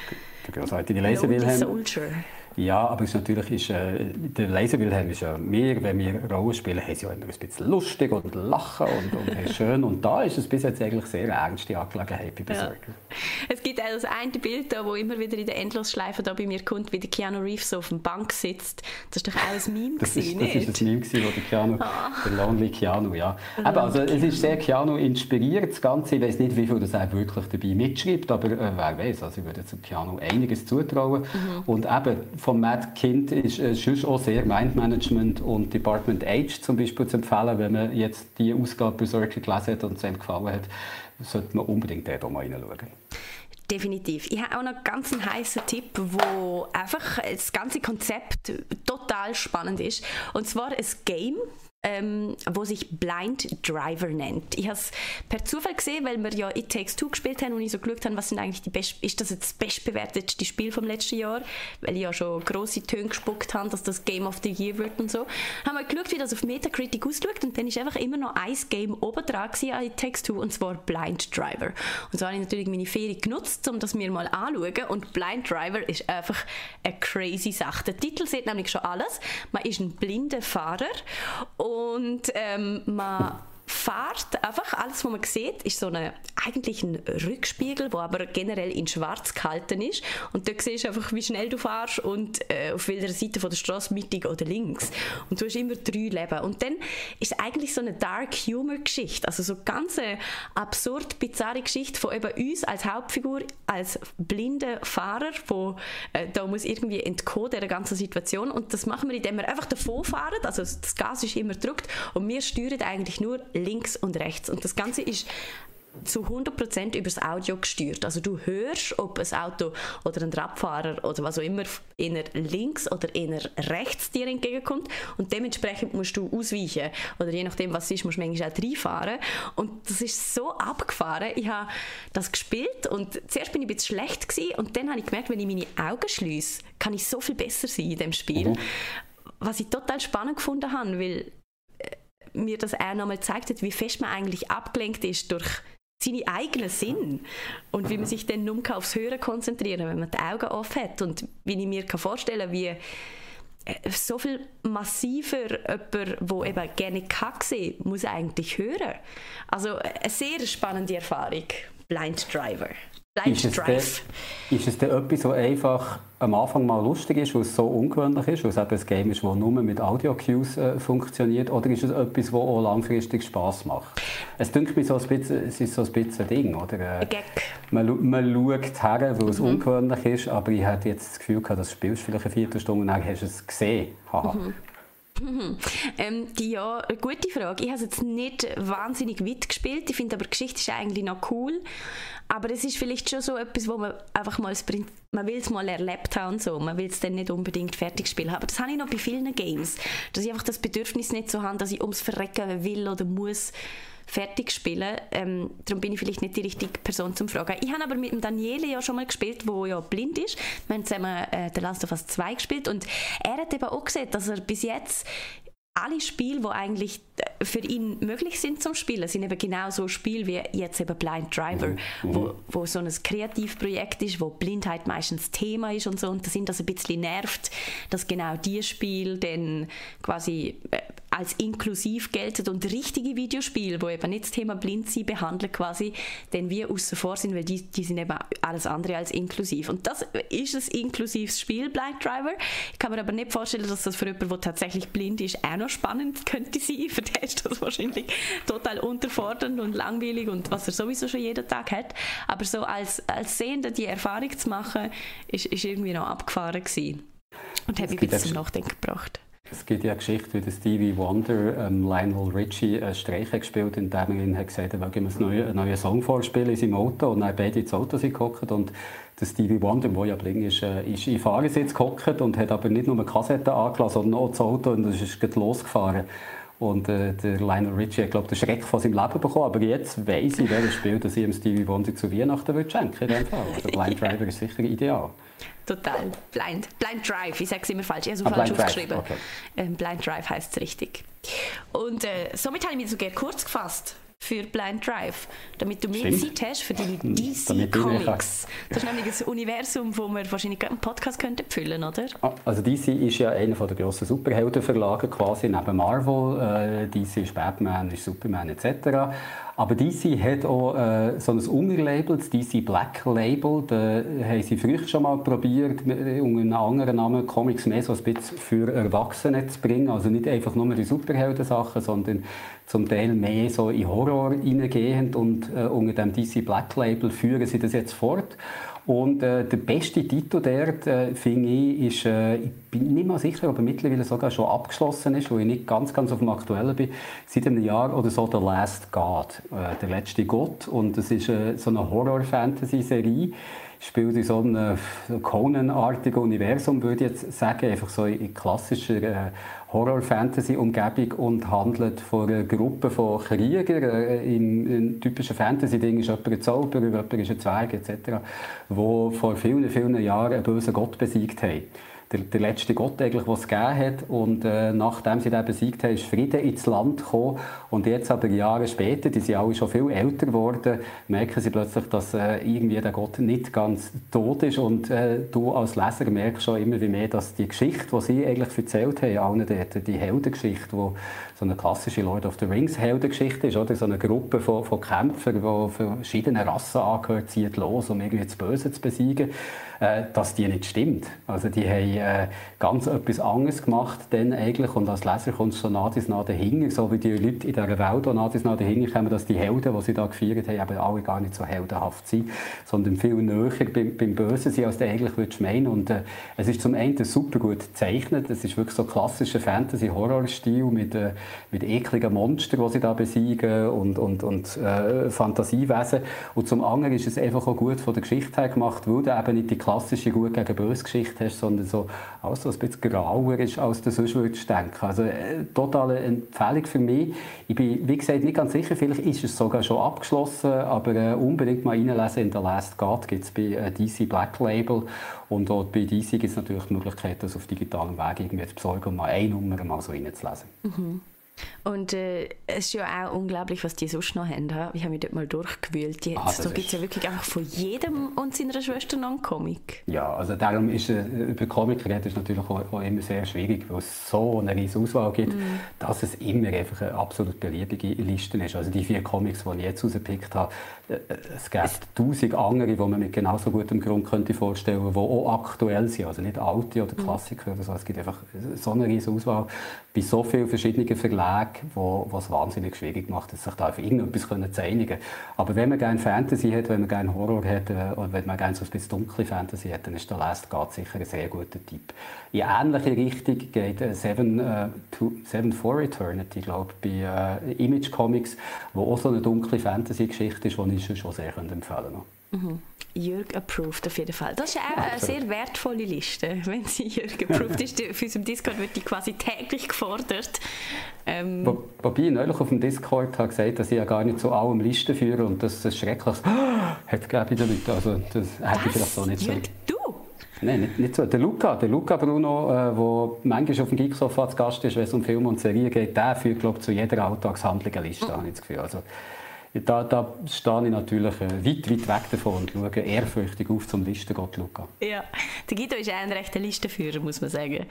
der großartige Laser Wilhelm. Soldier. Ja, aber es natürlich ist, äh, der Laserwilhelm ist ja, wir, wenn wir Rollen spielen, haben sie ja immer ein bisschen lustig und lachen und, und schön. Und da ist es bis jetzt eigentlich sehr ernste Angelegenheit bei Berserker. Ja. Es gibt auch das eine Bild, da, wo immer wieder in der Endlosschleife da bei mir kommt, wie der Keanu Reeves so auf der Bank sitzt. Das ist doch auch ein Meme Das ist, das ist ein Meme gewesen, wo der Keanu, ah. der Lonely Keanu, ja. Aber also, es ist sehr Keanu inspiriert, das Ganze. Ich weiß nicht, wie viel das er wirklich dabei mitschreibt, aber äh, wer weiß, also ich würde zu Keanu einiges zutrauen. Mhm. Und eben, von Matt Kind ist äh, sonst auch sehr Mindmanagement und Department Age zum Beispiel zu empfehlen. Wenn man jetzt die Ausgabe Berserker gelesen hat und es einem gefallen hat, sollte man unbedingt dort mal reinschauen. Definitiv. Ich habe auch noch einen ganz heißen Tipp, wo einfach das ganze Konzept total spannend ist. Und zwar ein Game, ähm, wo sich Blind Driver nennt. Ich habe es per Zufall gesehen, weil wir ja It Takes Two gespielt haben und ich so geschaut habe, was sind eigentlich die best ist das jetzt das bestbewertetste Spiel vom letzten Jahr, weil ich ja schon grosse Töne gespuckt habe, dass das Game of the Year wird und so. Haben wir geschaut, wie das auf Metacritic ausschaut und dann ist einfach immer noch ein Game oben dran an It Takes Two und zwar Blind Driver. Und so habe ich natürlich meine Ferien genutzt, um das mir mal anzuschauen und Blind Driver ist einfach eine crazy Sache. Der Titel sieht nämlich schon alles. Man ist ein blinder Fahrer und ähm, man fährt einfach, alles was man sieht, ist so eine, eigentlich ein Rückspiegel, der aber generell in schwarz gehalten ist. Und dort siehst du einfach, wie schnell du fährst und äh, auf welcher Seite von der Straße, mittig oder links. Und du hast immer drei Leben. Und dann ist es eigentlich so eine Dark Humor Geschichte, also so ganz absurd bizarre Geschichte von eben uns als Hauptfigur, als blinde Fahrer, wo äh, da muss irgendwie entkommen der ganzen Situation. Und das machen wir, indem wir einfach davon fahren, also das Gas ist immer gedrückt. Und wir steuern eigentlich nur links und rechts. Und das Ganze ist zu 100% über das Audio gesteuert. Also du hörst, ob ein Auto oder ein Radfahrer oder was auch immer eher links oder eher rechts dir entgegenkommt und dementsprechend musst du ausweichen oder je nachdem was es ist, musst du manchmal auch reinfahren und das ist so abgefahren. Ich habe das gespielt und zuerst bin ich ein bisschen schlecht gewesen und dann habe ich gemerkt, wenn ich meine Augen schließe, kann ich so viel besser sein in dem Spiel. Mhm. Was ich total spannend gefunden habe, weil mir das auch nochmal gezeigt hat, wie fest man eigentlich abgelenkt ist durch seine eigenen Sinn und wie man sich dann nur aufs Hören konzentrieren wenn man die Augen offen hat und wie ich mir vorstellen kann, wie äh, so viel massiver jemand, der eben gerne kann sehen, muss eigentlich hören. Also eine sehr spannende Erfahrung, Blind Driver. Ist es, denn, ist es denn etwas, was einfach am Anfang mal lustig ist, weil es so ungewöhnlich ist, weil es eben ein Game ist, das nur mit Audio-Cues äh, funktioniert, oder ist es etwas, das auch langfristig Spass macht? Es denkt mir so ein bisschen, es ist so ein bisschen ein Ding, oder? Äh, ein Gag. Man, man schaut her, weil es mhm. ungewöhnlich ist, aber ich hatte jetzt das Gefühl gehabt, dass du spielst vielleicht eine Viertelstunde und dann hast du es gesehen. Haha. Mhm. Mhm. Ähm, ja, eine gute Frage. Ich habe es jetzt nicht wahnsinnig weit gespielt. Ich finde aber, die Geschichte ist eigentlich noch cool. Aber es ist vielleicht schon so etwas, wo man einfach mal, man will es mal erlebt haben und so. Man will es dann nicht unbedingt fertig spielen. Aber das habe ich noch bei vielen Games. Dass ich einfach das Bedürfnis nicht so habe, dass ich ums Verrecken will oder muss fertig spielen. Ähm, darum bin ich vielleicht nicht die richtige Person zum Fragen. Ich habe aber mit dem Daniele ja schon mal gespielt, der ja blind ist. Wir haben zusammen äh, The Last of Us 2 gespielt und er hat eben auch gesehen, dass er bis jetzt alle Spiele, die eigentlich für ihn möglich sind zum Spielen, sind eben genau so Spiele wie jetzt eben Blind Driver, mhm. wo, mhm. wo so ein Kreativprojekt ist, wo Blindheit meistens Thema ist und so und das sind das ein bisschen nervt, dass genau dieses Spiel dann quasi äh, als inklusiv gelten und richtige Videospiele, wo eben nicht das Thema Blindsein behandeln quasi, denn wir außen vor sind, weil die, die sind eben alles andere als inklusiv. Und das ist ein inklusives Spiel, Blind Driver. Ich kann mir aber nicht vorstellen, dass das für jemanden, der tatsächlich blind ist, auch noch spannend könnte sein. Für den ist das wahrscheinlich total unterfordernd und langweilig und was er sowieso schon jeden Tag hat. Aber so als, als Sehender die Erfahrung zu machen, ist, ist irgendwie noch abgefahren gewesen. Und hat mich ein bisschen Nachdenken gebracht. Es gibt ja eine Geschichte, wie der Stevie Wonder ähm, Lionel Richie einen Streich gespielt indem er ihm hat gesagt hat, er ihm einen neuen, neuen Song vorspielen in seinem Auto. Und dann beide ins Auto sind gehockt und der Stevie Wonder, der ja bling ist, äh, ist in Fahrersitz gehockt und hat aber nicht nur eine Kassette angelassen, sondern auch das Auto und ist losgefahren. Und äh, der Lionel Richie hat, glaube den Schreck von seinem Leben bekommen. Aber jetzt weiss ich, welches Spiel das ich dem Stevie Wonder zu Weihnachten würde schenken würde. Also Blind Driver ist sicher ideal. Total. Blind. Blind Drive. Ich sage es immer falsch. Ich habe es ah, falsch Blind aufgeschrieben. Okay. Ähm, Blind Drive heißt es richtig. Und äh, somit habe ich mich so gerne kurz gefasst für Blind Drive, damit du mehr Stimmt. Zeit hast für deine hm, DC Comics. Das ist nämlich ein Universum, das wir wahrscheinlich einen Podcast könnten füllen oder? Ah, also DC ist ja einer der grossen Superheldenverlage quasi neben Marvel. Äh, DC ist Batman, ist Superman etc. Aber DC hat auch äh, so ein Unterlabel, das DC Black Label. Da haben sie früher schon mal probiert, unter einem anderen Namen Comics mehr so ein bisschen für Erwachsene zu bringen. Also nicht einfach nur die Superhelden-Sachen, sondern zum Teil mehr so in Horror hineingehend. Und äh, unter dem DC Black Label führen sie das jetzt fort. Und äh, der beste Titel dort, äh, finde ich, ist, äh, ich bin nicht mal sicher, ob er mittlerweile sogar schon abgeschlossen ist, weil ich nicht ganz, ganz auf dem Aktuellen bin, seit einem Jahr oder so «The Last God», äh, «Der letzte Gott». Und das ist äh, so eine Horror-Fantasy-Serie, spielt in so einem Conan-artigen Universum, würde ich jetzt sagen, einfach so in klassischer äh, Horror-Fantasy-Umgebung und handelt von einer Gruppe von Kriegern. Äh, Im, im typischen Fantasy-Ding ist jemand ein Zauberer, jemand ist ein Zwerg etc., die vor vielen, vielen Jahren einen bösen Gott besiegt haben der, der letzte Gott, eigentlich, den es gegeben hat. Und äh, nachdem sie den besiegt haben, ist Frieden ins Land gekommen. Und jetzt aber Jahre später, die sind alle schon viel älter geworden, merken sie plötzlich, dass äh, irgendwie der Gott nicht ganz tot ist. Und äh, du als Leser merkst schon immer wie mehr, dass die Geschichte, die sie eigentlich erzählt haben, allen dort, die Heldengeschichte, die so eine klassische Lord of the Rings Heldengeschichte ist, oder? So eine Gruppe von, von Kämpfern, die verschiedene Rassen angehört, zieht los, um irgendwie das Böse zu besiegen, äh, dass die nicht stimmt. Also die haben äh, ganz etwas anderes gemacht dann eigentlich und als Leser kommt es so nah nah dahinter, so wie die Leute in dieser Welt, die nah nah dahinter kommen, dass die Helden, die sie da gefeiert haben, eben alle gar nicht so heldenhaft sind, sondern viel näher beim, beim Bösen sind, als du eigentlich würdest meinen. Und äh, es ist zum einen super gut gezeichnet, es ist wirklich so klassischer Fantasy-Horror-Stil mit äh, mit ekligen Monstern, die sie da besiegen und, und, und äh, Fantasiewesen. Und zum anderen ist es einfach auch gut von der Geschichte her gemacht, weil du eben nicht die klassische Gut gegen Böse Geschichte hast, sondern so alles so ein bisschen grauer ist, als du sonst würdest denken. Also äh, totale Empfehlung für mich. Ich bin, wie gesagt, nicht ganz sicher, vielleicht ist es sogar schon abgeschlossen, aber äh, unbedingt mal reinlesen. In «The Last God» gibt es bei äh, DC Black Label und dort bei DC gibt es natürlich die Möglichkeit, das auf digitalem Weg irgendwie zu besorgen und mal eine Nummer mal so reinzulesen. Mhm. Und äh, es ist ja auch unglaublich, was die sonst noch haben. Ich habe mich dort mal durchgewühlt. Jetzt, ah, so gibt es ja wirklich einfach von jedem und seiner Schwester noch einen Comic. Ja, also darum ist äh, über Comic reden ist natürlich auch, auch, immer sehr schwierig, weil es so eine riesige Auswahl gibt, mm. dass es immer einfach eine absolut beliebige Liste ist. Also die vier Comics, die ich jetzt rausgepickt habe, es gibt tausend andere, die man mit genauso gutem Grund könnte vorstellen könnte, die auch aktuell sind. Also nicht alte oder mhm. Klassiker oder so. Es gibt einfach so eine riesige Auswahl bei so vielen verschiedenen Verlagen, wo es wahnsinnig schwierig macht, sich da auf irgendetwas zu einigen. Aber wenn man gerne Fantasy hat, wenn man gerne Horror hat äh, und wenn man gerne so ein bisschen dunkle Fantasy hat, dann ist der Last God sicher ein sehr guter Tipp. In ähnliche Richtung geht äh, Seven, äh, to, Seven for Eternity, glaube ich, bei äh, Image Comics, wo auch so eine dunkle Fantasy-Geschichte ist, die ich schon sehr empfehlen kann. Mhm. Jürg approved auf jeden Fall. Das ist auch eine sehr wertvolle Liste. Wenn sie Jürg approved ist, auf unserem Discord wird die quasi täglich gefordert. Ähm, Wo, wobei ich neulich auf dem Discord habe gesagt dass ich ja gar nicht zu allem Listen führe und das ist schrecklich hat glaube ich damit. Also das hätte ich vielleicht so nicht Jürg, so. Nein, nicht, nicht so. Der Luca, der Luca Bruno, der äh, manchmal auf dem Geeksofa zu Gast ist, wenn es um Filme und Serien geht, der führt glaube zu jeder Alltagshandlung eine Liste, mhm. habe ich das Gefühl. Also, da, da stehe ich natürlich äh, weit, weit weg davon und schaue ehrfürchtig auf zum Listengott Luca. Ja, der Guido ist ein rechter Listenführer, muss man sagen.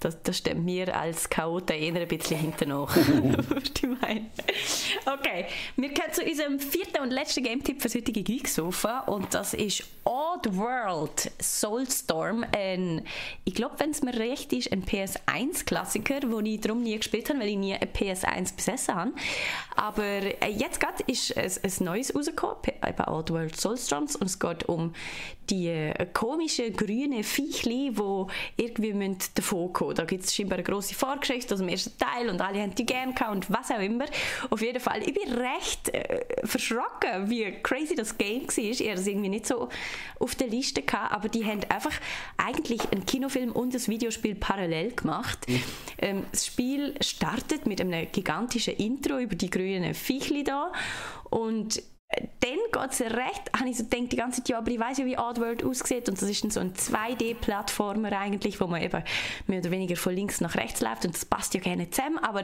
Das, das stimmt mir als Chaoten eher ein bisschen hinten nach. okay, wir kommen zu unserem vierten und letzten Game-Tipp für das heutige Geeksofa und das ist Odd World Soulstorm. Ein, ich glaube, wenn es mir recht ist, ein PS1-Klassiker, den ich darum nie gespielt habe, weil ich nie eine PS1 besessen habe. Aber äh, jetzt gerade ist ist ein, ein neues rausgekommen, eben Oddworld Soulstorms, und es geht um die komischen grünen Viechli, die irgendwie davon kommen Da gibt es scheinbar eine grosse Vorgeschichte aus dem ersten Teil und alle haben die gerne gehabt und was auch immer. Auf jeden Fall, ich bin recht äh, verschrocken, wie crazy das Game war. Ich hatte es irgendwie nicht so auf der Liste gehabt, aber die haben einfach eigentlich einen Kinofilm und ein Videospiel parallel gemacht. Mhm. Ähm, das Spiel startet mit einem gigantischen Intro über die grünen Viechli da und dann geht es recht, habe ich so gedacht, die ganze Zeit, ja, aber ich weiß ja, wie Oddworld aussieht und das ist dann so ein 2D-Plattformer eigentlich, wo man eben mehr oder weniger von links nach rechts läuft und das passt ja gerne zusammen, aber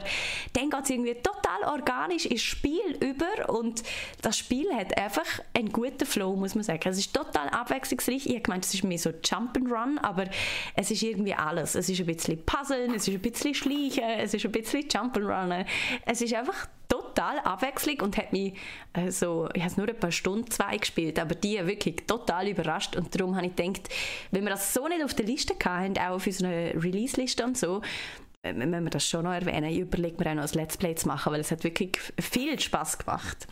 dann geht es irgendwie total organisch ins Spiel über und das Spiel hat einfach einen guten Flow, muss man sagen. Es ist total abwechslungsreich. Ich habe gemeint, es ist mehr so Jump'n'Run, aber es ist irgendwie alles. Es ist ein bisschen Puzzeln, es ist ein bisschen Schleichen, es ist ein bisschen Jump'n'Run. Es ist einfach total Abwechslung und hat mich äh, so, ich habe nur ein paar Stunden, zwei gespielt, aber die wirklich total überrascht und darum habe ich gedacht, wenn wir das so nicht auf der Liste hatten, auch auf unserer Release-Liste und so, äh, müssen wir das schon noch erwähnen. Ich überlege mir auch noch ein Let's Play zu machen, weil es hat wirklich viel Spaß gemacht.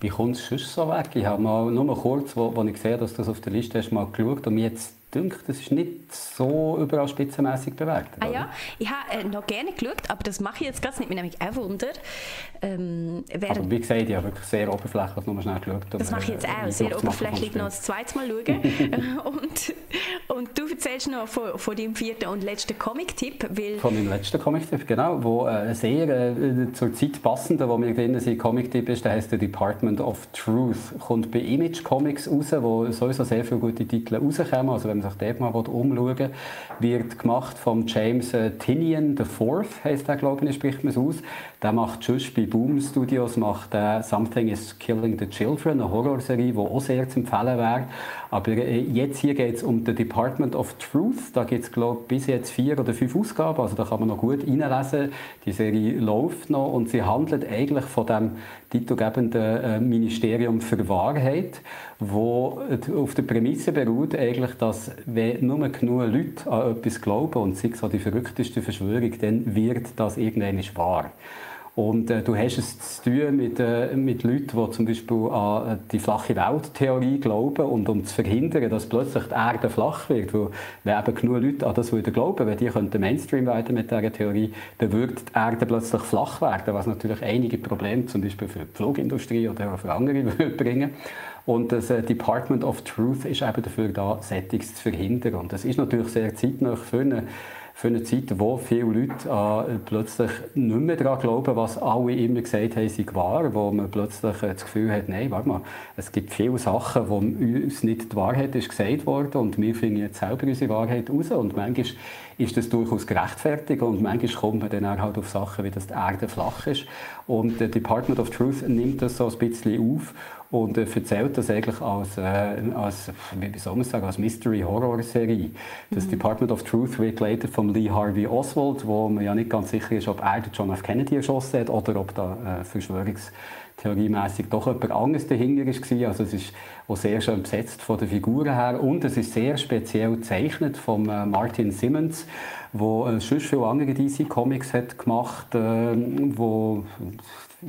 Wie kommt es so weg? Ich habe mal nur mal kurz, wo, wo ich sehe, dass du das auf der Liste hast, mal geschaut und jetzt denke, das ist nicht so überall spitzenmäßig bewertet. Ah ja, ich habe äh, noch gerne geschaut, aber das mache ich jetzt gerade nicht. Mir nämlich auch Wunder. Ähm, aber wie gesagt, ich habe wirklich sehr oberflächlich nur schnell geschaut. Das mache ich jetzt auch, sehr oberflächlich noch das zweite Mal schauen. und, und du erzählst noch von, von deinem vierten und letzten Comic-Tipp. Von meinem letzten Comic-Tipp, genau, wo äh, sehr äh, zur Zeit passende, wo wir drin sind, Comic-Tipp ist, der heißt The Department of Truth. Kommt bei Image Comics raus, wo sowieso sehr viele gute Titel rauskommen. Also wenn man sich dort mal umschauen wird gemacht von James äh, Tinian IV, heisst der, glaube ich, spricht man es aus. Der macht schon bei Boom Studios macht äh, Something is Killing the Children, eine Horrorserie, die auch sehr zu empfehlen wäre. Aber äh, jetzt hier geht es um The Department of Truth. Da gibt es, glaube bis jetzt vier oder fünf Ausgaben, also da kann man noch gut reinlesen. Die Serie läuft noch und sie handelt eigentlich von dem titelgebenden äh, Ministerium für Wahrheit, wo auf der Prämisse beruht, eigentlich, dass wenn nur genug Leute an etwas glauben und es an die verrückteste Verschwörung, dann wird das irgendwann wahr. Und äh, du hast es zu tun mit, äh, mit Leuten, die zum Beispiel an die flache Welttheorie glauben und um zu verhindern, dass plötzlich die Erde flach wird, weil wenn eben genug Leute an das würden glauben, wenn die könnten Mainstream werden mit dieser Theorie, dann würde die Erde plötzlich flach werden, was natürlich einige Probleme zum Beispiel für die Flugindustrie oder auch für andere würde bringen. Und das äh, Department of Truth ist eben dafür da, Settings zu verhindern. Und das ist natürlich sehr zeitnah für eine für eine Zeit, wo viele Leute äh, plötzlich nicht mehr daran glauben, was alle immer gesagt haben, sei wahr, wo man plötzlich äh, das Gefühl hat, nein, warte mal, es gibt viele Sachen, wo uns nicht die Wahrheit ist gesagt worden und wir finden jetzt selber unsere Wahrheit raus. Und manchmal ist das durchaus gerechtfertigt und manchmal kommt man dann auch halt auf Sachen, wie dass die Erde flach ist und der Department of Truth nimmt das so ein bisschen auf und äh, erzählt das eigentlich als, äh, als, wie soll man sagen, als Mystery-Horror-Serie. Das mhm. Department of Truth wird geleitet von Lee Harvey Oswald, wo man ja nicht ganz sicher ist, ob er John F. Kennedy erschossen hat oder ob da äh, Verschwörungs theoriemäßig doch jemand anderes dahinter war. Also es ist auch sehr schön besetzt von den Figuren her und es ist sehr speziell gezeichnet von äh, Martin Simmons, wo äh, schon viele andere DC Comics hat gemacht, äh, wo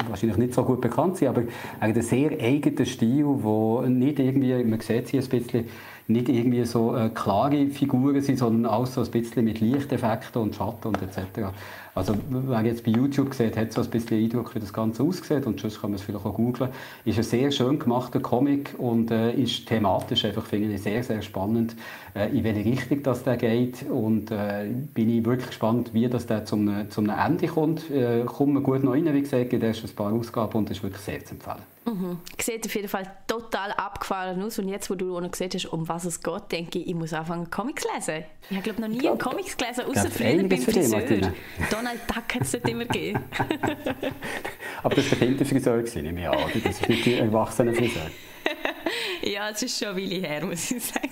wahrscheinlich nicht so gut bekannt sind, aber einen sehr eigenen Stil, wo nicht irgendwie, man sieht sie ein bisschen, nicht irgendwie so äh, klare Figuren sind, sondern auch so ein bisschen mit Lichteffekten und Schatten und etc. Also wer jetzt bei YouTube sieht, hat so ein bisschen Eindruck, wie das Ganze aussieht und sonst kann man es vielleicht auch googeln. Ist ein sehr schön gemachter Comic und äh, ist thematisch einfach, finde ich, sehr, sehr spannend, äh, in welche Richtung das der geht und äh, bin ich wirklich gespannt, wie das der zum, zum Ende kommt. Äh, kommt man gut noch rein, wie gesagt, gibt erst ein paar Ausgaben und ist wirklich sehr zu empfehlen. Mhm. Sieht auf jeden Fall total abgefahren aus. Und jetzt, wo du auch noch gesehen hast, um was es geht, denke ich, ich muss anfangen, Comics zu lesen. Ich habe, glaube noch nie einen Comics gelesen, außer früher beim Friseur. Donald Duck hat es dort immer gegeben. Aber das war der Kinderfriseur, nehme ich an. Das ist nicht der erwachsene Friseur. ja, es ist schon eine Weile her, muss ich sagen.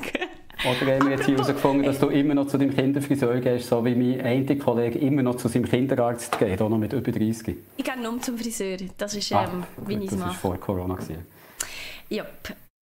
Oder haben wir jetzt herausgefunden, dass du immer noch zu deinem Kinderfriseur gehst, so wie mein einer Kollege immer noch zu seinem Kinderarzt geht, auch noch mit über 30? Ich gehe nur zum Friseur. Das ist, ah, ähm, ah, wie ich es mache. Das war vor Corona. Gewesen. Ja.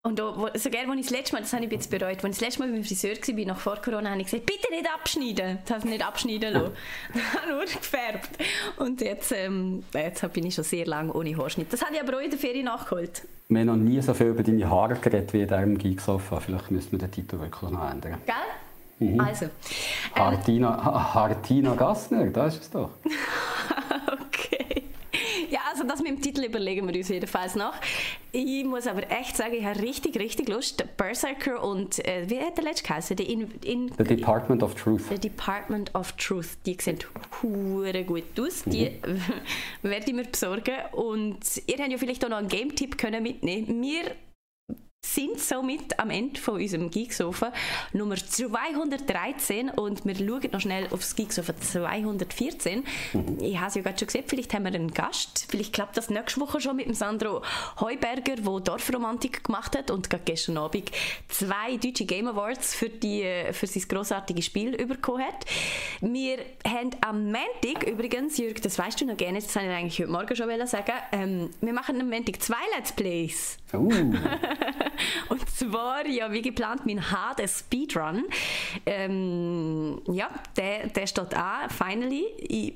Und auch, sogar, als ich das letzte Mal, das habe ich jetzt bereut, als ich das letzte Mal beim Friseur war, nach vor Corona, habe ich gesagt, bitte nicht abschneiden. Das habe ich nicht abschneiden lassen. nur gefärbt. Und jetzt, ähm, jetzt bin ich schon sehr lange ohne Haarschnitt. Das habe ich aber auch in der Ferie nachgeholt. Wir haben noch nie so viel über deine Haare geredet wie in diesem Geeksofa. Vielleicht müssen wir den Titel wirklich noch ändern. Gell? Mhm. Also. Ähm, Hartina, Hartina Gassner, da ist es doch. also das mit dem Titel überlegen wir uns jedenfalls noch. Ich muss aber echt sagen, ich habe richtig, richtig Lust. Berserker und, äh, wie hat der letzte geheißen? In, in, The Department of Truth. The Department of Truth. Die sehen hure gut aus. Die mhm. werde ich mir besorgen. Und ihr habt ja vielleicht auch noch einen Game-Tipp mitnehmen Wir sind somit am Ende von unserem Geeksofa Nummer 213 und wir schauen noch schnell aufs Geeksofa 214. Mhm. Ich habe es ja gerade schon gesehen, vielleicht haben wir einen Gast. Vielleicht klappt das nächste Woche schon mit dem Sandro Heuberger, der Dorfromantik gemacht hat und gerade gestern Abend zwei deutsche Game Awards für, die, für sein grossartiges Spiel bekommen hat. Wir haben am Montag übrigens, Jürg, das weißt du noch gerne, das wollte ich eigentlich heute Morgen schon sagen, ähm, wir machen am Montag zwei Let's Plays. Uh. Und zwar, ja, wie geplant, mein Hades Speedrun. Ähm, ja, der, der steht an, finally. Ich,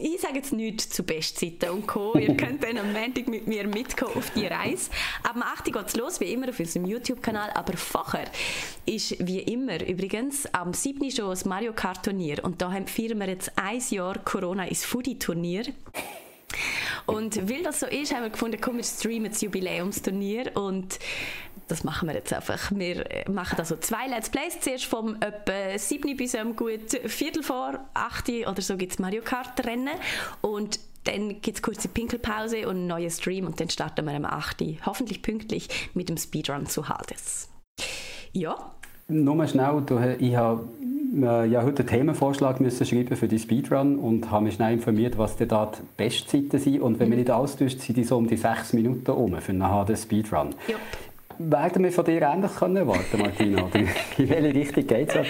ich sage jetzt nichts zu Bestzeiten und Co. Ihr könnt dann am Montag mit mir mitkommen auf die Reise. Ab 8 geht es los, wie immer, auf unserem YouTube-Kanal. Aber vorher ist wie immer übrigens am 7. schon das Mario Kart Turnier. Und da feiern wir jetzt ein Jahr Corona ins Foodie-Turnier. Und weil das so ist, haben wir gefunden, komm, wir streamen das Jubiläumsturnier und das machen wir jetzt einfach. Wir machen also zwei Let's Plays. Zuerst vom etwa 7 bis um gut Viertel vor 8 oder so gibt es Mario Kart Rennen und dann gibt es kurze Pinkelpause und einen neuen Stream und dann starten wir am 8. Hoffentlich pünktlich mit dem Speedrun zu Hades. Ja. Nur schnell, ich habe äh, ja heute einen Themenvorschlag müssen schreiben für die Speedrun und habe mich schnell informiert, was denn da die Bestzeiten sind. Und wenn man nicht austauscht, sind die so um die sechs Minuten um für einen HD Speedrun. Yep. Werden wir von dir ähnlich können erwarten, Martina? in welche Richtung geht es?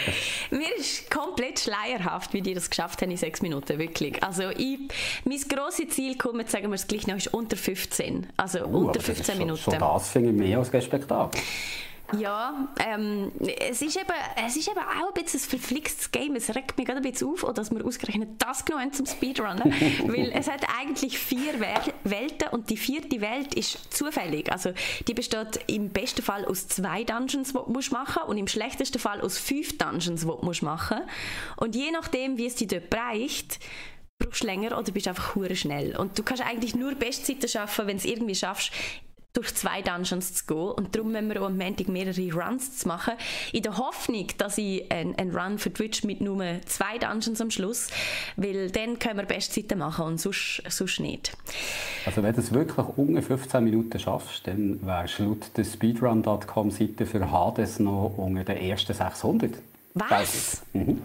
Mir ist komplett schleierhaft, wie die das geschafft haben in sechs Minuten, wirklich. Also ich, mein grosses Ziel, komm, jetzt sagen wir es gleich noch, ist unter 15. Also uh, unter 15 Minuten. So, so das finde ich mehr als respektabel. Ja, ähm, es, ist eben, es ist eben auch ein bisschen ein verflixtes Game. Es regt mich gerade ein bisschen auf, dass wir ausgerechnet das genommen haben zum Speedrunnen. weil es hat eigentlich vier Welten und die vierte Welt ist zufällig. Also die besteht im besten Fall aus zwei Dungeons, die du machen musst und im schlechtesten Fall aus fünf Dungeons, die du machen musst Und je nachdem, wie es dir dort bereicht, brauchst du länger oder bist einfach hure schnell. Und du kannst eigentlich nur Bestzeiten schaffen, wenn du es irgendwie schaffst, durch zwei Dungeons zu gehen. Und darum müssen wir am Montag mehrere Runs zu machen. In der Hoffnung, dass ich einen, Run für Twitch mit nur zwei Dungeons am Schluss, weil dann können wir Bestzeiten machen und sonst, sonst nicht. Also wenn du es wirklich unter 15 Minuten schaffst, dann wärst du laut der Speedrun.com-Seite für Hades noch unter den ersten 600. Was? Mhm.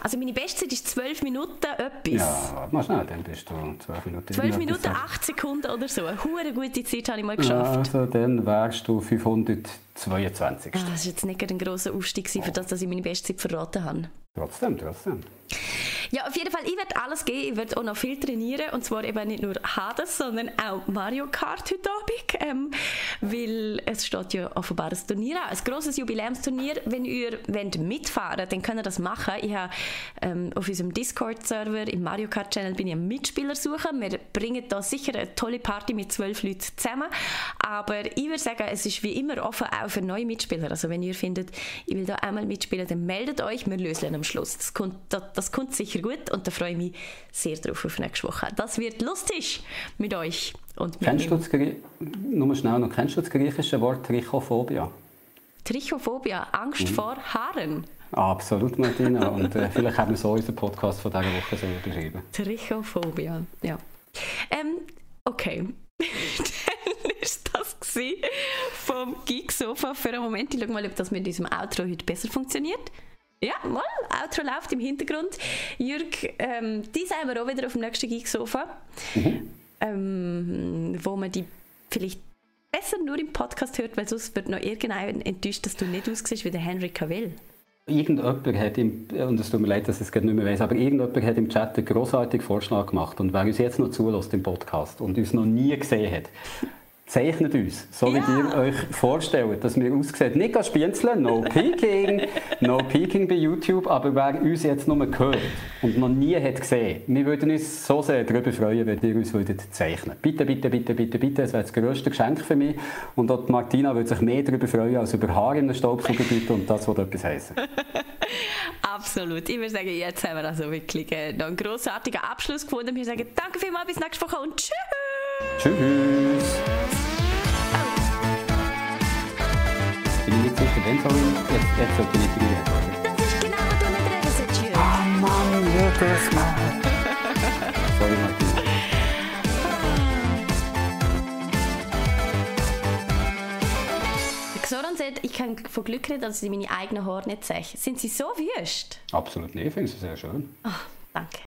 Also meine Bestzeit ist 12 Minuten etwas. Ja, mal schnell, dann bist du 12 Minuten. 12 Minuten, 8 Sekunden oder so. Eine gute Zeit habe ich mal geschafft. Ja, also dann wärst du 522. Ah, das war jetzt nicht ein grosser Aufstieg, für das, dass ich meine Bestzeit verraten habe. Trotzdem, trotzdem. Ja, auf jeden Fall, ich werde alles geben. Ich werde auch noch viel trainieren. Und zwar eben nicht nur Hades, sondern auch Mario Kart heute Abend. Ähm, weil es steht ja offenbar ein Turnier an. Ein grosses Jubiläumsturnier. Wenn ihr wollt mitfahren dann könnt ihr das machen. Ich habe ähm, auf unserem Discord-Server im Mario Kart-Channel bin ich einen Mitspieler suchen. Wir bringen da sicher eine tolle Party mit zwölf Leuten zusammen. Aber ich würde sagen, es ist wie immer offen auch für neue Mitspieler. Also wenn ihr findet, ich will da einmal mitspielen, dann meldet euch. Wir lösen am Schluss. Das kommt, das, das kommt sicher gut und da freue ich mich sehr drauf auf nächste Woche. Das wird lustig mit euch. Und mit kennst du das, nur schnell noch, kennst du das griechische Wort Trichophobia? Trichophobia, Angst mhm. vor Haaren. Absolut, Martina. Und äh, vielleicht haben wir so unseren Podcast von dieser Woche so beschrieben. Trichophobia, ja. Ähm, okay. Dann ist das vom Geeksofa für einen Moment. Ich schaue mal, ob das mit diesem Outro heute besser funktioniert. Ja, mal, Outro läuft im Hintergrund. Jürg, ähm, die sind wir auch wieder auf dem nächsten Geek-Sofa, mhm. ähm, wo man die vielleicht besser nur im Podcast hört, weil sonst wird noch irgendjemand enttäuscht, dass du nicht aussiehst wie der Henry Cavill. Irgendjemand hat im, und es tut mir leid, dass ich es nicht mehr weiß, aber irgendjemand hat im Chat einen grossartigen Vorschlag gemacht und wer uns jetzt noch zulässt im Podcast und uns noch nie gesehen hat, Zeichnet uns, so wie Ja. ihr euch vorstellt, dass wir aussehen. Nicht Spienzeln, no peeking, no peeking bei YouTube, aber wer uns jetzt nur gehört und noch nie hat gesehen, wir würden uns so sehr darüber freuen, wenn ihr uns würdet zeichnen Bitte, bitte, bitte, bitte, bitte, das wäre das grösste Geschenk für mich. Und auch Martina würde sich mehr darüber freuen, als über Haare in einem Staubsaugerbiet und das würde etwas heißen. Absolut. Ich würde sagen, jetzt haben wir also wirklich äh, noch einen grossartigen Abschluss gefunden. Wir sagen danke vielmals, bis nächste Woche und tschüss! Tschüss! Ist genau, was du nicht reden solltest. Ah Mann, jedes Mal! Sorry, Martina. Xoran sagt, ich kann von Glück reden, dass ich meine eigenen Haare nicht sehe. Sind sie so wüst? Absolut nicht, ich finde es sehr schön. Danke.